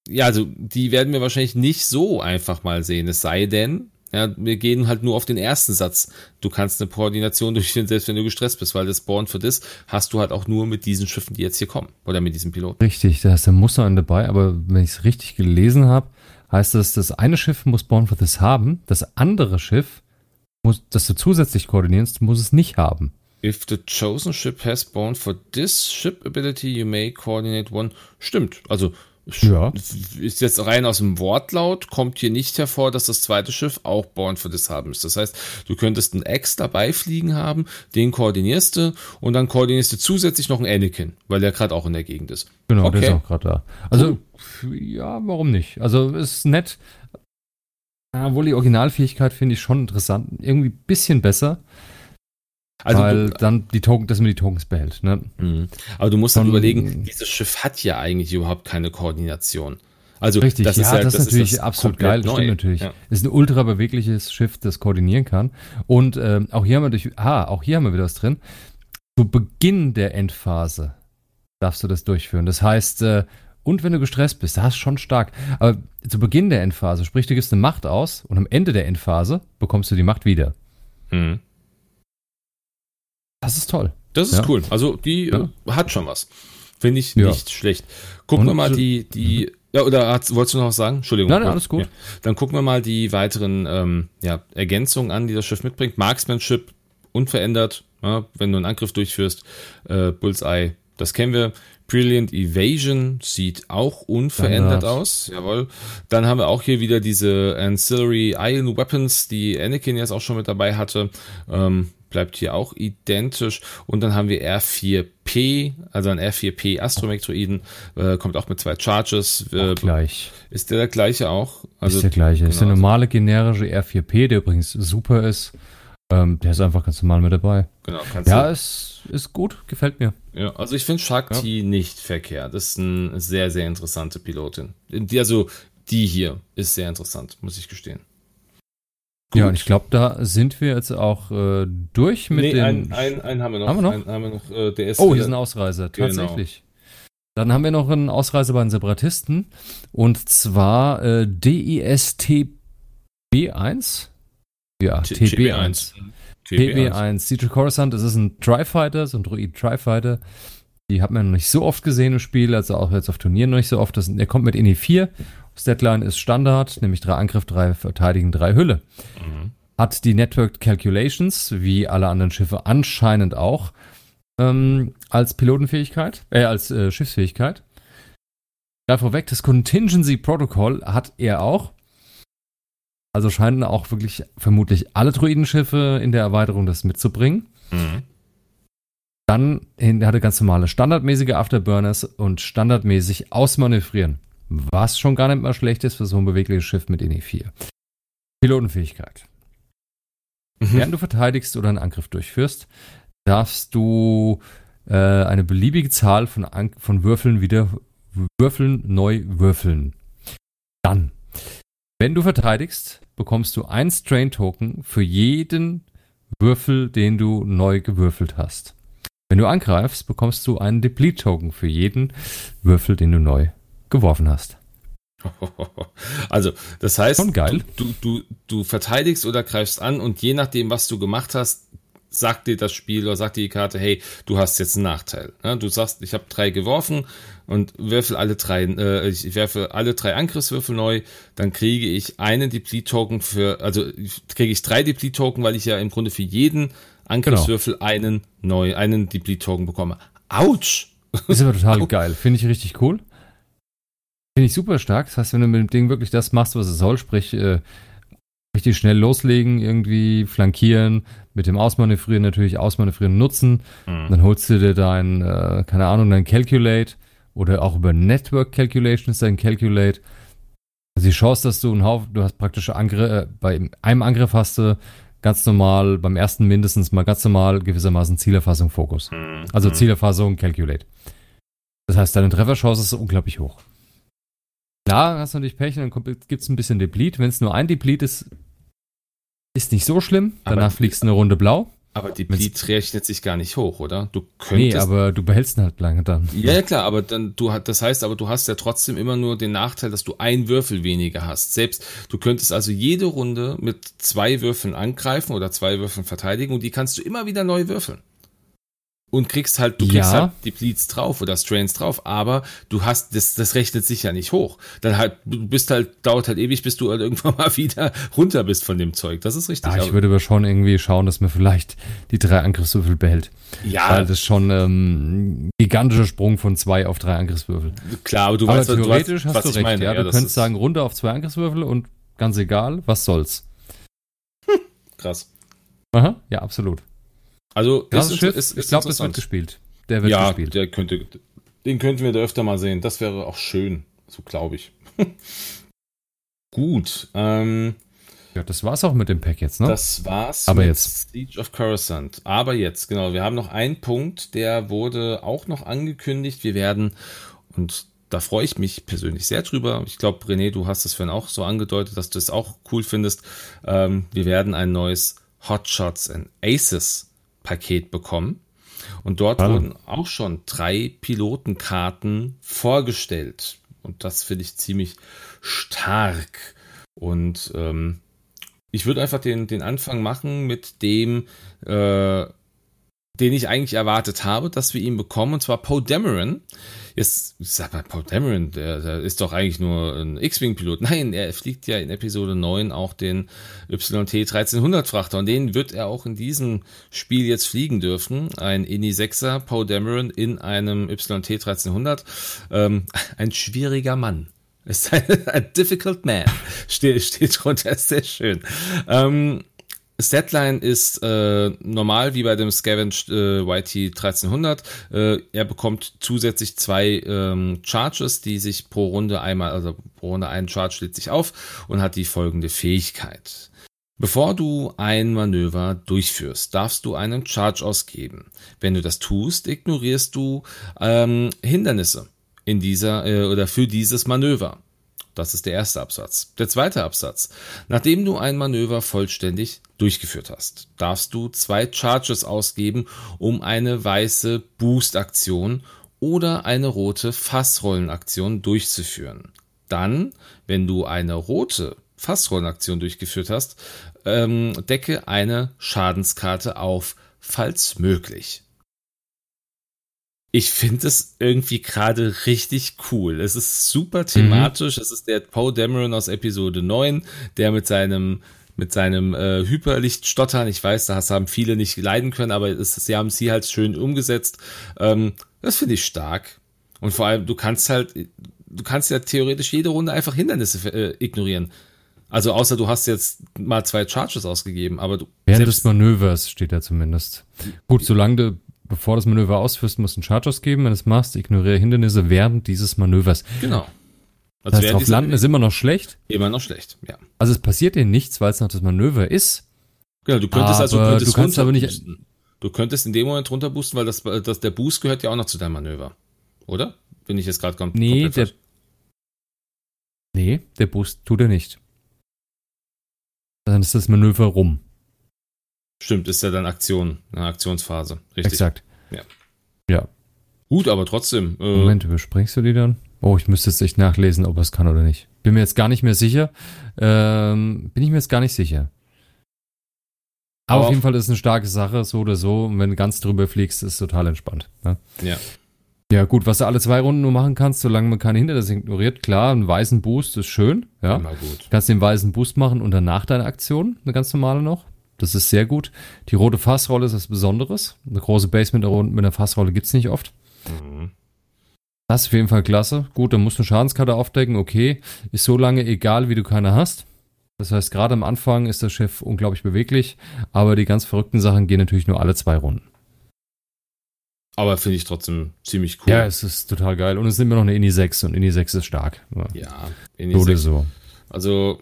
ja, also die werden wir wahrscheinlich nicht so einfach mal sehen. Es sei denn, ja, wir gehen halt nur auf den ersten Satz. Du kannst eine Koordination durchführen, selbst wenn du gestresst bist, weil das Born for This hast du halt auch nur mit diesen Schiffen, die jetzt hier kommen. Oder mit diesem Piloten. Richtig, da ist der Muster dabei, aber wenn ich es richtig gelesen habe, heißt das, das eine Schiff muss Born for This haben, das andere Schiff, muss, das du zusätzlich koordinierst, muss es nicht haben. If the chosen ship has born for this ship ability, you may coordinate one. Stimmt. Also ja. Ist jetzt rein aus dem Wortlaut, kommt hier nicht hervor, dass das zweite Schiff auch Born for this haben ist. Das heißt, du könntest einen Ex dabei fliegen haben, den koordinierst du und dann koordinierst du zusätzlich noch einen Anakin, weil der gerade auch in der Gegend ist. Genau, okay. der ist auch gerade da. Also, ja, warum nicht? Also, ist nett. Obwohl die Originalfähigkeit finde ich schon interessant. Irgendwie ein bisschen besser. Also weil du, dann die Token, dass man die Tokens behält. Ne? Mhm. Aber du musst dann überlegen, dieses Schiff hat ja eigentlich überhaupt keine Koordination. Also richtig, das ja, ist ja, das, das ist natürlich ist absolut geil. Das stimmt natürlich. Ja. Ist ein ultra bewegliches Schiff, das koordinieren kann. Und ähm, auch hier haben wir durch, ah, auch hier haben wir wieder was drin. Zu Beginn der Endphase darfst du das durchführen. Das heißt, äh, und wenn du gestresst bist, das ist schon stark. Aber zu Beginn der Endphase, sprich, du gibst eine Macht aus und am Ende der Endphase bekommst du die Macht wieder. Mhm. Das ist toll. Das ist ja. cool. Also die ja. äh, hat schon was. Finde ich nicht schlecht. Gucken wir mal die, die, ja, oder hat, wolltest du noch was sagen? Entschuldigung. Nein, nein, alles gut. Dann gucken wir mal die weiteren ähm, ja, Ergänzungen an, die das Schiff mitbringt. Marksmanship unverändert, wenn du einen Angriff durchführst. Äh, Bullseye, das kennen wir. Brilliant Evasion sieht auch unverändert aus. Jawohl. Dann haben wir auch hier wieder diese Ancillary Iron Weapons, die Anakin jetzt auch schon mit dabei hatte. Ähm, bleibt hier auch identisch. Und dann haben wir R4P, also ein R4P Astromektroiden, äh, kommt auch mit zwei Charges. Äh, gleich. Ist der der gleiche auch? Also, ist der gleiche. Genau. Ist der normale generische R4P, der übrigens super ist. Ähm, der ist einfach ganz normal mit dabei. Genau. ja, du. ist, ist gut, gefällt mir. Ja, also ich finde Shakti ja. nicht verkehrt. Das ist eine sehr, sehr interessante Pilotin. Die, also die hier ist sehr interessant, muss ich gestehen. Gut. Ja, und ich glaube, da sind wir jetzt auch äh, durch mit nee, den. Einen, einen, einen haben wir noch. Haben wir noch? Einen, haben wir noch äh, der ist oh, hier ist ein Ausreiser, genau. tatsächlich. Genau. Dann haben wir noch einen Ausreiser bei den Separatisten. Und zwar äh, DISTB1. Ja, TB1. TB1. Siege Coruscant, das ist ein Tri-Fighter, so ein Droid Tri-Fighter. Die hat man noch nicht so oft gesehen im Spiel, also auch jetzt auf Turnieren noch nicht so oft. Das, der kommt mit INI 4 Statline ist Standard, nämlich drei Angriff, drei Verteidigen, drei Hülle. Mhm. Hat die Network Calculations, wie alle anderen Schiffe anscheinend auch, ähm, als Pilotenfähigkeit, äh, als äh, Schiffsfähigkeit. Da vorweg, das Contingency Protocol hat er auch. Also scheinen auch wirklich vermutlich alle Druidenschiffe in der Erweiterung das mitzubringen. Mhm. Dann hatte ganz normale standardmäßige Afterburners und standardmäßig ausmanövrieren. Was schon gar nicht mal schlecht ist für so ein bewegliches Schiff mit INE 4. Pilotenfähigkeit. Mhm. Während du verteidigst oder einen Angriff durchführst, darfst du äh, eine beliebige Zahl von, An von Würfeln wieder würfeln, neu würfeln. Dann, wenn du verteidigst, bekommst du ein Strain-Token für jeden Würfel, den du neu gewürfelt hast. Wenn du angreifst, bekommst du einen Deplete-Token für jeden Würfel, den du neu geworfen hast. Also, das heißt. Du, du, du verteidigst oder greifst an und je nachdem, was du gemacht hast, sagt dir das Spiel oder sagt dir die Karte, hey, du hast jetzt einen Nachteil. Du sagst, ich habe drei geworfen und würfel alle drei, äh, ich werfe alle drei Angriffswürfel neu, dann kriege ich einen Deplete-Token für, also kriege ich drei Deplete-Token, weil ich ja im Grunde für jeden Angriffswürfel genau. einen neu, einen Deplete-Token bekomme. Autsch! Ist aber total geil. Finde ich richtig cool. Finde ich super stark. Das heißt, wenn du mit dem Ding wirklich das machst, was es soll, sprich, äh, richtig schnell loslegen, irgendwie flankieren, mit dem Ausmanövrieren natürlich Ausmanövrieren nutzen. Mhm. Dann holst du dir dein, äh, keine Ahnung, dein Calculate oder auch über Network Calculation ist dein Calculate. Also die Chance, dass du einen Haufen, du hast praktisch Angriff, äh, bei einem Angriff hast du ganz normal, beim ersten mindestens mal ganz normal gewissermaßen Zielerfassung Fokus. Mhm. Also Zielerfassung Calculate. Das heißt, deine Trefferchance ist unglaublich hoch. Klar, hast du natürlich Pech, dann gibt es ein bisschen Deplete. Wenn es nur ein Deplete ist, ist nicht so schlimm. Danach aber, fliegst du eine Runde blau. Aber Deplete rechnet sich gar nicht hoch, oder? Du könntest. Nee, aber du behältst ihn halt lange dann. Ja, ja, klar, aber dann, du, das heißt aber, du hast ja trotzdem immer nur den Nachteil, dass du einen Würfel weniger hast. Selbst, du könntest also jede Runde mit zwei Würfeln angreifen oder zwei Würfeln verteidigen und die kannst du immer wieder neu würfeln und kriegst halt, du kriegst ja. halt die Bleeds drauf oder Strains drauf, aber du hast, das, das rechnet sich ja nicht hoch. Dann halt, du bist halt, dauert halt ewig, bis du halt irgendwann mal wieder runter bist von dem Zeug. Das ist richtig. Ja, ich würde aber schon irgendwie schauen, dass man vielleicht die drei Angriffswürfel behält. Ja. Weil das schon ähm, ein gigantischer Sprung von zwei auf drei Angriffswürfel. Klar, aber du aber weißt, theoretisch du hast, du recht, meine. ja. Du ja, könntest sagen, runter auf zwei Angriffswürfel und ganz egal, was soll's. Hm, krass. Aha, ja, absolut. Also das ist, ist, ich glaube, das wird gespielt. Der wird ja, gespielt. Der könnte, den könnten wir da öfter mal sehen. Das wäre auch schön, so glaube ich. Gut. Ähm, ja, das war's auch mit dem Pack jetzt, ne? Das war's Aber jetzt. Siege of Coruscant. Aber jetzt, genau. Wir haben noch einen Punkt, der wurde auch noch angekündigt. Wir werden, und da freue ich mich persönlich sehr drüber. Ich glaube, René, du hast es vorhin auch so angedeutet, dass du es auch cool findest. Ähm, wir werden ein neues Hotshots and Aces Paket bekommen. Und dort ah. wurden auch schon drei Pilotenkarten vorgestellt. Und das finde ich ziemlich stark. Und ähm, ich würde einfach den, den Anfang machen mit dem, äh, den ich eigentlich erwartet habe, dass wir ihn bekommen, und zwar Poe Dameron. Jetzt, sag mal, Poe Dameron, der, der ist doch eigentlich nur ein X-Wing-Pilot. Nein, er fliegt ja in Episode 9 auch den YT 1300 Frachter und den wird er auch in diesem Spiel jetzt fliegen dürfen. Ein INI 6er, Poe Dameron in einem YT 1300. Ähm, ein schwieriger Mann. Ist ein, difficult man. Steht, steht drunter, sehr schön. Ähm, Statline ist äh, normal wie bei dem Scavenged äh, YT 1300. Äh, er bekommt zusätzlich zwei ähm, Charges, die sich pro Runde einmal, also pro Runde ein Charge lädt sich auf und hat die folgende Fähigkeit. Bevor du ein Manöver durchführst, darfst du einen Charge ausgeben. Wenn du das tust, ignorierst du ähm, Hindernisse in dieser äh, oder für dieses Manöver. Das ist der erste Absatz. Der zweite Absatz. Nachdem du ein Manöver vollständig durchgeführt hast, darfst du zwei Charges ausgeben, um eine weiße Boost-Aktion oder eine rote Fassrollenaktion durchzuführen. Dann, wenn du eine rote Fassrollenaktion durchgeführt hast, ähm, decke eine Schadenskarte auf, falls möglich. Ich finde es irgendwie gerade richtig cool. Es ist super thematisch. Mhm. Es ist der Poe Dameron aus Episode 9, der mit seinem mit seinem äh, Hyperlicht stottern. Ich weiß, das haben viele nicht leiden können, aber es, sie haben sie halt schön umgesetzt. Ähm, das finde ich stark. Und vor allem, du kannst halt, du kannst ja theoretisch jede Runde einfach Hindernisse äh, ignorieren. Also außer du hast jetzt mal zwei Charges ausgegeben, aber du. Während des Manövers steht da zumindest. Gut, solange du bevor das Manöver ausführst, musst du einen Charge geben. Wenn du es machst, ignoriere Hindernisse während dieses Manövers. Genau. Also das heißt, auf Landen ist immer noch schlecht. Immer noch schlecht, ja. Also es passiert dir nichts, weil es noch das Manöver ist. Genau, du könntest also könntest du kannst aber nicht. Du könntest in dem Moment runter boosten, weil das, das, der Boost gehört ja auch noch zu deinem Manöver. Oder? Bin ich jetzt gerade kom nee, komplett der, Nee, der Boost tut er nicht. Dann ist das Manöver rum. Stimmt, ist ja dann Aktion, eine Aktionsphase. Richtig. Exakt. Ja. Ja. Gut, aber trotzdem. Äh, Moment, überspringst du die dann? Oh, ich müsste jetzt echt nachlesen, ob er es kann oder nicht. Bin mir jetzt gar nicht mehr sicher. Ähm, bin ich mir jetzt gar nicht sicher. Aber, Aber auf jeden Fall ist es eine starke Sache, so oder so. Und wenn du ganz drüber fliegst, ist es total entspannt. Ne? Ja. Ja, gut, was du alle zwei Runden nur machen kannst, solange man keine Hindernis ignoriert. Klar, einen weißen Boost ist schön. Ja. Immer gut. Du kannst den weißen Boost machen und danach deine Aktion, eine ganz normale noch. Das ist sehr gut. Die rote Fassrolle ist was Besonderes. Eine große Base mit, mit einer Fassrolle gibt's nicht oft. Mhm. Das ist auf jeden Fall klasse. Gut, dann musst du eine Schadenskarte aufdecken. Okay, ist so lange egal, wie du keine hast. Das heißt, gerade am Anfang ist das Schiff unglaublich beweglich, aber die ganz verrückten Sachen gehen natürlich nur alle zwei Runden. Aber finde ich trotzdem ziemlich cool. Ja, es ist total geil. Und es ist immer noch eine Ini 6 und Ini 6 ist stark. Ja, Ini so 6. So. Also,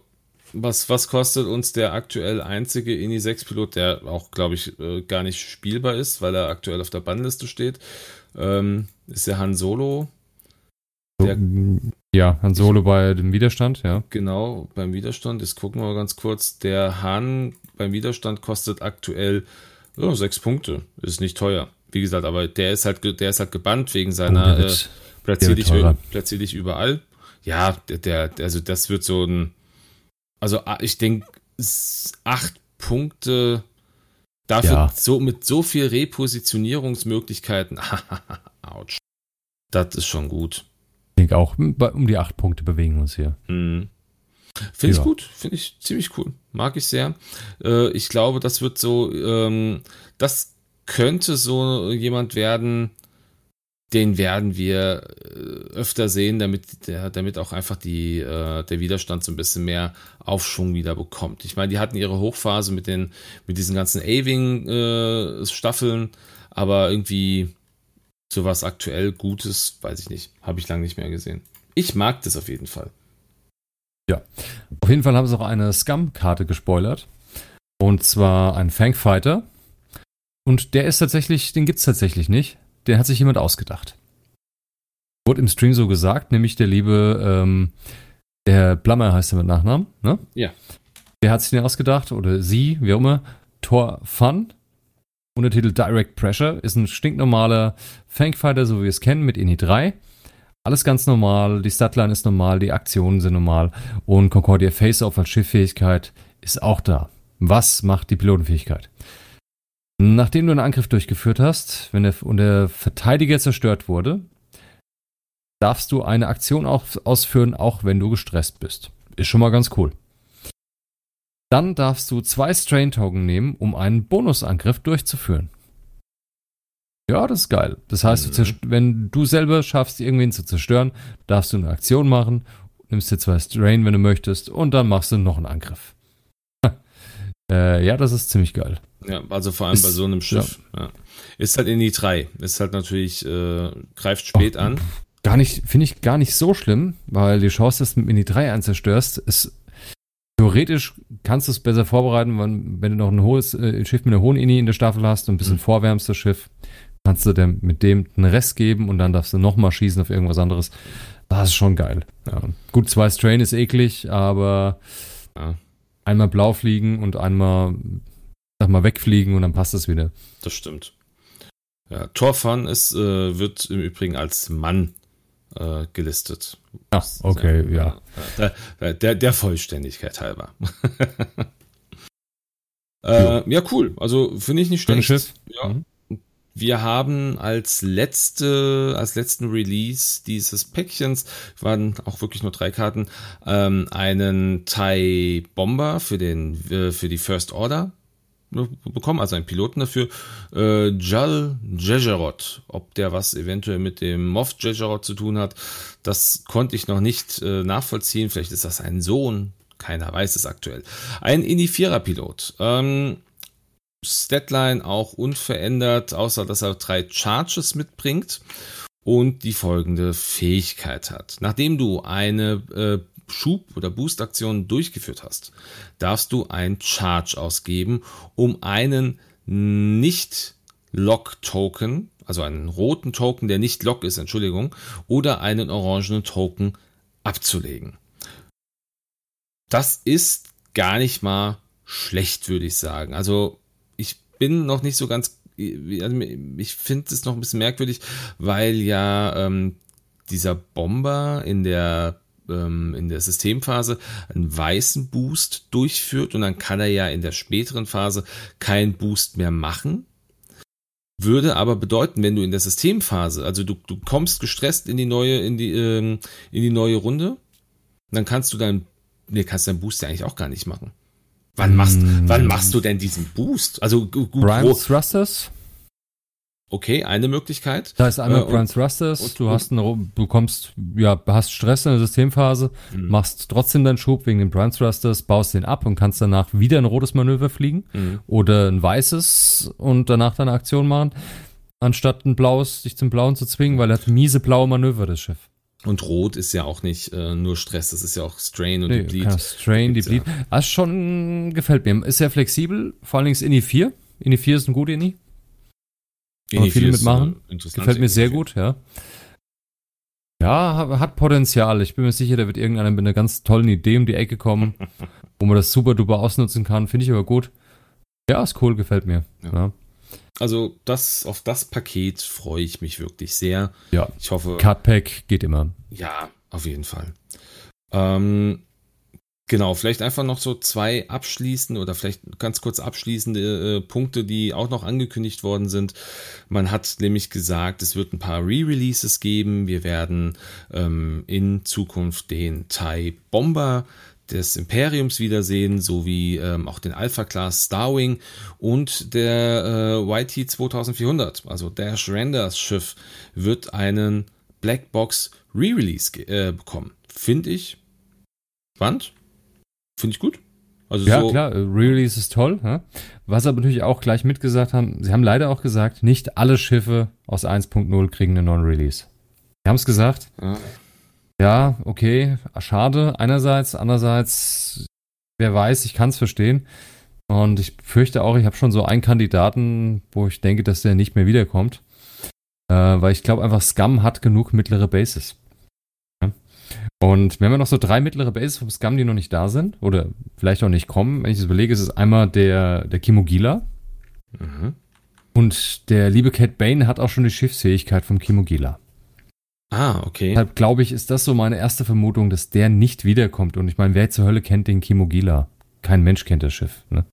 was, was kostet uns der aktuell einzige Ini 6 Pilot, der auch, glaube ich, äh, gar nicht spielbar ist, weil er aktuell auf der Bannliste steht? Ähm, ist der Han Solo. Der, ja, Han Solo ich, bei dem Widerstand, ja. Genau, beim Widerstand. Jetzt gucken wir mal ganz kurz. Der Han beim Widerstand kostet aktuell oh, sechs Punkte. Ist nicht teuer wie gesagt, aber der ist halt, der ist halt gebannt wegen seiner oh, äh, platzier, dich, platzier dich überall. Ja, der, der, also das wird so ein, also ah, ich denke, acht Punkte dafür ja. so mit so viel Repositionierungsmöglichkeiten. Autsch. Das ist schon gut. Ich denke auch, um die acht Punkte bewegen wir uns hier. Mhm. Finde ich ja. gut, finde ich ziemlich cool. Mag ich sehr. Äh, ich glaube, das wird so, ähm, das könnte so jemand werden, den werden wir äh, öfter sehen, damit damit auch einfach die, äh, der Widerstand so ein bisschen mehr Aufschwung wieder bekommt. Ich meine, die hatten ihre Hochphase mit den, mit diesen ganzen Aving-Staffeln, äh, aber irgendwie sowas aktuell Gutes, weiß ich nicht. Habe ich lange nicht mehr gesehen. Ich mag das auf jeden Fall. Ja. Auf jeden Fall haben sie auch eine Scum-Karte gespoilert. Und zwar ein Fangfighter. Und der ist tatsächlich, den gibt's tatsächlich nicht. Den hat sich jemand ausgedacht. Wurde im Stream so gesagt, nämlich der liebe, ähm, der Blammer heißt er mit Nachnamen, ne? Ja. Der hat sich den ausgedacht, oder sie, wie auch immer. Thor Fun, Untertitel Direct Pressure, ist ein stinknormaler Fangfighter, so wie wir es kennen, mit INI 3. Alles ganz normal, die Statline ist normal, die Aktionen sind normal und Concordia Face-Off als Schifffähigkeit ist auch da. Was macht die Pilotenfähigkeit? Nachdem du einen Angriff durchgeführt hast, wenn der, und der Verteidiger zerstört wurde, darfst du eine Aktion ausführen, auch wenn du gestresst bist. Ist schon mal ganz cool. Dann darfst du zwei Strain-Token nehmen, um einen Bonusangriff durchzuführen. Ja, das ist geil. Das heißt, mhm. wenn du selber schaffst, irgendwen zu zerstören, darfst du eine Aktion machen, nimmst dir zwei Strain, wenn du möchtest, und dann machst du noch einen Angriff. äh, ja, das ist ziemlich geil. Ja, also vor allem ist, bei so einem Schiff. Ja. Ja. Ist halt in die 3. Ist halt natürlich, äh, greift spät oh, an. Gar nicht, finde ich gar nicht so schlimm, weil die Chance, dass du in die 3 einzerstörst, ist theoretisch kannst du es besser vorbereiten, wenn, wenn du noch ein hohes äh, Schiff mit einer hohen Ini in der Staffel hast und ein bisschen mhm. vorwärmst das Schiff, kannst du dem, mit dem einen Rest geben und dann darfst du nochmal schießen auf irgendwas anderes. Das ist schon geil. Ja. Gut, zwei Strain ist eklig, aber ja. einmal blau fliegen und einmal mal, wegfliegen und dann passt es wieder. Das stimmt. Ja, Torfan ist, äh, wird im Übrigen als Mann äh, gelistet. Ach, okay, ja. Der, der, der Vollständigkeit halber. äh, ja. cool. Also finde ich nicht schlecht. Schiff. Ja. Mhm. Wir haben als letzte, als letzten Release dieses Päckchens, waren auch wirklich nur drei Karten, ähm, einen Thai Bomber für den, äh, für die First Order bekommen, also einen Piloten dafür. Äh, Jal Jejerot, ob der was eventuell mit dem Moff Jejerot zu tun hat, das konnte ich noch nicht äh, nachvollziehen. Vielleicht ist das ein Sohn, keiner weiß es aktuell. Ein Inifierer-Pilot. Ähm, Statline auch unverändert, außer dass er drei Charges mitbringt und die folgende Fähigkeit hat. Nachdem du eine äh, Schub- oder Boost-Aktionen durchgeführt hast, darfst du ein Charge ausgeben, um einen Nicht-Lock-Token, also einen roten Token, der nicht Lock ist, Entschuldigung, oder einen orangenen Token abzulegen. Das ist gar nicht mal schlecht, würde ich sagen. Also ich bin noch nicht so ganz, also ich finde es noch ein bisschen merkwürdig, weil ja ähm, dieser Bomber in der ähm, in der Systemphase einen weißen Boost durchführt und dann kann er ja in der späteren Phase keinen Boost mehr machen. Würde aber bedeuten, wenn du in der Systemphase, also du, du kommst gestresst in die neue, in die, ähm, in die neue Runde, dann kannst du deinen, nee, kannst deinen Boost ja eigentlich auch gar nicht machen. Wann machst, mm. wann machst du denn diesen Boost? Also gut, Thrusters? Okay, eine Möglichkeit. Da ist einmal äh, Brian Thrusters, du hast einen, bekommst, ja, hast Stress in der Systemphase, mhm. machst trotzdem deinen Schub wegen den Brian Thrusters, baust den ab und kannst danach wieder ein rotes Manöver fliegen mhm. oder ein weißes und danach deine Aktion machen, anstatt ein blaues, dich zum blauen zu zwingen, weil er hat miese blaue Manöver, das Schiff. Und Rot ist ja auch nicht äh, nur Stress, das ist ja auch Strain und nee, Deplete. Strain, Deplete. Ja. Das schon gefällt mir. Ist sehr flexibel, vor allen Dingen ist INI 4. INI 4 ist ein guter INI. Kann man viel mitmachen. Äh, Gefällt mir sehr gut, ja. Ja, hat Potenzial. Ich bin mir sicher, da wird irgendeiner mit einer ganz tollen Idee um die Ecke kommen, wo man das super duper ausnutzen kann. Finde ich aber gut. Ja, ist cool, gefällt mir. Ja. ja. Also das, auf das Paket freue ich mich wirklich sehr. Ja. Ich hoffe. Cardpack geht immer. Ja, auf jeden Fall. Ähm, Genau, vielleicht einfach noch so zwei abschließende oder vielleicht ganz kurz abschließende äh, Punkte, die auch noch angekündigt worden sind. Man hat nämlich gesagt, es wird ein paar Re-Releases geben. Wir werden ähm, in Zukunft den Thai Bomber des Imperiums wiedersehen, sowie ähm, auch den Alpha-Class Starwing und der äh, YT 2400, also Dash Renders Schiff, wird einen Blackbox Re-Release äh, bekommen. Finde ich spannend Finde ich gut. Also ja, so klar, Re-Release ist toll. Ja? Was aber natürlich auch gleich mitgesagt haben, sie haben leider auch gesagt, nicht alle Schiffe aus 1.0 kriegen einen Non-Release. Sie haben es gesagt. Ja. ja, okay, schade einerseits, andererseits, wer weiß, ich kann es verstehen. Und ich fürchte auch, ich habe schon so einen Kandidaten, wo ich denke, dass der nicht mehr wiederkommt. Äh, weil ich glaube einfach, Scum hat genug mittlere Bases. Und wir haben ja noch so drei mittlere Bases vom Scum, die noch nicht da sind oder vielleicht auch nicht kommen. Wenn ich das überlege, ist es einmal der, der Kimogila. Mhm. Und der liebe Cat Bane hat auch schon die Schiffsfähigkeit vom Kimogila. Ah, okay. Deshalb glaube ich, ist das so meine erste Vermutung, dass der nicht wiederkommt. Und ich meine, wer zur Hölle kennt den Kimogila? Kein Mensch kennt das Schiff, ne?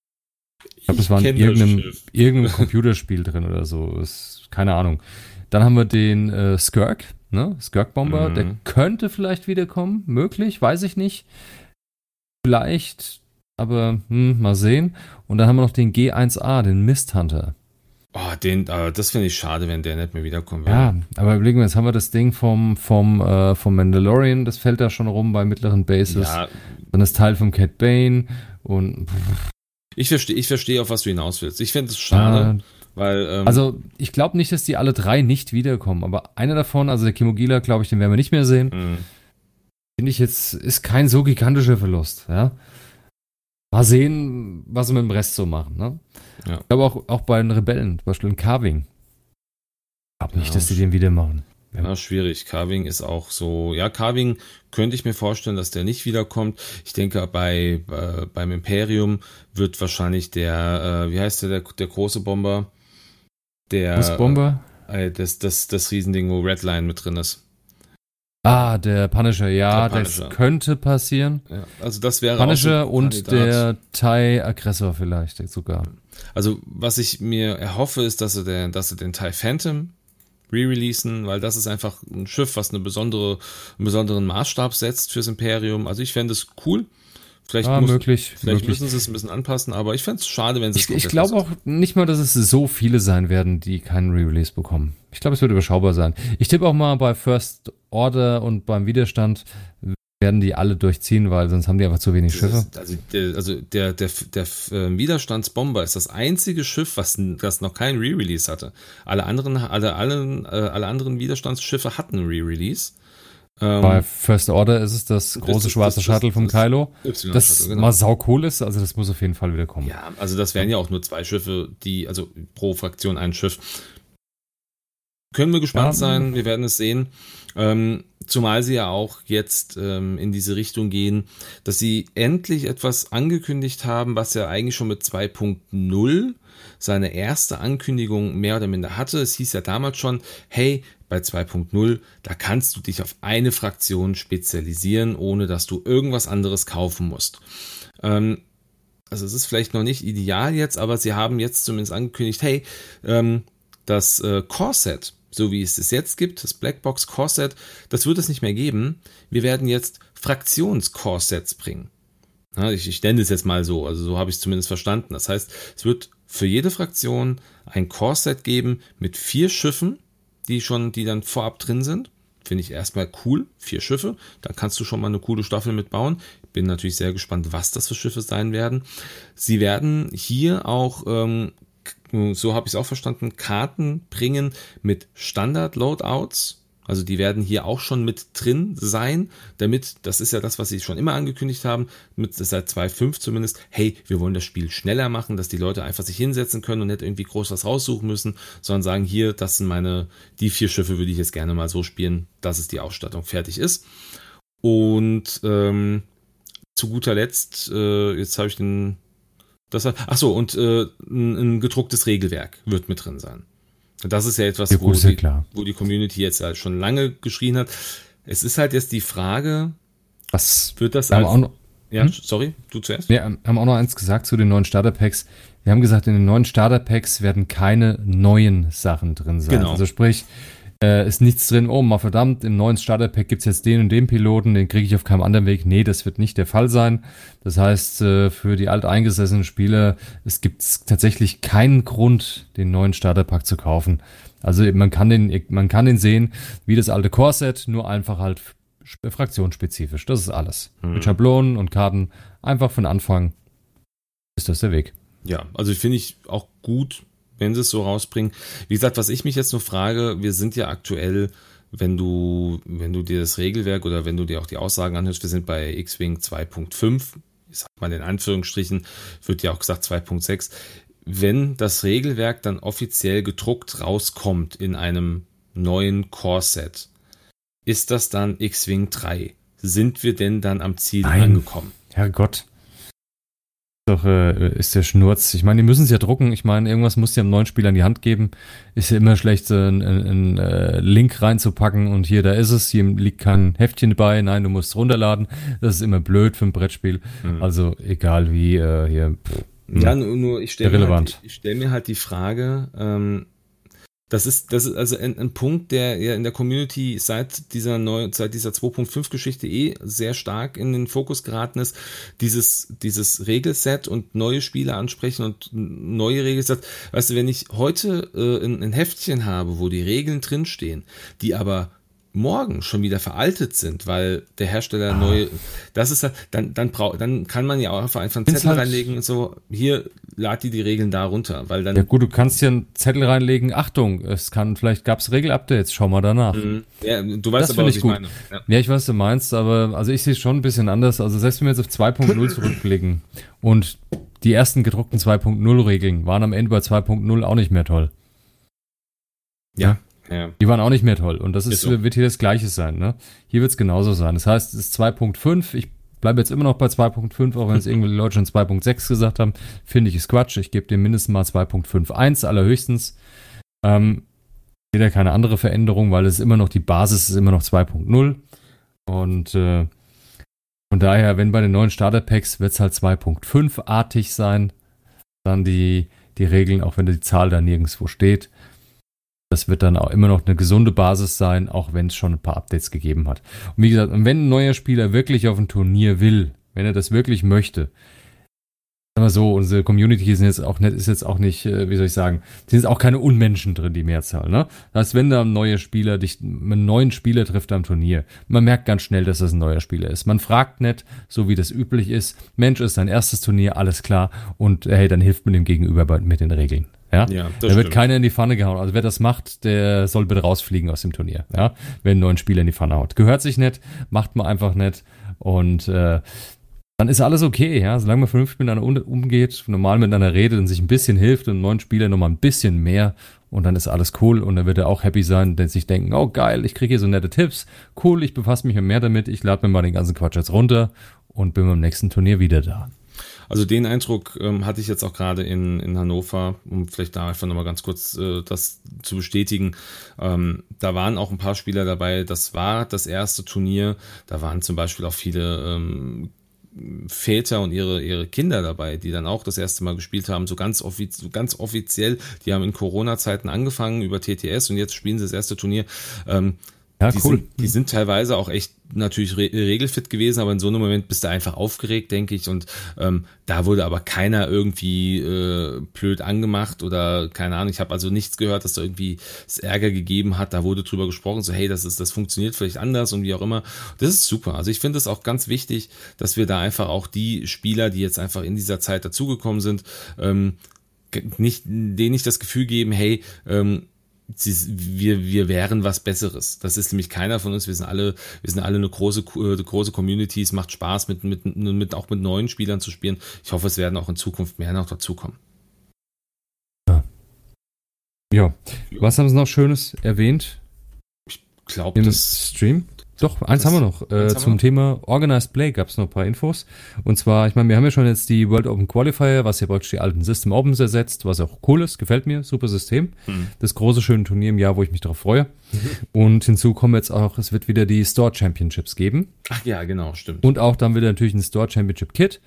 Ich glaube, es war in irgendeinem, irgendeinem Computerspiel drin oder so. Ist, keine Ahnung. Dann haben wir den äh, Skirk, ne? Skirk-Bomber, mhm. der könnte vielleicht wiederkommen, möglich, weiß ich nicht. Vielleicht, aber hm, mal sehen. Und dann haben wir noch den G1A, den Mist Hunter. Oh, den, äh, das finde ich schade, wenn der nicht mehr wiederkommen würde. Ja, aber überlegen wir, jetzt haben wir das Ding vom, vom, äh, vom Mandalorian, das fällt da schon rum bei mittleren Bases. Ja. Dann ist Teil vom Cat Bane und. Pff. Ich verstehe, ich verstehe, auf was du hinaus willst. Ich finde es schade. Ja, weil, ähm, also ich glaube nicht, dass die alle drei nicht wiederkommen, aber einer davon, also der Kimogila, glaube ich, den werden wir nicht mehr sehen. Mhm. Finde ich jetzt, ist kein so gigantischer Verlust, ja. Mal sehen, was wir mit dem Rest so machen, ne? Ja. Ich glaube auch, auch bei den Rebellen, zum Beispiel in Carving. Ich glaube nicht, ja, dass die den wieder machen. Ja. ja, schwierig. Carving ist auch so, ja, Carving könnte ich mir vorstellen, dass der nicht wiederkommt. Ich denke, bei, äh, beim Imperium wird wahrscheinlich der, äh, wie heißt der, der, der große Bomber? Der Busbomber? Äh, das, das, das Riesending, wo Redline mit drin ist. Ah, der Punisher, ja, der Punisher. das könnte passieren. Ja, also das wäre Punisher und der Thai Aggressor vielleicht sogar. Also was ich mir erhoffe, ist, dass sie den, dass sie den Thai Phantom re-releasen, weil das ist einfach ein Schiff, was eine besondere, einen besonderen Maßstab setzt fürs Imperium. Also ich fände es cool. Vielleicht, ah, muss, möglich, vielleicht möglich. müssen sie es ein bisschen anpassen, aber ich fände es schade, wenn sie es Ich, ich glaube auch nicht mal, dass es so viele sein werden, die keinen Re-Release bekommen. Ich glaube, es wird überschaubar sein. Ich tippe auch mal bei First Order und beim Widerstand werden die alle durchziehen, weil sonst haben die einfach zu wenig Schiffe. Ist, also der, also der, der, der, der äh, Widerstandsbomber ist das einzige Schiff, was das noch keinen Re-Release hatte. Alle anderen, alle, alle, äh, alle anderen Widerstandsschiffe hatten Re-Release. Ähm, Bei First Order ist es das große das, schwarze das, das, Shuttle vom Kylo. Das genau. mal sau cool ist, also das muss auf jeden Fall wieder kommen. Ja, also das wären ja auch nur zwei Schiffe, die, also pro Fraktion ein Schiff. können wir gespannt ja. sein, wir werden es sehen. Ähm, zumal sie ja auch jetzt ähm, in diese Richtung gehen, dass sie endlich etwas angekündigt haben, was ja eigentlich schon mit 2.0 seine erste Ankündigung mehr oder minder hatte. Es hieß ja damals schon, hey, bei 2.0, da kannst du dich auf eine Fraktion spezialisieren, ohne dass du irgendwas anderes kaufen musst. Ähm, also es ist vielleicht noch nicht ideal jetzt, aber sie haben jetzt zumindest angekündigt, hey, ähm, das äh, Core-Set, so wie es es jetzt gibt, das Blackbox Core-Set, das wird es nicht mehr geben. Wir werden jetzt Fraktions-Core-Sets bringen. Ja, ich, ich nenne es jetzt mal so, also so habe ich es zumindest verstanden. Das heißt, es wird für jede Fraktion ein Core-Set geben mit vier Schiffen, die schon, die dann vorab drin sind. Finde ich erstmal cool. Vier Schiffe. Da kannst du schon mal eine coole Staffel mitbauen. Bin natürlich sehr gespannt, was das für Schiffe sein werden. Sie werden hier auch ähm, so habe ich es auch verstanden, Karten bringen mit Standard-Loadouts. Also die werden hier auch schon mit drin sein, damit, das ist ja das, was sie schon immer angekündigt haben, mit seit 2.5 zumindest, hey, wir wollen das Spiel schneller machen, dass die Leute einfach sich hinsetzen können und nicht irgendwie groß was raussuchen müssen, sondern sagen, hier, das sind meine, die vier Schiffe würde ich jetzt gerne mal so spielen, dass es die Ausstattung fertig ist. Und ähm, zu guter Letzt, äh, jetzt habe ich den das, ach so, und äh, ein, ein gedrucktes Regelwerk wird mit drin sein. Das ist ja etwas, ja, wo, die, wo die Community jetzt halt schon lange geschrien hat. Es ist halt jetzt die Frage, was wird das als, noch, ja, hm? sorry, du zuerst. Wir haben auch noch eins gesagt zu den neuen Starter-Packs. Wir haben gesagt, in den neuen Starter-Packs werden keine neuen Sachen drin sein. Genau. Also sprich, äh, ist nichts drin, oh mal verdammt, im neuen Starter-Pack gibt es jetzt den und den Piloten, den kriege ich auf keinem anderen Weg. Nee, das wird nicht der Fall sein. Das heißt, äh, für die alteingesessenen Spieler, es gibt tatsächlich keinen Grund, den neuen Starter-Pack zu kaufen. Also man kann den, man kann den sehen, wie das alte Core-Set, nur einfach halt fraktionsspezifisch. Das ist alles. Mhm. Mit Schablonen und Karten einfach von Anfang ist das der Weg. Ja, also finde ich auch gut, wenn sie es so rausbringen. Wie gesagt, was ich mich jetzt nur frage, wir sind ja aktuell, wenn du, wenn du dir das Regelwerk oder wenn du dir auch die Aussagen anhörst, wir sind bei X-Wing 2.5, ich sag mal in Anführungsstrichen, wird ja auch gesagt 2.6. Wenn das Regelwerk dann offiziell gedruckt rauskommt in einem neuen Core-Set, ist das dann X-Wing 3? Sind wir denn dann am Ziel Nein. angekommen? Herrgott doch, äh, ist der Schnurz. Ich meine, die müssen es ja drucken. Ich meine, irgendwas muss ja einem neuen Spieler in die Hand geben. Ist ja immer schlecht, so einen, einen äh, Link reinzupacken und hier, da ist es. Hier liegt kein Heftchen dabei. Nein, du musst runterladen. Das ist immer blöd für ein Brettspiel. Mhm. Also, egal wie, äh, hier. Pff, ja, nur, nur ich stelle mir, halt, ich stell mir halt die Frage, ähm, das ist, das ist also ein, ein, Punkt, der ja in der Community seit dieser neu, seit dieser 2.5 Geschichte eh sehr stark in den Fokus geraten ist. Dieses, dieses Regelset und neue Spiele ansprechen und neue Regelsets. Weißt du, wenn ich heute äh, ein, ein Heftchen habe, wo die Regeln drinstehen, die aber morgen schon wieder veraltet sind, weil der Hersteller ah. neue, das ist dann, dann braucht, dann kann man ja auch einfach einen Zettel halt reinlegen und so, hier, lad die die Regeln da runter, weil dann. Ja gut, du kannst hier einen Zettel reinlegen, Achtung, es kann, vielleicht gab's Regelupdates, schau mal danach. Mhm. Ja, du weißt das aber, was ich, ich meine. Ja. ja. ich weiß, was du meinst, aber, also ich sehe es schon ein bisschen anders, also selbst wenn wir jetzt auf 2.0 zurückblicken und die ersten gedruckten 2.0 Regeln waren am Ende bei 2.0 auch nicht mehr toll. Ja, ja. Die waren auch nicht mehr toll. Und das ist, ist so. wird hier das Gleiche sein. Ne? Hier wird es genauso sein. Das heißt, es ist 2.5. Ich bleibe jetzt immer noch bei 2.5, auch wenn es irgendwie Leute schon 2.6 gesagt haben. Finde ich ist Quatsch. Ich gebe dem mindestens mal 2.51 allerhöchstens. Ähm, sehe da keine andere Veränderung, weil es immer noch die Basis ist immer noch 2.0. Und äh, von daher, wenn bei den neuen Starter-Packs wird es halt 2.5-artig sein. Dann die, die Regeln, auch wenn die Zahl da nirgendwo steht. Das wird dann auch immer noch eine gesunde Basis sein, auch wenn es schon ein paar Updates gegeben hat. Und wie gesagt, wenn ein neuer Spieler wirklich auf ein Turnier will, wenn er das wirklich möchte, sagen wir so, unsere Community ist jetzt auch nicht, ist jetzt auch nicht, äh, wie soll ich sagen, sind jetzt auch keine Unmenschen drin, die Mehrzahl, ne? Das heißt, wenn da ein neuer Spieler dich, einen neuen Spieler trifft am Turnier, man merkt ganz schnell, dass das ein neuer Spieler ist. Man fragt nicht, so wie das üblich ist, Mensch, ist dein erstes Turnier, alles klar, und hey, dann hilft man dem Gegenüber mit den Regeln. Ja, ja da wird stimmt. keiner in die Pfanne gehauen. Also wer das macht, der soll bitte rausfliegen aus dem Turnier. Ja, wenn ein neuen Spieler in die Pfanne haut. Gehört sich nicht, macht man einfach nicht. Und äh, dann ist alles okay, ja. Solange man vernünftig miteinander umgeht, normal miteinander redet und sich ein bisschen hilft und neuen Spieler nochmal ein bisschen mehr und dann ist alles cool und dann wird er auch happy sein, denn sich denken, oh geil, ich kriege hier so nette Tipps, cool, ich befasse mich mehr damit, ich lade mir mal den ganzen Quatsch jetzt runter und bin beim nächsten Turnier wieder da. Also den Eindruck ähm, hatte ich jetzt auch gerade in, in Hannover, um vielleicht da einfach nochmal ganz kurz äh, das zu bestätigen. Ähm, da waren auch ein paar Spieler dabei, das war das erste Turnier, da waren zum Beispiel auch viele ähm, Väter und ihre, ihre Kinder dabei, die dann auch das erste Mal gespielt haben, so ganz, offiz ganz offiziell. Die haben in Corona-Zeiten angefangen über TTS und jetzt spielen sie das erste Turnier. Ähm, ja, die cool. Sind, die sind teilweise auch echt natürlich re regelfit gewesen, aber in so einem Moment bist du einfach aufgeregt, denke ich. Und ähm, da wurde aber keiner irgendwie äh, blöd angemacht oder keine Ahnung. Ich habe also nichts gehört, dass da irgendwie es Ärger gegeben hat. Da wurde drüber gesprochen, so hey, das ist, das funktioniert vielleicht anders und wie auch immer. Das ist super. Also ich finde es auch ganz wichtig, dass wir da einfach auch die Spieler, die jetzt einfach in dieser Zeit dazugekommen sind, ähm, nicht denen nicht das Gefühl geben, hey, ähm, wir, wir wären was Besseres. Das ist nämlich keiner von uns. Wir sind alle, wir sind alle eine große, äh, große Community. Es macht Spaß, mit, mit, mit, auch mit neuen Spielern zu spielen. Ich hoffe, es werden auch in Zukunft mehr noch dazukommen. Ja. ja. Was haben Sie noch Schönes erwähnt? Ich glaube, das Stream. Doch, eins haben wir noch. Äh, zum wir? Thema Organized Play gab es noch ein paar Infos. Und zwar, ich meine, wir haben ja schon jetzt die World Open Qualifier, was ja praktisch die alten System Opens ersetzt, was auch cool ist, gefällt mir, super System. Mhm. Das große, schöne Turnier im Jahr, wo ich mich darauf freue. Mhm. Und hinzu kommen jetzt auch, es wird wieder die Store Championships geben. Ach ja, genau, stimmt. Und auch dann wieder natürlich ein Store Championship Kit.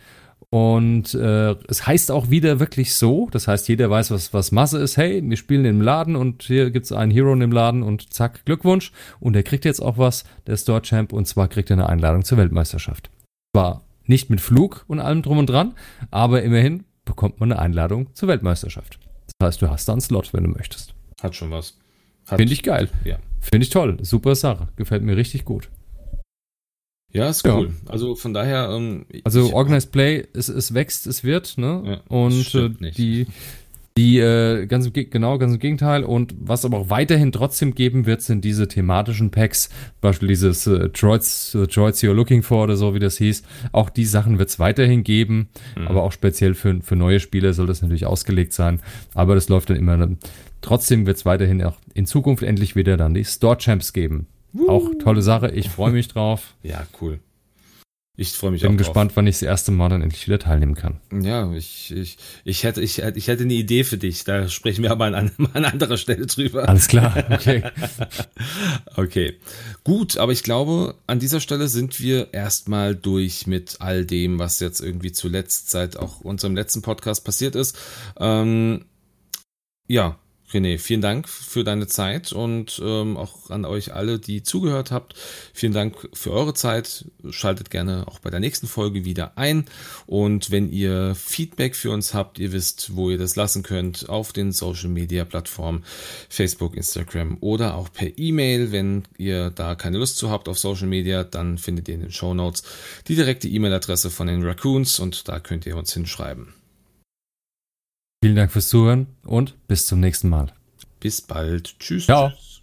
Und äh, es heißt auch wieder wirklich so, das heißt, jeder weiß, was, was Masse ist. Hey, wir spielen im Laden und hier gibt's einen Hero im Laden und zack, Glückwunsch. Und er kriegt jetzt auch was, der Store Champ, und zwar kriegt er eine Einladung zur Weltmeisterschaft. Zwar nicht mit Flug und allem drum und dran, aber immerhin bekommt man eine Einladung zur Weltmeisterschaft. Das heißt, du hast da einen Slot, wenn du möchtest. Hat schon was. Finde ich geil. Ja. Finde ich toll. Super Sache. Gefällt mir richtig gut. Ja, ist cool. Ja. Also von daher. Ähm, also Organized Play, es, es wächst, es wird, ne? Ja, und äh, die, die äh, ganz genau, ganz im Gegenteil. Und was aber auch weiterhin trotzdem geben wird, sind diese thematischen Packs, Beispiel dieses äh, Droids, äh, Droids You're Looking For oder so, wie das hieß. Auch die Sachen wird es weiterhin geben, mhm. aber auch speziell für, für neue Spieler soll das natürlich ausgelegt sein. Aber das läuft dann immer. Trotzdem wird es weiterhin auch in Zukunft endlich wieder dann die Store Champs geben. Auch tolle Sache. Ich freue mich drauf. ja, cool. Ich freue mich Bin auch gespannt, drauf. wann ich das erste Mal dann endlich wieder teilnehmen kann. Ja, ich, ich, ich, hätte, ich, ich hätte eine Idee für dich. Da sprechen wir aber an, an anderer Stelle drüber. Alles klar, okay. okay. Gut, aber ich glaube, an dieser Stelle sind wir erstmal durch mit all dem, was jetzt irgendwie zuletzt seit auch unserem letzten Podcast passiert ist. Ähm, ja, René, vielen Dank für deine Zeit und ähm, auch an euch alle, die zugehört habt. Vielen Dank für eure Zeit. Schaltet gerne auch bei der nächsten Folge wieder ein. Und wenn ihr Feedback für uns habt, ihr wisst, wo ihr das lassen könnt, auf den Social Media Plattformen Facebook, Instagram oder auch per E-Mail. Wenn ihr da keine Lust zu habt auf Social Media, dann findet ihr in den Show Notes die direkte E-Mail-Adresse von den Raccoons und da könnt ihr uns hinschreiben. Vielen Dank fürs Zuhören und bis zum nächsten Mal. Bis bald. Tschüss. Ciao. Tschüss.